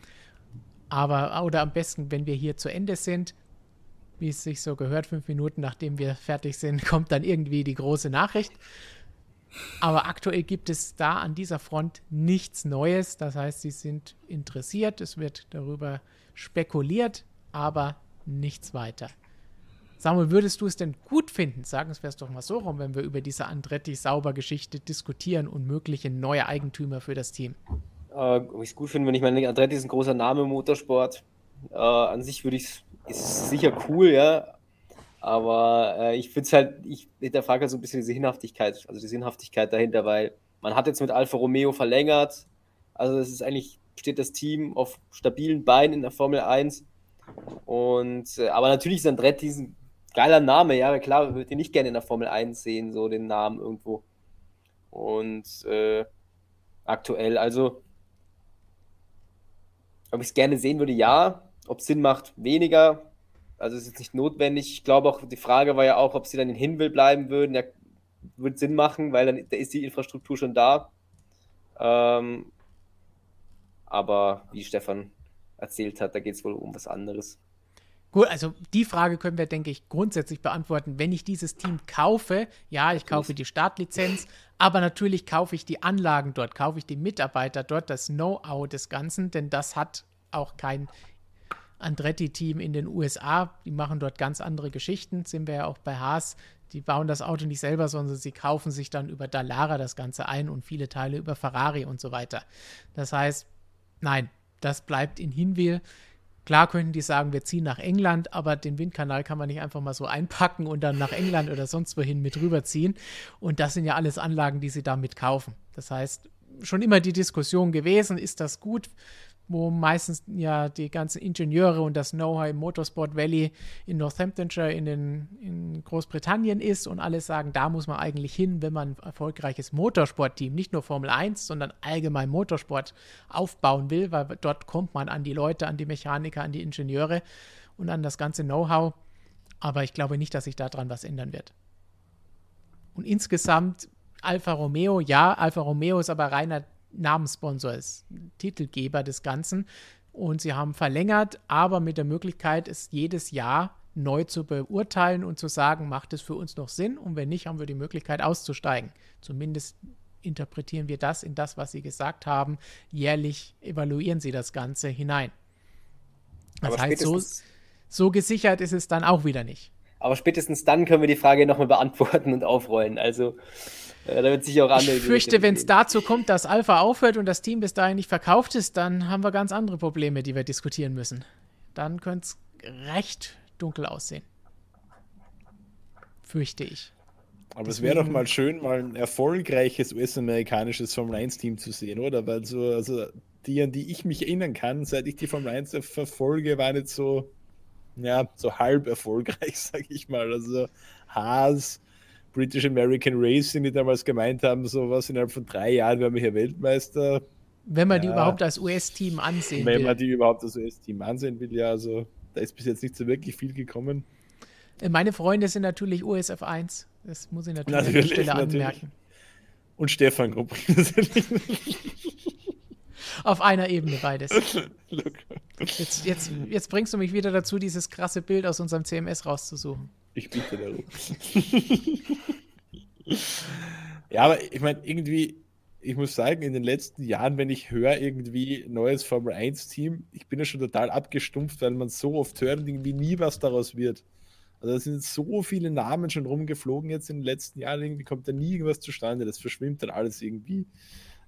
aber oder am besten, wenn wir hier zu Ende sind, wie es sich so gehört, fünf Minuten nachdem wir fertig sind, kommt dann irgendwie die große Nachricht. Aber aktuell gibt es da an dieser Front nichts Neues. Das heißt, sie sind interessiert, es wird darüber spekuliert, aber nichts weiter. Samuel, würdest du es denn gut finden? Sagen wir es doch mal so rum, wenn wir über diese Andretti-Sauber-Geschichte diskutieren und mögliche neue Eigentümer für das Team. Äh, ob ich es gut finde, wenn ich meine, Andretti ist ein großer Name im Motorsport. Äh, an sich würde ich es, sicher cool, ja. Aber äh, ich finde es halt, ich hinterfrage halt so ein bisschen diese Sinnhaftigkeit, also die Sinnhaftigkeit dahinter, weil man hat jetzt mit Alfa Romeo verlängert. Also es ist eigentlich, steht das Team auf stabilen Beinen in der Formel 1. Und, äh, aber natürlich ist Andretti ein geiler Name, ja, klar, würde ich nicht gerne in der Formel 1 sehen, so den Namen irgendwo. Und äh, aktuell, also, ob ich es gerne sehen würde, ja. Ob es Sinn macht, weniger. Also es ist nicht notwendig. Ich glaube auch, die Frage war ja auch, ob sie dann in Hinwil bleiben würden. Ja, würde Sinn machen, weil dann da ist die Infrastruktur schon da. Ähm, aber wie Stefan erzählt hat, da geht es wohl um was anderes. Gut, also die Frage können wir, denke ich, grundsätzlich beantworten. Wenn ich dieses Team kaufe, ja, ich kaufe die Startlizenz, aber natürlich kaufe ich die Anlagen dort, kaufe ich die Mitarbeiter dort, das Know-how des Ganzen, denn das hat auch kein Andretti-Team in den USA. Die machen dort ganz andere Geschichten, sind wir ja auch bei Haas. Die bauen das Auto nicht selber, sondern sie kaufen sich dann über Dallara das Ganze ein und viele Teile über Ferrari und so weiter. Das heißt, nein, das bleibt in Hinwil. Klar könnten die sagen, wir ziehen nach England, aber den Windkanal kann man nicht einfach mal so einpacken und dann nach England oder sonst wohin mit rüberziehen. Und das sind ja alles Anlagen, die sie damit kaufen. Das heißt, schon immer die Diskussion gewesen, ist das gut wo meistens ja die ganzen Ingenieure und das Know-how im Motorsport Valley in Northamptonshire in, den, in Großbritannien ist und alle sagen, da muss man eigentlich hin, wenn man ein erfolgreiches Motorsportteam, nicht nur Formel 1, sondern allgemein Motorsport aufbauen will, weil dort kommt man an die Leute, an die Mechaniker, an die Ingenieure und an das ganze Know-how. Aber ich glaube nicht, dass sich daran was ändern wird. Und insgesamt Alfa Romeo, ja, Alfa Romeo ist aber reiner Namenssponsor ist, Titelgeber des Ganzen. Und sie haben verlängert, aber mit der Möglichkeit, es jedes Jahr neu zu beurteilen und zu sagen, macht es für uns noch Sinn? Und wenn nicht, haben wir die Möglichkeit auszusteigen. Zumindest interpretieren wir das in das, was Sie gesagt haben. Jährlich evaluieren Sie das Ganze hinein. Das aber heißt, so, so gesichert ist es dann auch wieder nicht. Aber spätestens dann können wir die Frage nochmal beantworten und aufrollen. Also äh, da wird sich auch andere. Ich fürchte, wenn es dazu kommt, dass Alpha aufhört und das Team bis dahin nicht verkauft ist, dann haben wir ganz andere Probleme, die wir diskutieren müssen. Dann könnte es recht dunkel aussehen. Fürchte ich. Aber es wäre doch mal schön, mal ein erfolgreiches US-amerikanisches Formel-1-Team zu sehen, oder? Weil so, also die, an die ich mich erinnern kann, seit ich die Formel 1 verfolge, war nicht so, ja, so halb erfolgreich, sage ich mal. Also Haas, British American Racing, die damals gemeint haben, so was innerhalb von drei Jahren werden wir hier Weltmeister. Wenn man ja, die überhaupt als US-Team ansehen wenn will. Wenn man die überhaupt als US-Team ansehen will, ja, also da ist bis jetzt nicht so wirklich viel gekommen. Äh, meine Freunde sind natürlich USF 1. Das muss ich natürlich, natürlich an der Stelle natürlich. anmerken. Und Stefan Grupp. Auf einer Ebene beides. Jetzt, jetzt, jetzt bringst du mich wieder dazu, dieses krasse Bild aus unserem CMS rauszusuchen. Ich bitte darum. ja, aber ich meine, irgendwie, ich muss sagen, in den letzten Jahren, wenn ich höre, irgendwie neues Formel 1-Team, ich bin ja schon total abgestumpft, weil man so oft hört und irgendwie nie was daraus wird. Also es sind so viele Namen schon rumgeflogen jetzt in den letzten Jahren, irgendwie kommt da nie irgendwas zustande. Das verschwimmt dann alles irgendwie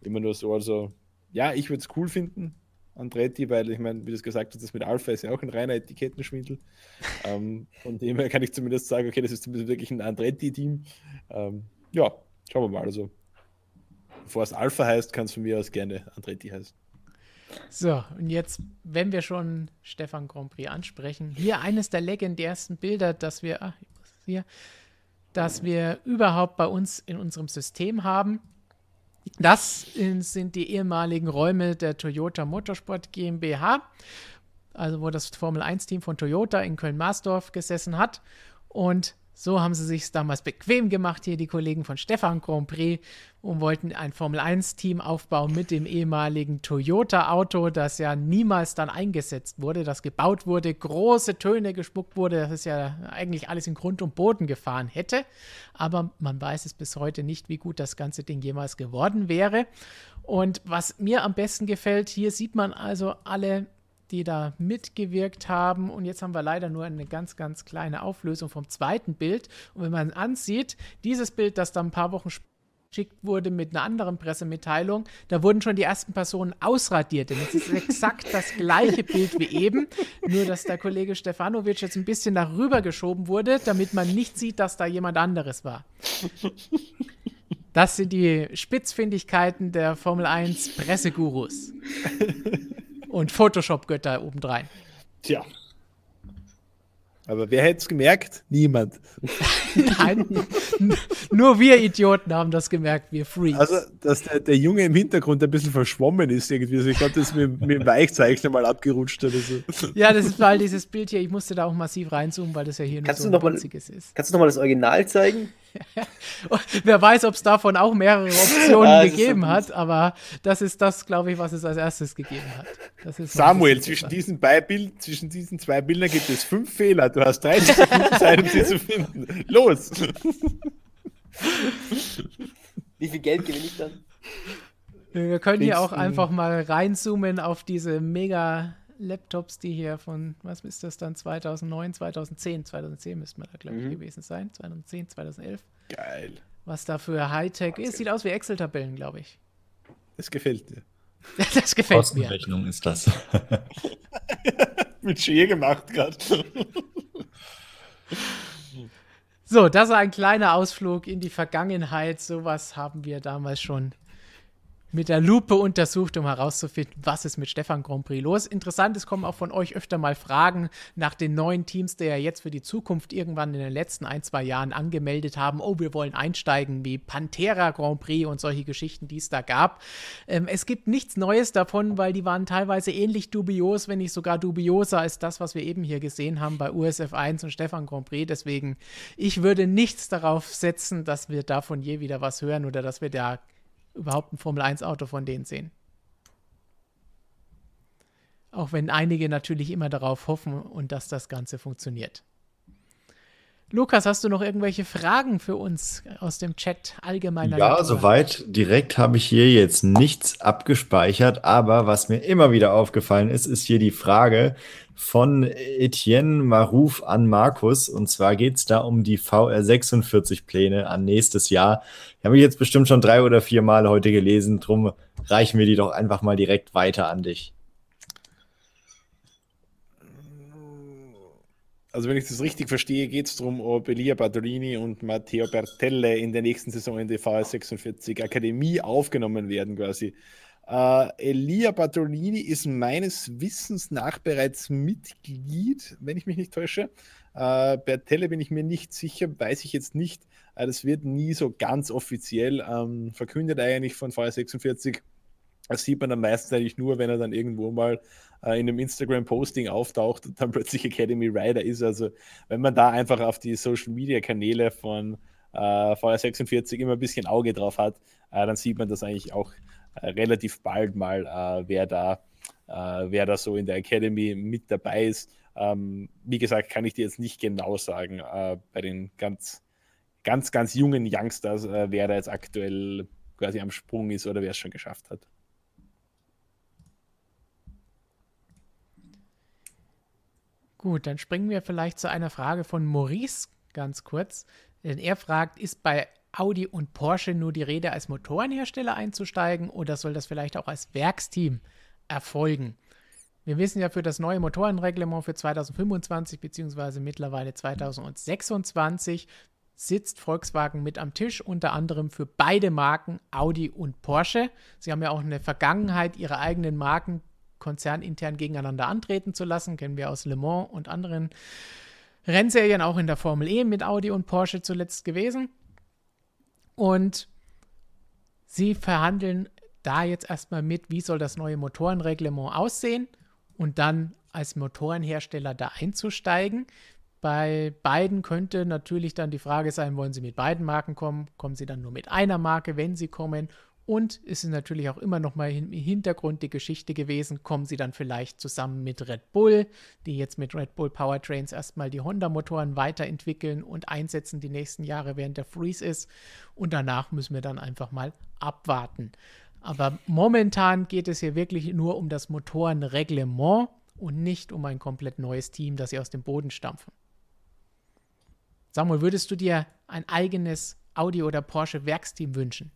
immer nur so. Also ja, ich würde es cool finden, Andretti, weil ich meine, wie du es gesagt hast, das mit Alpha ist ja auch ein reiner Etikettenschwindel. ähm, von dem her kann ich zumindest sagen, okay, das ist zumindest wirklich ein Andretti-Team. Ähm, ja, schauen wir mal. Also, bevor es Alpha heißt, kann es von mir aus gerne Andretti heißen. So, und jetzt, wenn wir schon Stefan Grand Prix ansprechen, hier eines der legendärsten Bilder, dass wir, ach, hier, dass wir überhaupt bei uns in unserem System haben. Das sind die ehemaligen Räume der Toyota Motorsport GmbH, also wo das Formel 1-Team von Toyota in Köln-Marsdorf gesessen hat. Und so haben sie sich damals bequem gemacht, hier die Kollegen von Stefan Grand Prix, und wollten ein Formel-1-Team aufbauen mit dem ehemaligen Toyota-Auto, das ja niemals dann eingesetzt wurde, das gebaut wurde, große Töne gespuckt wurde, das ist ja eigentlich alles in Grund und Boden gefahren hätte. Aber man weiß es bis heute nicht, wie gut das ganze Ding jemals geworden wäre. Und was mir am besten gefällt, hier sieht man also alle die da mitgewirkt haben. Und jetzt haben wir leider nur eine ganz, ganz kleine Auflösung vom zweiten Bild. Und wenn man ansieht, dieses Bild, das dann ein paar Wochen später geschickt wurde mit einer anderen Pressemitteilung, da wurden schon die ersten Personen ausradiert. Denn es ist exakt das gleiche Bild wie eben, nur dass der Kollege Stefanovic jetzt ein bisschen darüber geschoben wurde, damit man nicht sieht, dass da jemand anderes war. Das sind die Spitzfindigkeiten der Formel 1 Pressegurus und Photoshop-Götter obendrein. Tja. Aber wer hätte es gemerkt? Niemand. Nein, nur wir Idioten haben das gemerkt, wir Freaks. Also, dass der, der Junge im Hintergrund ein bisschen verschwommen ist irgendwie. Also ich glaube, das ist mit, mit dem Weichzeichner mal abgerutscht oder so. Ja, das ist weil dieses Bild hier, ich musste da auch massiv reinzoomen, weil das ja hier kannst nur so ein winziges ist. Kannst du nochmal das Original zeigen? Wer weiß, ob es davon auch mehrere Optionen ah, gegeben so hat, aber das ist das, glaube ich, was es als erstes gegeben hat. Samuel, zwischen diesen, Bild, zwischen diesen zwei Bildern gibt es fünf Fehler. Du hast 30 Sekunden Zeit, um sie zu finden. Los! Wie viel Geld gewinne ich dann? Wir können hier auch einfach mal reinzoomen auf diese mega Laptops, die hier von, was ist das dann, 2009, 2010, 2010 müsste man da, glaube ich, mhm. gewesen sein, 2010, 2011. Geil. Was da für Hightech ist, sieht aus wie Excel-Tabellen, glaube ich. Das gefällt dir. das gefällt Kostenrechnung mir. ist das. Mit Schee gemacht gerade. so, das ist ein kleiner Ausflug in die Vergangenheit. Sowas haben wir damals schon mit der Lupe untersucht, um herauszufinden, was ist mit Stefan Grand Prix los. Interessant, es kommen auch von euch öfter mal Fragen nach den neuen Teams, die ja jetzt für die Zukunft irgendwann in den letzten ein, zwei Jahren angemeldet haben. Oh, wir wollen einsteigen, wie Pantera Grand Prix und solche Geschichten, die es da gab. Ähm, es gibt nichts Neues davon, weil die waren teilweise ähnlich dubios, wenn nicht sogar dubioser als das, was wir eben hier gesehen haben bei USF 1 und Stefan Grand Prix. Deswegen, ich würde nichts darauf setzen, dass wir davon je wieder was hören oder dass wir da überhaupt ein Formel-1-Auto von denen sehen. Auch wenn einige natürlich immer darauf hoffen und dass das Ganze funktioniert. Lukas, hast du noch irgendwelche Fragen für uns aus dem Chat allgemeiner Ja, Natur? soweit direkt habe ich hier jetzt nichts abgespeichert, aber was mir immer wieder aufgefallen ist, ist hier die Frage von Etienne Marouf an Markus. Und zwar geht es da um die VR46-Pläne an nächstes Jahr. Ich habe jetzt bestimmt schon drei oder vier Mal heute gelesen, drum reichen wir die doch einfach mal direkt weiter an dich. also wenn ich das richtig verstehe, geht es darum, ob Elia Bartolini und Matteo Bertelle in der nächsten Saison in die VS46 Akademie aufgenommen werden quasi. Äh, Elia Bartolini ist meines Wissens nach bereits Mitglied, wenn ich mich nicht täusche. Äh, Bertelle bin ich mir nicht sicher, weiß ich jetzt nicht. Äh, das wird nie so ganz offiziell ähm, verkündet eigentlich von VS46. Das sieht man dann meistens eigentlich nur, wenn er dann irgendwo mal in einem Instagram-Posting auftaucht und dann plötzlich Academy Rider ist. Also wenn man da einfach auf die Social-Media-Kanäle von äh, VR46 immer ein bisschen Auge drauf hat, dann sieht man das eigentlich auch relativ bald mal, äh, wer da äh, wer da so in der Academy mit dabei ist. Ähm, wie gesagt, kann ich dir jetzt nicht genau sagen, bei den ganz, ganz, ganz jungen Youngsters, wer da jetzt aktuell quasi am Sprung ist oder wer es schon geschafft hat. Gut, dann springen wir vielleicht zu einer Frage von Maurice ganz kurz. Denn er fragt, ist bei Audi und Porsche nur die Rede, als Motorenhersteller einzusteigen oder soll das vielleicht auch als Werksteam erfolgen? Wir wissen ja für das neue Motorenreglement für 2025 bzw. mittlerweile 2026 sitzt Volkswagen mit am Tisch, unter anderem für beide Marken Audi und Porsche. Sie haben ja auch eine Vergangenheit, ihre eigenen Marken konzernintern gegeneinander antreten zu lassen. Kennen wir aus Le Mans und anderen Rennserien, auch in der Formel E mit Audi und Porsche zuletzt gewesen. Und sie verhandeln da jetzt erstmal mit, wie soll das neue Motorenreglement aussehen und dann als Motorenhersteller da einzusteigen. Bei beiden könnte natürlich dann die Frage sein, wollen sie mit beiden Marken kommen? Kommen sie dann nur mit einer Marke, wenn sie kommen? Und es ist natürlich auch immer noch mal im Hintergrund die Geschichte gewesen, kommen sie dann vielleicht zusammen mit Red Bull, die jetzt mit Red Bull Powertrains erstmal die Honda-Motoren weiterentwickeln und einsetzen die nächsten Jahre, während der Freeze ist. Und danach müssen wir dann einfach mal abwarten. Aber momentan geht es hier wirklich nur um das Motorenreglement und nicht um ein komplett neues Team, das sie aus dem Boden stampfen. Samuel, würdest du dir ein eigenes Audi oder Porsche Werksteam wünschen?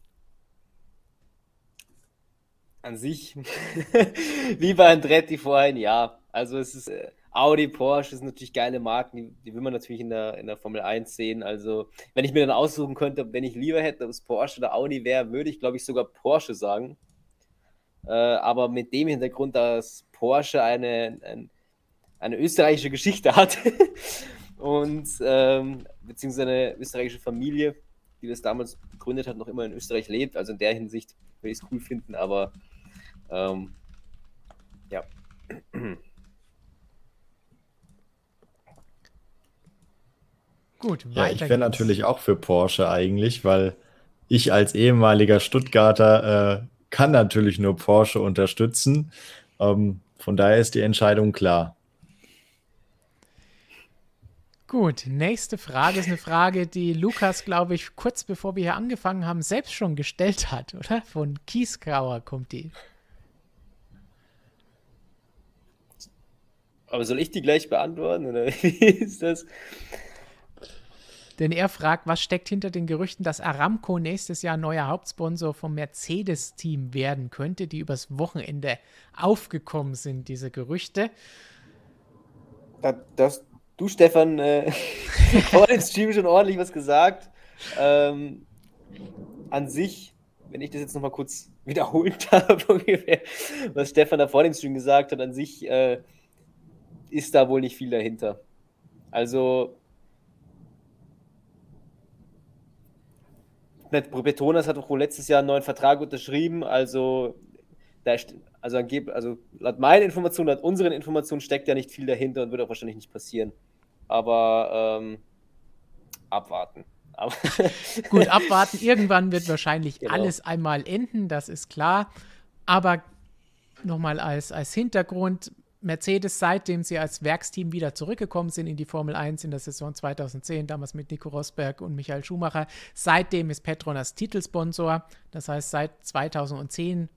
An sich, wie bei Andretti vorhin, ja. Also es ist äh, Audi, Porsche, sind natürlich geile Marken, die, die, will man natürlich in der, in der Formel 1 sehen. Also wenn ich mir dann aussuchen könnte, wenn ich lieber hätte, ob es Porsche oder Audi wäre, würde ich, glaube ich, sogar Porsche sagen. Äh, aber mit dem Hintergrund, dass Porsche eine, ein, eine österreichische Geschichte hat und ähm, beziehungsweise eine österreichische Familie, die das damals gegründet hat, noch immer in Österreich lebt. Also in der Hinsicht würde ich es cool finden, aber ähm, ja. Gut, ja, ich wäre natürlich auch für Porsche eigentlich, weil ich als ehemaliger Stuttgarter äh, kann natürlich nur Porsche unterstützen. Ähm, von daher ist die Entscheidung klar. Gut, nächste Frage ist eine Frage, die Lukas, glaube ich, kurz bevor wir hier angefangen haben, selbst schon gestellt hat, oder? Von Kiesgrauer kommt die. Aber soll ich die gleich beantworten oder wie ist das? Denn er fragt, was steckt hinter den Gerüchten, dass Aramco nächstes Jahr neuer Hauptsponsor vom Mercedes-Team werden könnte, die übers Wochenende aufgekommen sind, diese Gerüchte. Das, das du, Stefan, äh, vor dem Stream schon ordentlich was gesagt. Ähm, an sich, wenn ich das jetzt nochmal kurz darf, ungefähr, was Stefan da vor dem Stream gesagt hat, an sich äh, ist da wohl nicht viel dahinter. Also, Betonas hat wohl letztes Jahr einen neuen Vertrag unterschrieben, also, da, also, also laut meinen Informationen, laut unseren Informationen steckt ja nicht viel dahinter und wird auch wahrscheinlich nicht passieren. Aber ähm, abwarten. Aber Gut, abwarten. Irgendwann wird wahrscheinlich genau. alles einmal enden, das ist klar. Aber nochmal als, als Hintergrund, Mercedes, seitdem sie als Werksteam wieder zurückgekommen sind in die Formel 1 in der Saison 2010, damals mit Nico Rosberg und Michael Schumacher, seitdem ist Petronas Titelsponsor. Das heißt, seit 2010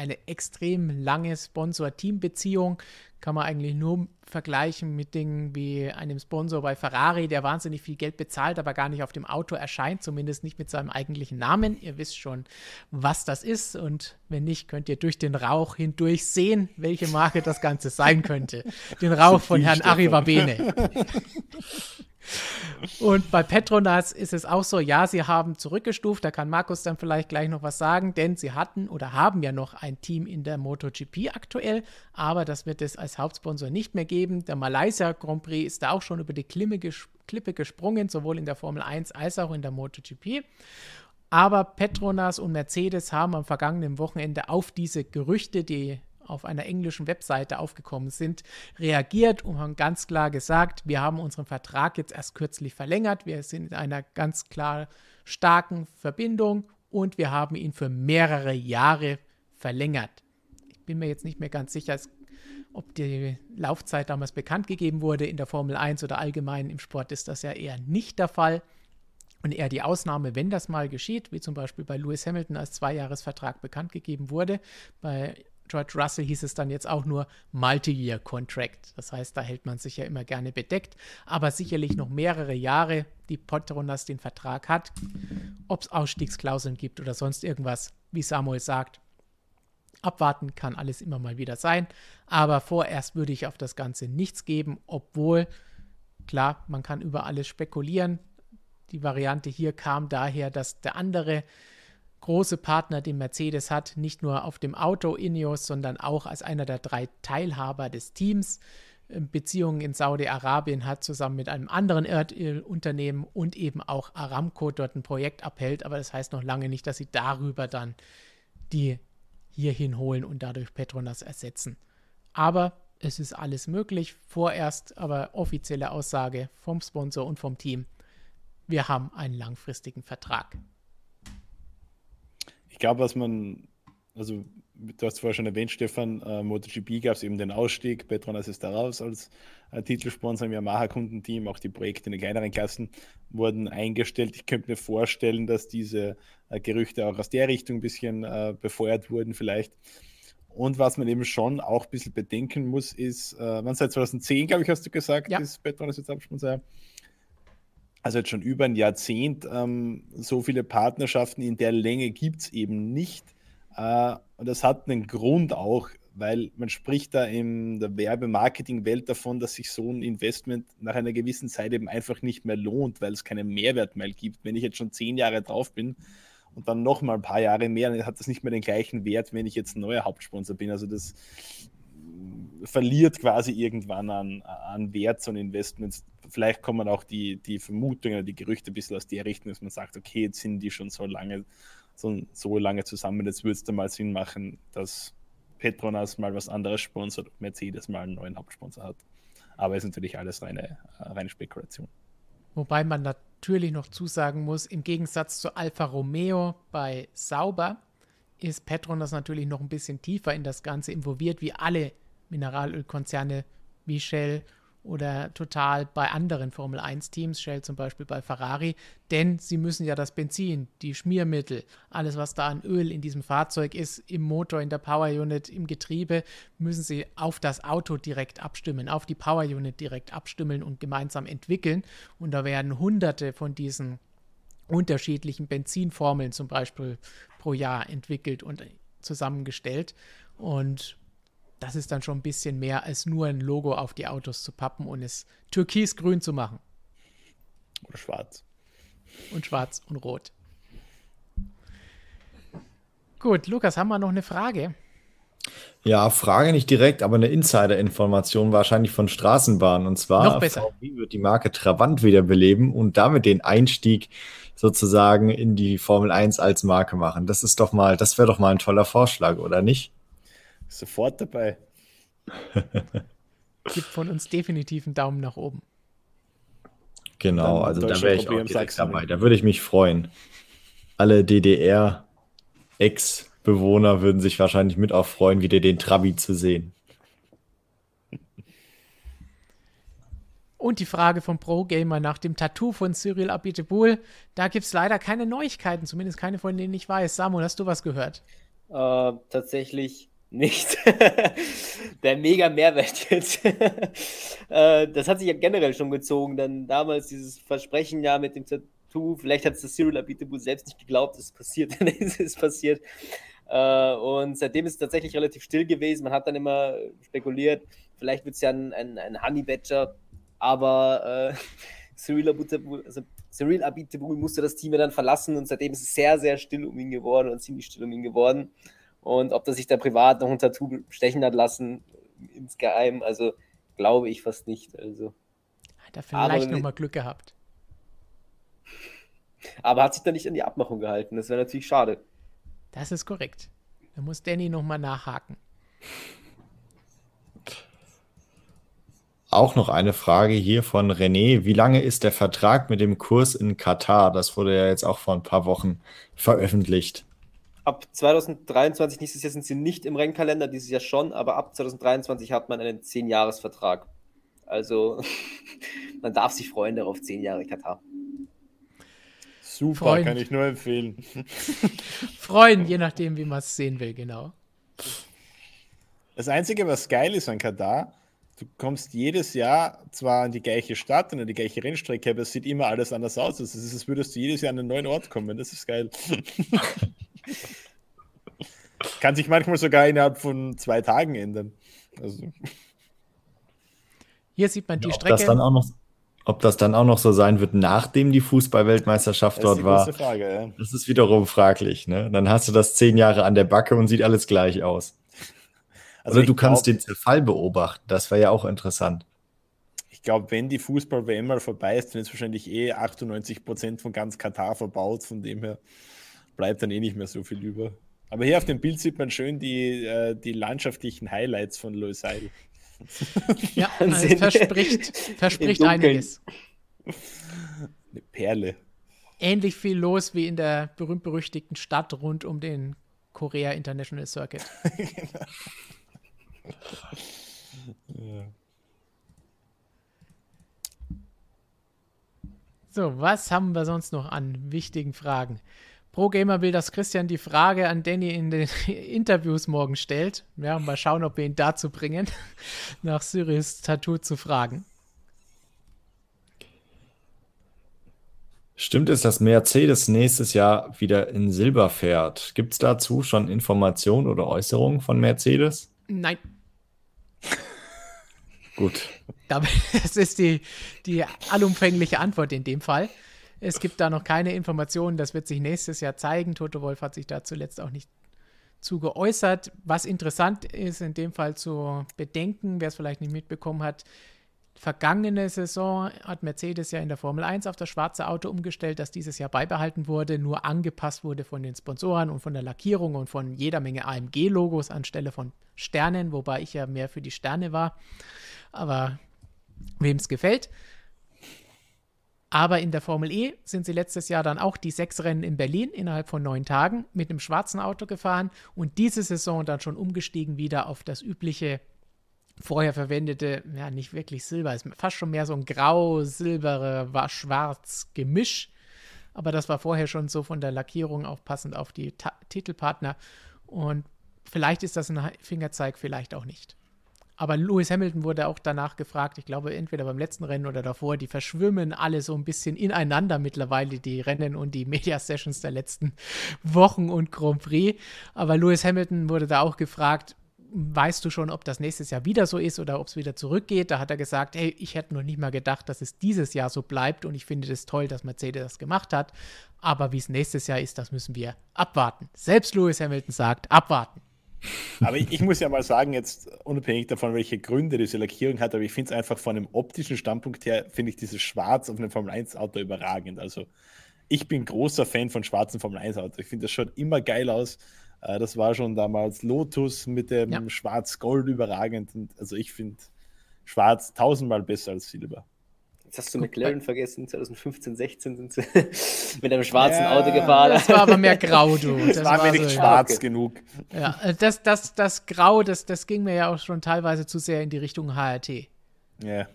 eine extrem lange Sponsor-Team-Beziehung. Kann man eigentlich nur vergleichen mit Dingen wie einem Sponsor bei Ferrari, der wahnsinnig viel Geld bezahlt, aber gar nicht auf dem Auto erscheint, zumindest nicht mit seinem eigentlichen Namen. Ihr wisst schon, was das ist. Und wenn nicht, könnt ihr durch den Rauch hindurch sehen, welche Marke das Ganze sein könnte. Den Rauch von Herrn Arrivabene. Und bei Petronas ist es auch so, ja, sie haben zurückgestuft, da kann Markus dann vielleicht gleich noch was sagen, denn sie hatten oder haben ja noch ein Team in der MotoGP aktuell, aber das wird es als Hauptsponsor nicht mehr geben. Der Malaysia Grand Prix ist da auch schon über die ges Klippe gesprungen, sowohl in der Formel 1 als auch in der MotoGP. Aber Petronas und Mercedes haben am vergangenen Wochenende auf diese Gerüchte, die auf einer englischen Webseite aufgekommen sind, reagiert und haben ganz klar gesagt, wir haben unseren Vertrag jetzt erst kürzlich verlängert, wir sind in einer ganz klar starken Verbindung und wir haben ihn für mehrere Jahre verlängert. Ich bin mir jetzt nicht mehr ganz sicher, ob die Laufzeit damals bekannt gegeben wurde in der Formel 1 oder allgemein im Sport ist das ja eher nicht der Fall. Und eher die Ausnahme, wenn das mal geschieht, wie zum Beispiel bei Lewis Hamilton als Zweijahresvertrag bekannt gegeben wurde. Bei George Russell hieß es dann jetzt auch nur Multi-Year Contract. Das heißt, da hält man sich ja immer gerne bedeckt, aber sicherlich noch mehrere Jahre, die Petronas den Vertrag hat. Ob es Ausstiegsklauseln gibt oder sonst irgendwas, wie Samuel sagt, abwarten kann alles immer mal wieder sein. Aber vorerst würde ich auf das Ganze nichts geben, obwohl, klar, man kann über alles spekulieren. Die Variante hier kam daher, dass der andere große Partner, den Mercedes hat, nicht nur auf dem Auto Ineos, sondern auch als einer der drei Teilhaber des Teams. Ähm, Beziehungen in Saudi-Arabien hat zusammen mit einem anderen Erdölunternehmen und eben auch Aramco dort ein Projekt abhält, aber das heißt noch lange nicht, dass sie darüber dann die hierhin holen und dadurch Petronas ersetzen. Aber es ist alles möglich. Vorerst aber offizielle Aussage vom Sponsor und vom Team. Wir haben einen langfristigen Vertrag glaube, was man, also du hast vorher schon erwähnt, Stefan, äh, MotoGP gab es eben den Ausstieg, Petronas ist da raus als äh, Titelsponsor im Yamaha-Kundenteam, auch die Projekte in den kleineren Klassen wurden eingestellt. Ich könnte mir vorstellen, dass diese äh, Gerüchte auch aus der Richtung ein bisschen äh, befeuert wurden vielleicht. Und was man eben schon auch ein bisschen bedenken muss, ist, äh, man seit 2010, glaube ich, hast du gesagt, ja. ist Petronas jetzt Absponsor also jetzt schon über ein Jahrzehnt, ähm, so viele Partnerschaften in der Länge gibt es eben nicht. Äh, und das hat einen Grund auch, weil man spricht da in der Werbemarketing-Welt davon, dass sich so ein Investment nach einer gewissen Zeit eben einfach nicht mehr lohnt, weil es keinen Mehrwert mehr gibt. Wenn ich jetzt schon zehn Jahre drauf bin und dann noch mal ein paar Jahre mehr, dann hat das nicht mehr den gleichen Wert, wenn ich jetzt ein neuer Hauptsponsor bin. Also das verliert quasi irgendwann an, an Wert so ein Investment. Vielleicht kommen auch die, die Vermutungen, die Gerüchte ein bisschen aus der Richtung, dass man sagt, okay, jetzt sind die schon so lange, so, so lange zusammen, jetzt würde es da mal Sinn machen, dass Petronas mal was anderes sponsert, Mercedes mal einen neuen Hauptsponsor hat. Aber es ist natürlich alles reine, reine Spekulation. Wobei man natürlich noch zusagen muss, im Gegensatz zu Alfa Romeo bei Sauber ist Petronas natürlich noch ein bisschen tiefer in das Ganze involviert, wie alle Mineralölkonzerne wie Shell oder Total bei anderen Formel 1-Teams, Shell zum Beispiel bei Ferrari, denn sie müssen ja das Benzin, die Schmiermittel, alles, was da an Öl in diesem Fahrzeug ist, im Motor, in der Power Unit, im Getriebe, müssen sie auf das Auto direkt abstimmen, auf die Power Unit direkt abstimmen und gemeinsam entwickeln. Und da werden hunderte von diesen unterschiedlichen Benzinformeln zum Beispiel pro Jahr entwickelt und zusammengestellt. Und das ist dann schon ein bisschen mehr als nur ein Logo auf die Autos zu pappen und es türkisgrün zu machen. Oder schwarz. Und schwarz und rot. Gut, Lukas, haben wir noch eine Frage? Ja, Frage nicht direkt, aber eine Insider-Information wahrscheinlich von Straßenbahn. Und zwar. VW wird die Marke Trabant wiederbeleben und damit den Einstieg sozusagen in die Formel 1 als Marke machen. Das ist doch mal, das wäre doch mal ein toller Vorschlag, oder nicht? Sofort dabei. Gibt von uns definitiv einen Daumen nach oben. Genau, Dann also da wäre ich auch direkt dabei. Da würde ich mich freuen. Alle DDR-Ex-Bewohner würden sich wahrscheinlich mit auch freuen, wieder den Trabi zu sehen. Und die Frage vom Pro-Gamer nach dem Tattoo von Cyril Abiteboul. Da gibt es leider keine Neuigkeiten, zumindest keine, von denen ich weiß. Samuel, hast du was gehört? Äh, tatsächlich nicht. Der mega Mehrwert jetzt. äh, das hat sich ja generell schon gezogen. Dann damals dieses Versprechen ja mit dem Tattoo. Vielleicht hat es das Cyril Abiteboul selbst nicht geglaubt, es passiert. Dann ist es passiert. Äh, und seitdem ist es tatsächlich relativ still gewesen. Man hat dann immer spekuliert, vielleicht wird es ja ein, ein, ein Honey Badger. Aber äh, Cyril Abiteboul, also musste das Team ja dann verlassen und seitdem ist es sehr, sehr still um ihn geworden und ziemlich still um ihn geworden. Und ob das sich da privat noch ein Tattoo stechen hat lassen, insgeheim, also glaube ich fast nicht. Also. Hat er vielleicht nochmal Glück gehabt. Aber hat sich da nicht an die Abmachung gehalten. Das wäre natürlich schade. Das ist korrekt. Da muss Danny nochmal nachhaken. Auch noch eine Frage hier von René. Wie lange ist der Vertrag mit dem Kurs in Katar? Das wurde ja jetzt auch vor ein paar Wochen veröffentlicht ab 2023, nächstes Jahr sind sie nicht im Rennkalender, dieses Jahr schon, aber ab 2023 hat man einen 10-Jahres-Vertrag. Also man darf sich freuen darauf, 10 Jahre Katar. Super, freuen. kann ich nur empfehlen. freuen, je nachdem, wie man es sehen will, genau. Das Einzige, was geil ist an Katar, du kommst jedes Jahr zwar an die gleiche Stadt und an die gleiche Rennstrecke, aber es sieht immer alles anders aus. Es ist, als würdest du jedes Jahr an einen neuen Ort kommen. Das ist geil. Kann sich manchmal sogar innerhalb von zwei Tagen ändern. Also. Hier sieht man die ja, Strecke. Das dann auch noch, ob das dann auch noch so sein wird, nachdem die Fußballweltmeisterschaft dort war, Frage, ja. das ist wiederum fraglich. Ne? Dann hast du das zehn Jahre an der Backe und sieht alles gleich aus. Also Oder du kannst glaub, den Zerfall beobachten. Das wäre ja auch interessant. Ich glaube, wenn die Fußball-WM mal vorbei ist, dann ist wahrscheinlich eh 98 Prozent von ganz Katar verbaut. Von dem her bleibt dann eh nicht mehr so viel über. Aber hier auf dem Bild sieht man schön die, äh, die landschaftlichen Highlights von Loisail. Ja, also verspricht, verspricht einiges. Eine Perle. Ähnlich viel los wie in der berühmt-berüchtigten Stadt rund um den Korea International Circuit. genau. ja. So, was haben wir sonst noch an wichtigen Fragen? Pro Gamer will, dass Christian die Frage an Danny in den Interviews morgen stellt. Ja, mal schauen, ob wir ihn dazu bringen, nach Syrius Tattoo zu fragen. Stimmt es, dass Mercedes nächstes Jahr wieder in Silber fährt? Gibt es dazu schon Informationen oder Äußerungen von Mercedes? Nein. Gut. Das ist die, die allumfängliche Antwort in dem Fall. Es gibt da noch keine Informationen, das wird sich nächstes Jahr zeigen. Toto Wolf hat sich da zuletzt auch nicht zu geäußert. Was interessant ist, in dem Fall zu bedenken, wer es vielleicht nicht mitbekommen hat, vergangene Saison hat Mercedes ja in der Formel 1 auf das schwarze Auto umgestellt, das dieses Jahr beibehalten wurde, nur angepasst wurde von den Sponsoren und von der Lackierung und von jeder Menge AMG-Logos anstelle von Sternen, wobei ich ja mehr für die Sterne war. Aber wem es gefällt. Aber in der Formel E sind sie letztes Jahr dann auch die sechs Rennen in Berlin innerhalb von neun Tagen mit einem schwarzen Auto gefahren und diese Saison dann schon umgestiegen wieder auf das übliche vorher verwendete, ja, nicht wirklich Silber, ist fast schon mehr so ein grau-silbere, war schwarz Gemisch. Aber das war vorher schon so von der Lackierung auch passend auf die Ta Titelpartner. Und vielleicht ist das ein Fingerzeig, vielleicht auch nicht. Aber Lewis Hamilton wurde auch danach gefragt, ich glaube entweder beim letzten Rennen oder davor, die verschwimmen alle so ein bisschen ineinander mittlerweile, die Rennen und die Media-Sessions der letzten Wochen und Grand Prix. Aber Lewis Hamilton wurde da auch gefragt, weißt du schon, ob das nächstes Jahr wieder so ist oder ob es wieder zurückgeht? Da hat er gesagt, hey, ich hätte noch nicht mal gedacht, dass es dieses Jahr so bleibt und ich finde es toll, dass Mercedes das gemacht hat. Aber wie es nächstes Jahr ist, das müssen wir abwarten. Selbst Lewis Hamilton sagt, abwarten. Aber ich, ich, muss ja mal sagen, jetzt unabhängig davon, welche Gründe diese Lackierung hat, aber ich finde es einfach von einem optischen Standpunkt her, finde ich dieses Schwarz auf einem Formel 1 Auto überragend. Also ich bin großer Fan von schwarzen Formel 1 Autos. Ich finde, das schaut immer geil aus. Äh, das war schon damals Lotus mit dem ja. Schwarz-Gold überragend. Und also ich finde Schwarz tausendmal besser als Silber. Jetzt hast du McLaren vergessen, 2015, 16 sind sie mit einem schwarzen ja, Auto gefahren. Das war aber mehr Grau, du. Das, das war, war mir nicht so, schwarz ja. genug. Ja, das, das, das Grau, das, das ging mir ja auch schon teilweise zu sehr in die Richtung HRT. Ja.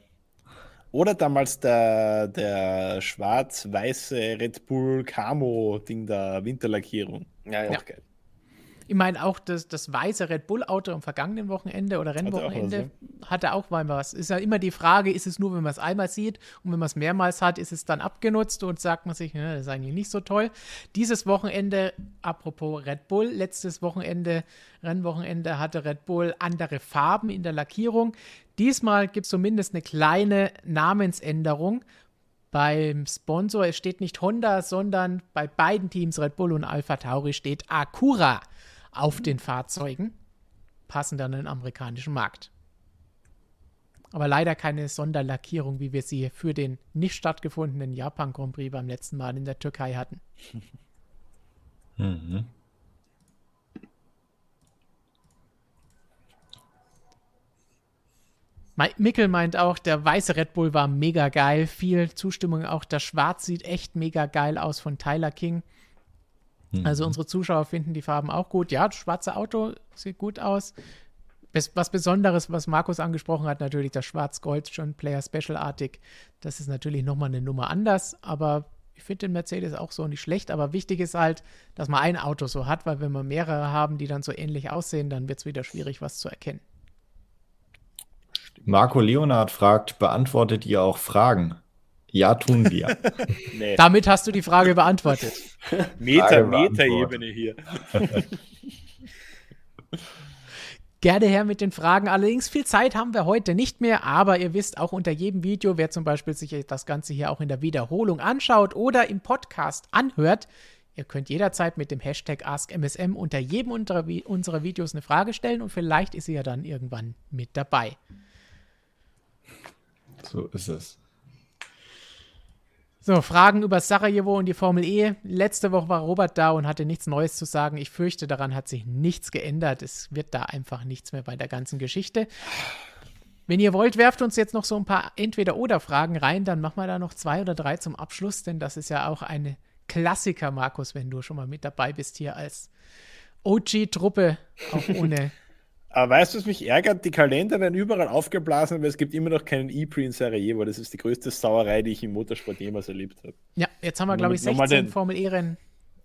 Oder damals der, der schwarz-weiße Red Bull Camo-Ding der Winterlackierung. Ja, ja. Auch geil. Ich meine, auch das, das weiße Red Bull-Auto am vergangenen Wochenende oder Rennwochenende hatte auch mal was. Ist ja immer die Frage, ist es nur, wenn man es einmal sieht und wenn man es mehrmals hat, ist es dann abgenutzt und sagt man sich, ne, das ist eigentlich nicht so toll. Dieses Wochenende, apropos Red Bull, letztes Wochenende, Rennwochenende hatte Red Bull andere Farben in der Lackierung. Diesmal gibt es zumindest eine kleine Namensänderung beim Sponsor. Es steht nicht Honda, sondern bei beiden Teams, Red Bull und Alpha Tauri, steht Acura auf den Fahrzeugen. Passen dann in den amerikanischen Markt. Aber leider keine Sonderlackierung, wie wir sie für den nicht stattgefundenen Japan Grand Prix beim letzten Mal in der Türkei hatten. Mhm. Mickel meint auch, der weiße Red Bull war mega geil. Viel Zustimmung. Auch der Schwarz sieht echt mega geil aus von Tyler King. Mhm. Also unsere Zuschauer finden die Farben auch gut. Ja, das schwarze Auto sieht gut aus. Was Besonderes, was Markus angesprochen hat, natürlich das Schwarz-Gold, schon Player Special-artig. Das ist natürlich nochmal eine Nummer anders, aber ich finde den Mercedes auch so nicht schlecht. Aber wichtig ist halt, dass man ein Auto so hat, weil wenn wir mehrere haben, die dann so ähnlich aussehen, dann wird es wieder schwierig, was zu erkennen. Marco Leonard fragt, beantwortet ihr auch Fragen? Ja, tun wir. nee. Damit hast du die Frage beantwortet. Meta, Meta-Ebene hier. Gerne her mit den Fragen. Allerdings viel Zeit haben wir heute nicht mehr, aber ihr wisst auch unter jedem Video, wer zum Beispiel sich das Ganze hier auch in der Wiederholung anschaut oder im Podcast anhört, ihr könnt jederzeit mit dem Hashtag AskMSM unter jedem unserer Videos eine Frage stellen und vielleicht ist sie ja dann irgendwann mit dabei. So ist es. So, Fragen über Sarajevo und die Formel E. Letzte Woche war Robert da und hatte nichts Neues zu sagen. Ich fürchte, daran hat sich nichts geändert. Es wird da einfach nichts mehr bei der ganzen Geschichte. Wenn ihr wollt, werft uns jetzt noch so ein paar Entweder-Oder-Fragen rein, dann machen wir da noch zwei oder drei zum Abschluss, denn das ist ja auch eine Klassiker, Markus, wenn du schon mal mit dabei bist hier als OG-Truppe, auch ohne Aber weißt du, was mich ärgert? Die Kalender werden überall aufgeblasen, aber es gibt immer noch keinen E-Pre in Sarajevo. Das ist die größte Sauerei, die ich im Motorsport jemals erlebt habe. Ja, jetzt haben wir, glaube ich, 16 Formel E-Rennen.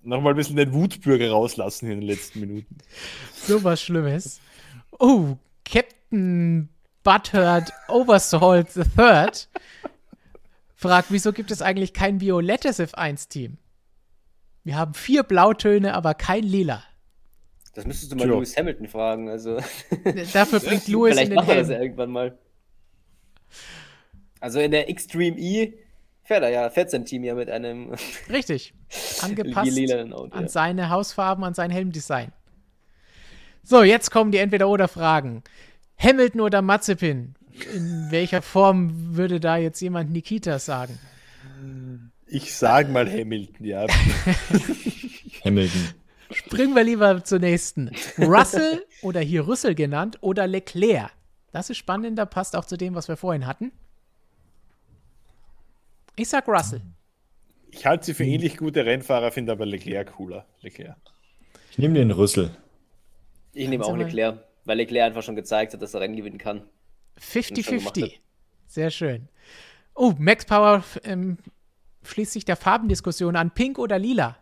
Nochmal ein bisschen den Wutbürger rauslassen in den letzten Minuten. So was Schlimmes. Oh, Captain Butthurt Oversalt the Third fragt, wieso gibt es eigentlich kein violettes F1-Team? Wir haben vier Blautöne, aber kein Lila. Das müsstest du mal. Lewis Hamilton fragen. Also. Dafür bringt Lewis Vielleicht in den macht er das ja irgendwann mal. Also in der Extreme E fährt er ja, fährt sein Team ja mit einem. Richtig. Angepasst Auto, an ja. seine Hausfarben, an sein Helmdesign. So, jetzt kommen die Entweder-Oder-Fragen. Hamilton oder Mazepin? In welcher Form würde da jetzt jemand Nikita sagen? Ich sag mal Hamilton, ja. Hamilton. Springen wir lieber zur nächsten. Russell oder hier Rüssel genannt oder Leclerc. Das ist spannender, passt auch zu dem, was wir vorhin hatten. Ich sag Russell. Ich halte sie für ähnlich gute Rennfahrer, finde aber Leclerc cooler. Leclerc. Ich nehme den Rüssel. Ich nehme auch Leclerc, weil Leclerc einfach schon gezeigt hat, dass er Rennen gewinnen kann. 50-50. Sehr schön. Oh, Max Power ähm, schließt sich der Farbendiskussion an. Pink oder lila?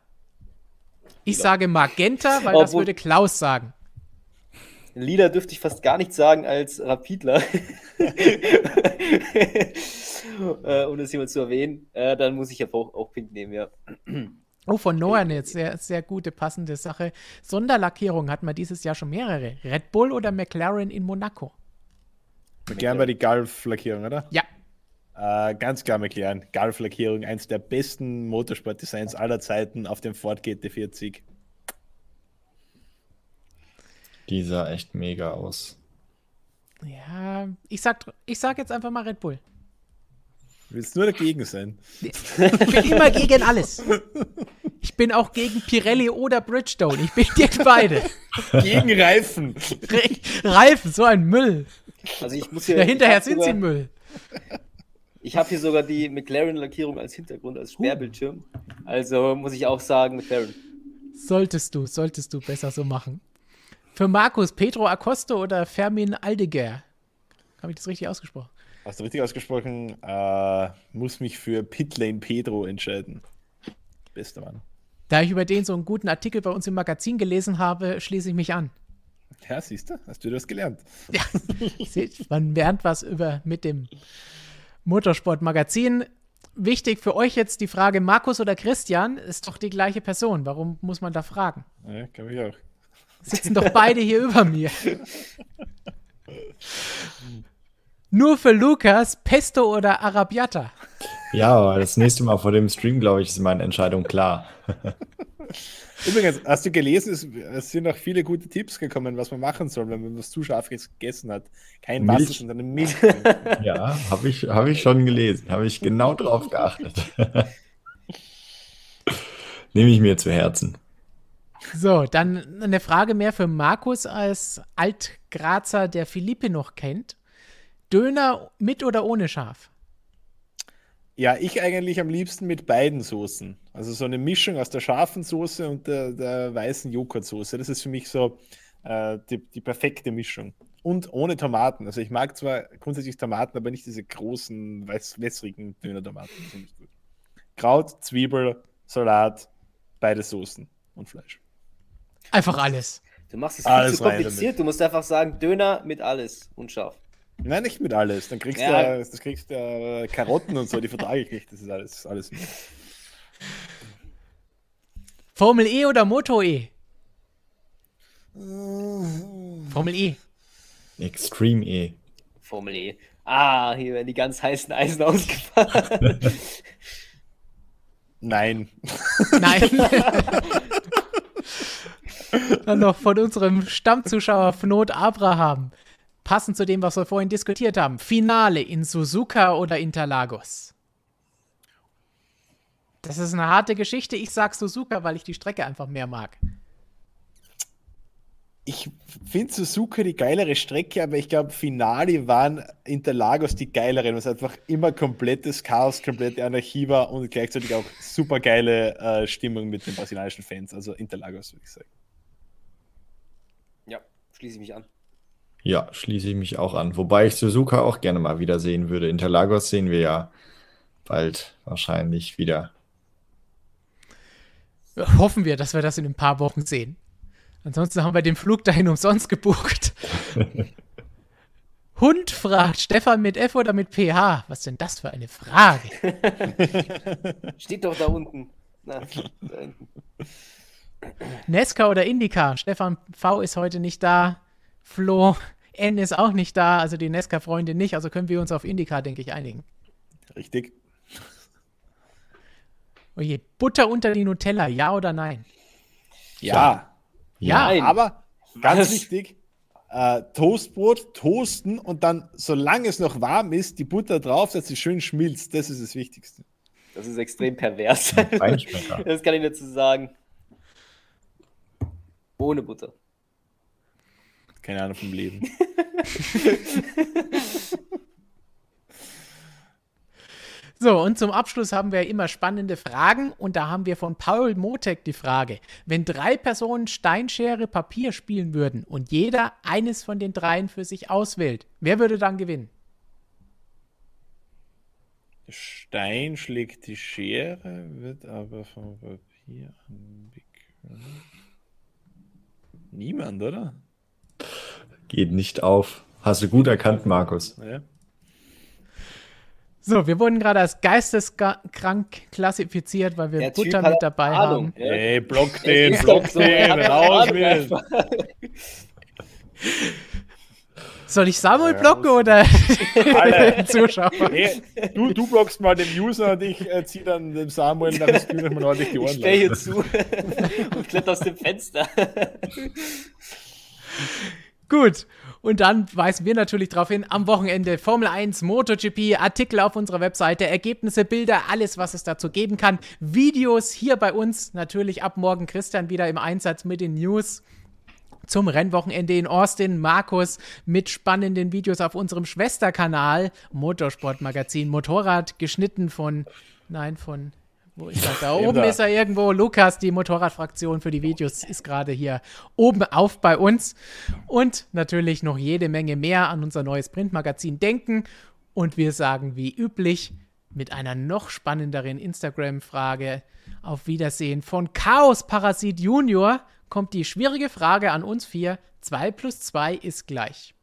Ich sage Magenta, weil Obwohl, das würde Klaus sagen. Lila dürfte ich fast gar nicht sagen als Rapidler. äh, um das mal zu erwähnen. Äh, dann muss ich ja auch, auch Pink nehmen, ja. Oh, von Noah eine sehr, sehr gute, passende Sache. Sonderlackierung hatten wir dieses Jahr schon mehrere. Red Bull oder McLaren in Monaco? McLaren war die Golf-Lackierung, oder? Ja. Äh, ganz klar McLaren. Golf-Lackierung, eins der besten Motorsport-Designs aller Zeiten auf dem Ford GT40. Die sah echt mega aus. Ja, ich sag, ich sag jetzt einfach mal Red Bull. Willst nur dagegen sein? Ich bin immer gegen alles. Ich bin auch gegen Pirelli oder Bridgestone. Ich bin gegen beide. gegen Reifen. Reifen, so ein Müll. Also ich muss hier. Ja, hinterher sind sie Müll. Ich habe hier sogar die McLaren-Lackierung als Hintergrund, als Sperrbildschirm. Also muss ich auch sagen, McLaren. Solltest du, solltest du besser so machen. Für Markus, Pedro Acosta oder Fermin Aldeguer? Habe ich das richtig ausgesprochen? Hast du richtig ausgesprochen? Äh, muss mich für Pitlane Pedro entscheiden. Bester Mann. Da ich über den so einen guten Artikel bei uns im Magazin gelesen habe, schließe ich mich an. Ja, siehst du, hast du das gelernt. Ja, man lernt was über mit dem Motorsport-Magazin. Wichtig für euch jetzt die Frage, Markus oder Christian, ist doch die gleiche Person. Warum muss man da fragen? Ja, glaube ich auch. Sitzen doch beide hier über mir. Nur für Lukas, Pesto oder Arabiata? Ja, aber das nächste Mal vor dem Stream, glaube ich, ist meine Entscheidung klar. Übrigens, hast du gelesen, es, es, sind noch viele gute Tipps gekommen, was man machen soll, wenn man was zu scharf gegessen hat. Kein Milch. Wasser, sondern Milch. ja, habe ich, hab ich schon gelesen. Habe ich genau drauf geachtet. Nehme ich mir zu Herzen. So, dann eine Frage mehr für Markus als Altgrazer, der Philippe noch kennt. Döner mit oder ohne Schaf? Ja, ich eigentlich am liebsten mit beiden Soßen. Also so eine Mischung aus der scharfen Soße und der, der weißen Joghurtsoße. Das ist für mich so äh, die, die, perfekte Mischung. Und ohne Tomaten. Also ich mag zwar grundsätzlich Tomaten, aber nicht diese großen, weiß, wässrigen Döner-Tomaten. Kraut, Zwiebel, Salat, beide Soßen und Fleisch. Einfach alles. Du machst es viel zu kompliziert. Du musst einfach sagen, Döner mit alles und scharf. Nein, nicht mit alles. Dann kriegst ja. du das kriegst du Karotten und so, die vertrage ich nicht. Das ist alles, alles. Formel E oder Moto E? Formel E. Extreme E. Formel E. Ah, hier werden die ganz heißen Eisen ausgefahren. Nein. Nein. Dann noch von unserem Stammzuschauer Fnot Abraham passend zu dem, was wir vorhin diskutiert haben. Finale in Suzuka oder Interlagos? Das ist eine harte Geschichte. Ich sag Suzuka, weil ich die Strecke einfach mehr mag. Ich finde Suzuka die geilere Strecke, aber ich glaube, Finale waren Interlagos die geileren, was einfach immer komplettes Chaos, komplette Anarchie war und gleichzeitig auch super geile äh, Stimmung mit den brasilianischen Fans. Also Interlagos, würde ich sagen. Ja, schließe ich mich an. Ja, schließe ich mich auch an. Wobei ich Suzuka auch gerne mal wieder sehen würde. Interlagos sehen wir ja bald wahrscheinlich wieder. Hoffen wir, dass wir das in ein paar Wochen sehen. Ansonsten haben wir den Flug dahin umsonst gebucht. Hund fragt Stefan mit F oder mit PH. Was denn das für eine Frage? Steht doch da unten. Na, da hinten. Nesca oder Indica? Stefan V ist heute nicht da. Flo N ist auch nicht da, also die Nesca-Freunde nicht, also können wir uns auf Indica, denke ich, einigen. Richtig. Oje, Butter unter die Nutella, ja oder nein? Ja. Ja, ja aber ganz Was? wichtig, äh, Toastbrot toasten und dann, solange es noch warm ist, die Butter drauf, dass sie schön schmilzt. Das ist das Wichtigste. Das ist extrem pervers. das kann ich dazu sagen. Ohne Butter. Keine Ahnung vom Leben. So, und zum Abschluss haben wir immer spannende Fragen und da haben wir von Paul Motek die Frage, wenn drei Personen Steinschere Papier spielen würden und jeder eines von den dreien für sich auswählt, wer würde dann gewinnen? Stein schlägt die Schere, wird aber vom Papier angewickelt. Niemand, oder? Geht nicht auf. Hast du gut erkannt, Markus. Ja. So, wir wurden gerade als geisteskrank klassifiziert, weil wir Der Butter mit dabei Ahnung. haben. Ey, block den, block den, raus mit. Soll ich Samuel ja, blocken oder den Zuschauer? Nee, du, du blockst mal den User und ich äh, ziehe dann dem Samuel nach dem Spiel mal ordentlich die Ohren. Ich stehe hier zu und kletter aus dem Fenster. Gut. Und dann weisen wir natürlich darauf hin, am Wochenende Formel 1, MotoGP, Artikel auf unserer Webseite, Ergebnisse, Bilder, alles, was es dazu geben kann. Videos hier bei uns, natürlich ab morgen Christian wieder im Einsatz mit den News zum Rennwochenende in Austin. Markus mit spannenden Videos auf unserem Schwesterkanal, Motorsportmagazin Motorrad, geschnitten von, nein, von wo ist er? Da oben ist er irgendwo. Lukas, die Motorradfraktion für die Videos, ist gerade hier oben auf bei uns. Und natürlich noch jede Menge mehr an unser neues Printmagazin denken. Und wir sagen wie üblich, mit einer noch spannenderen Instagram-Frage. Auf Wiedersehen. Von Chaos Parasit Junior kommt die schwierige Frage an uns vier. 2 plus 2 ist gleich.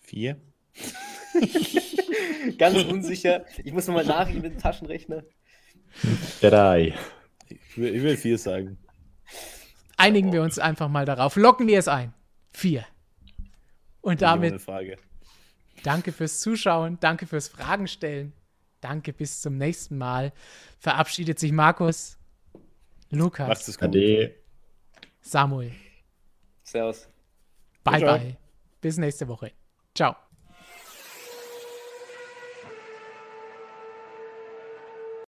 Vier. Ganz unsicher. Ich muss nochmal nachgehen mit dem Taschenrechner. Drei. Ich will, ich will vier sagen. Einigen wir uns einfach mal darauf. Locken wir es ein. 4. Und damit. Danke fürs Zuschauen, danke fürs Fragen stellen. Danke, bis zum nächsten Mal. Verabschiedet sich Markus, Lukas, Macht es gut. Ade. Samuel. Servus. Bye Ciao. bye. Bis nächste Woche. Ciao.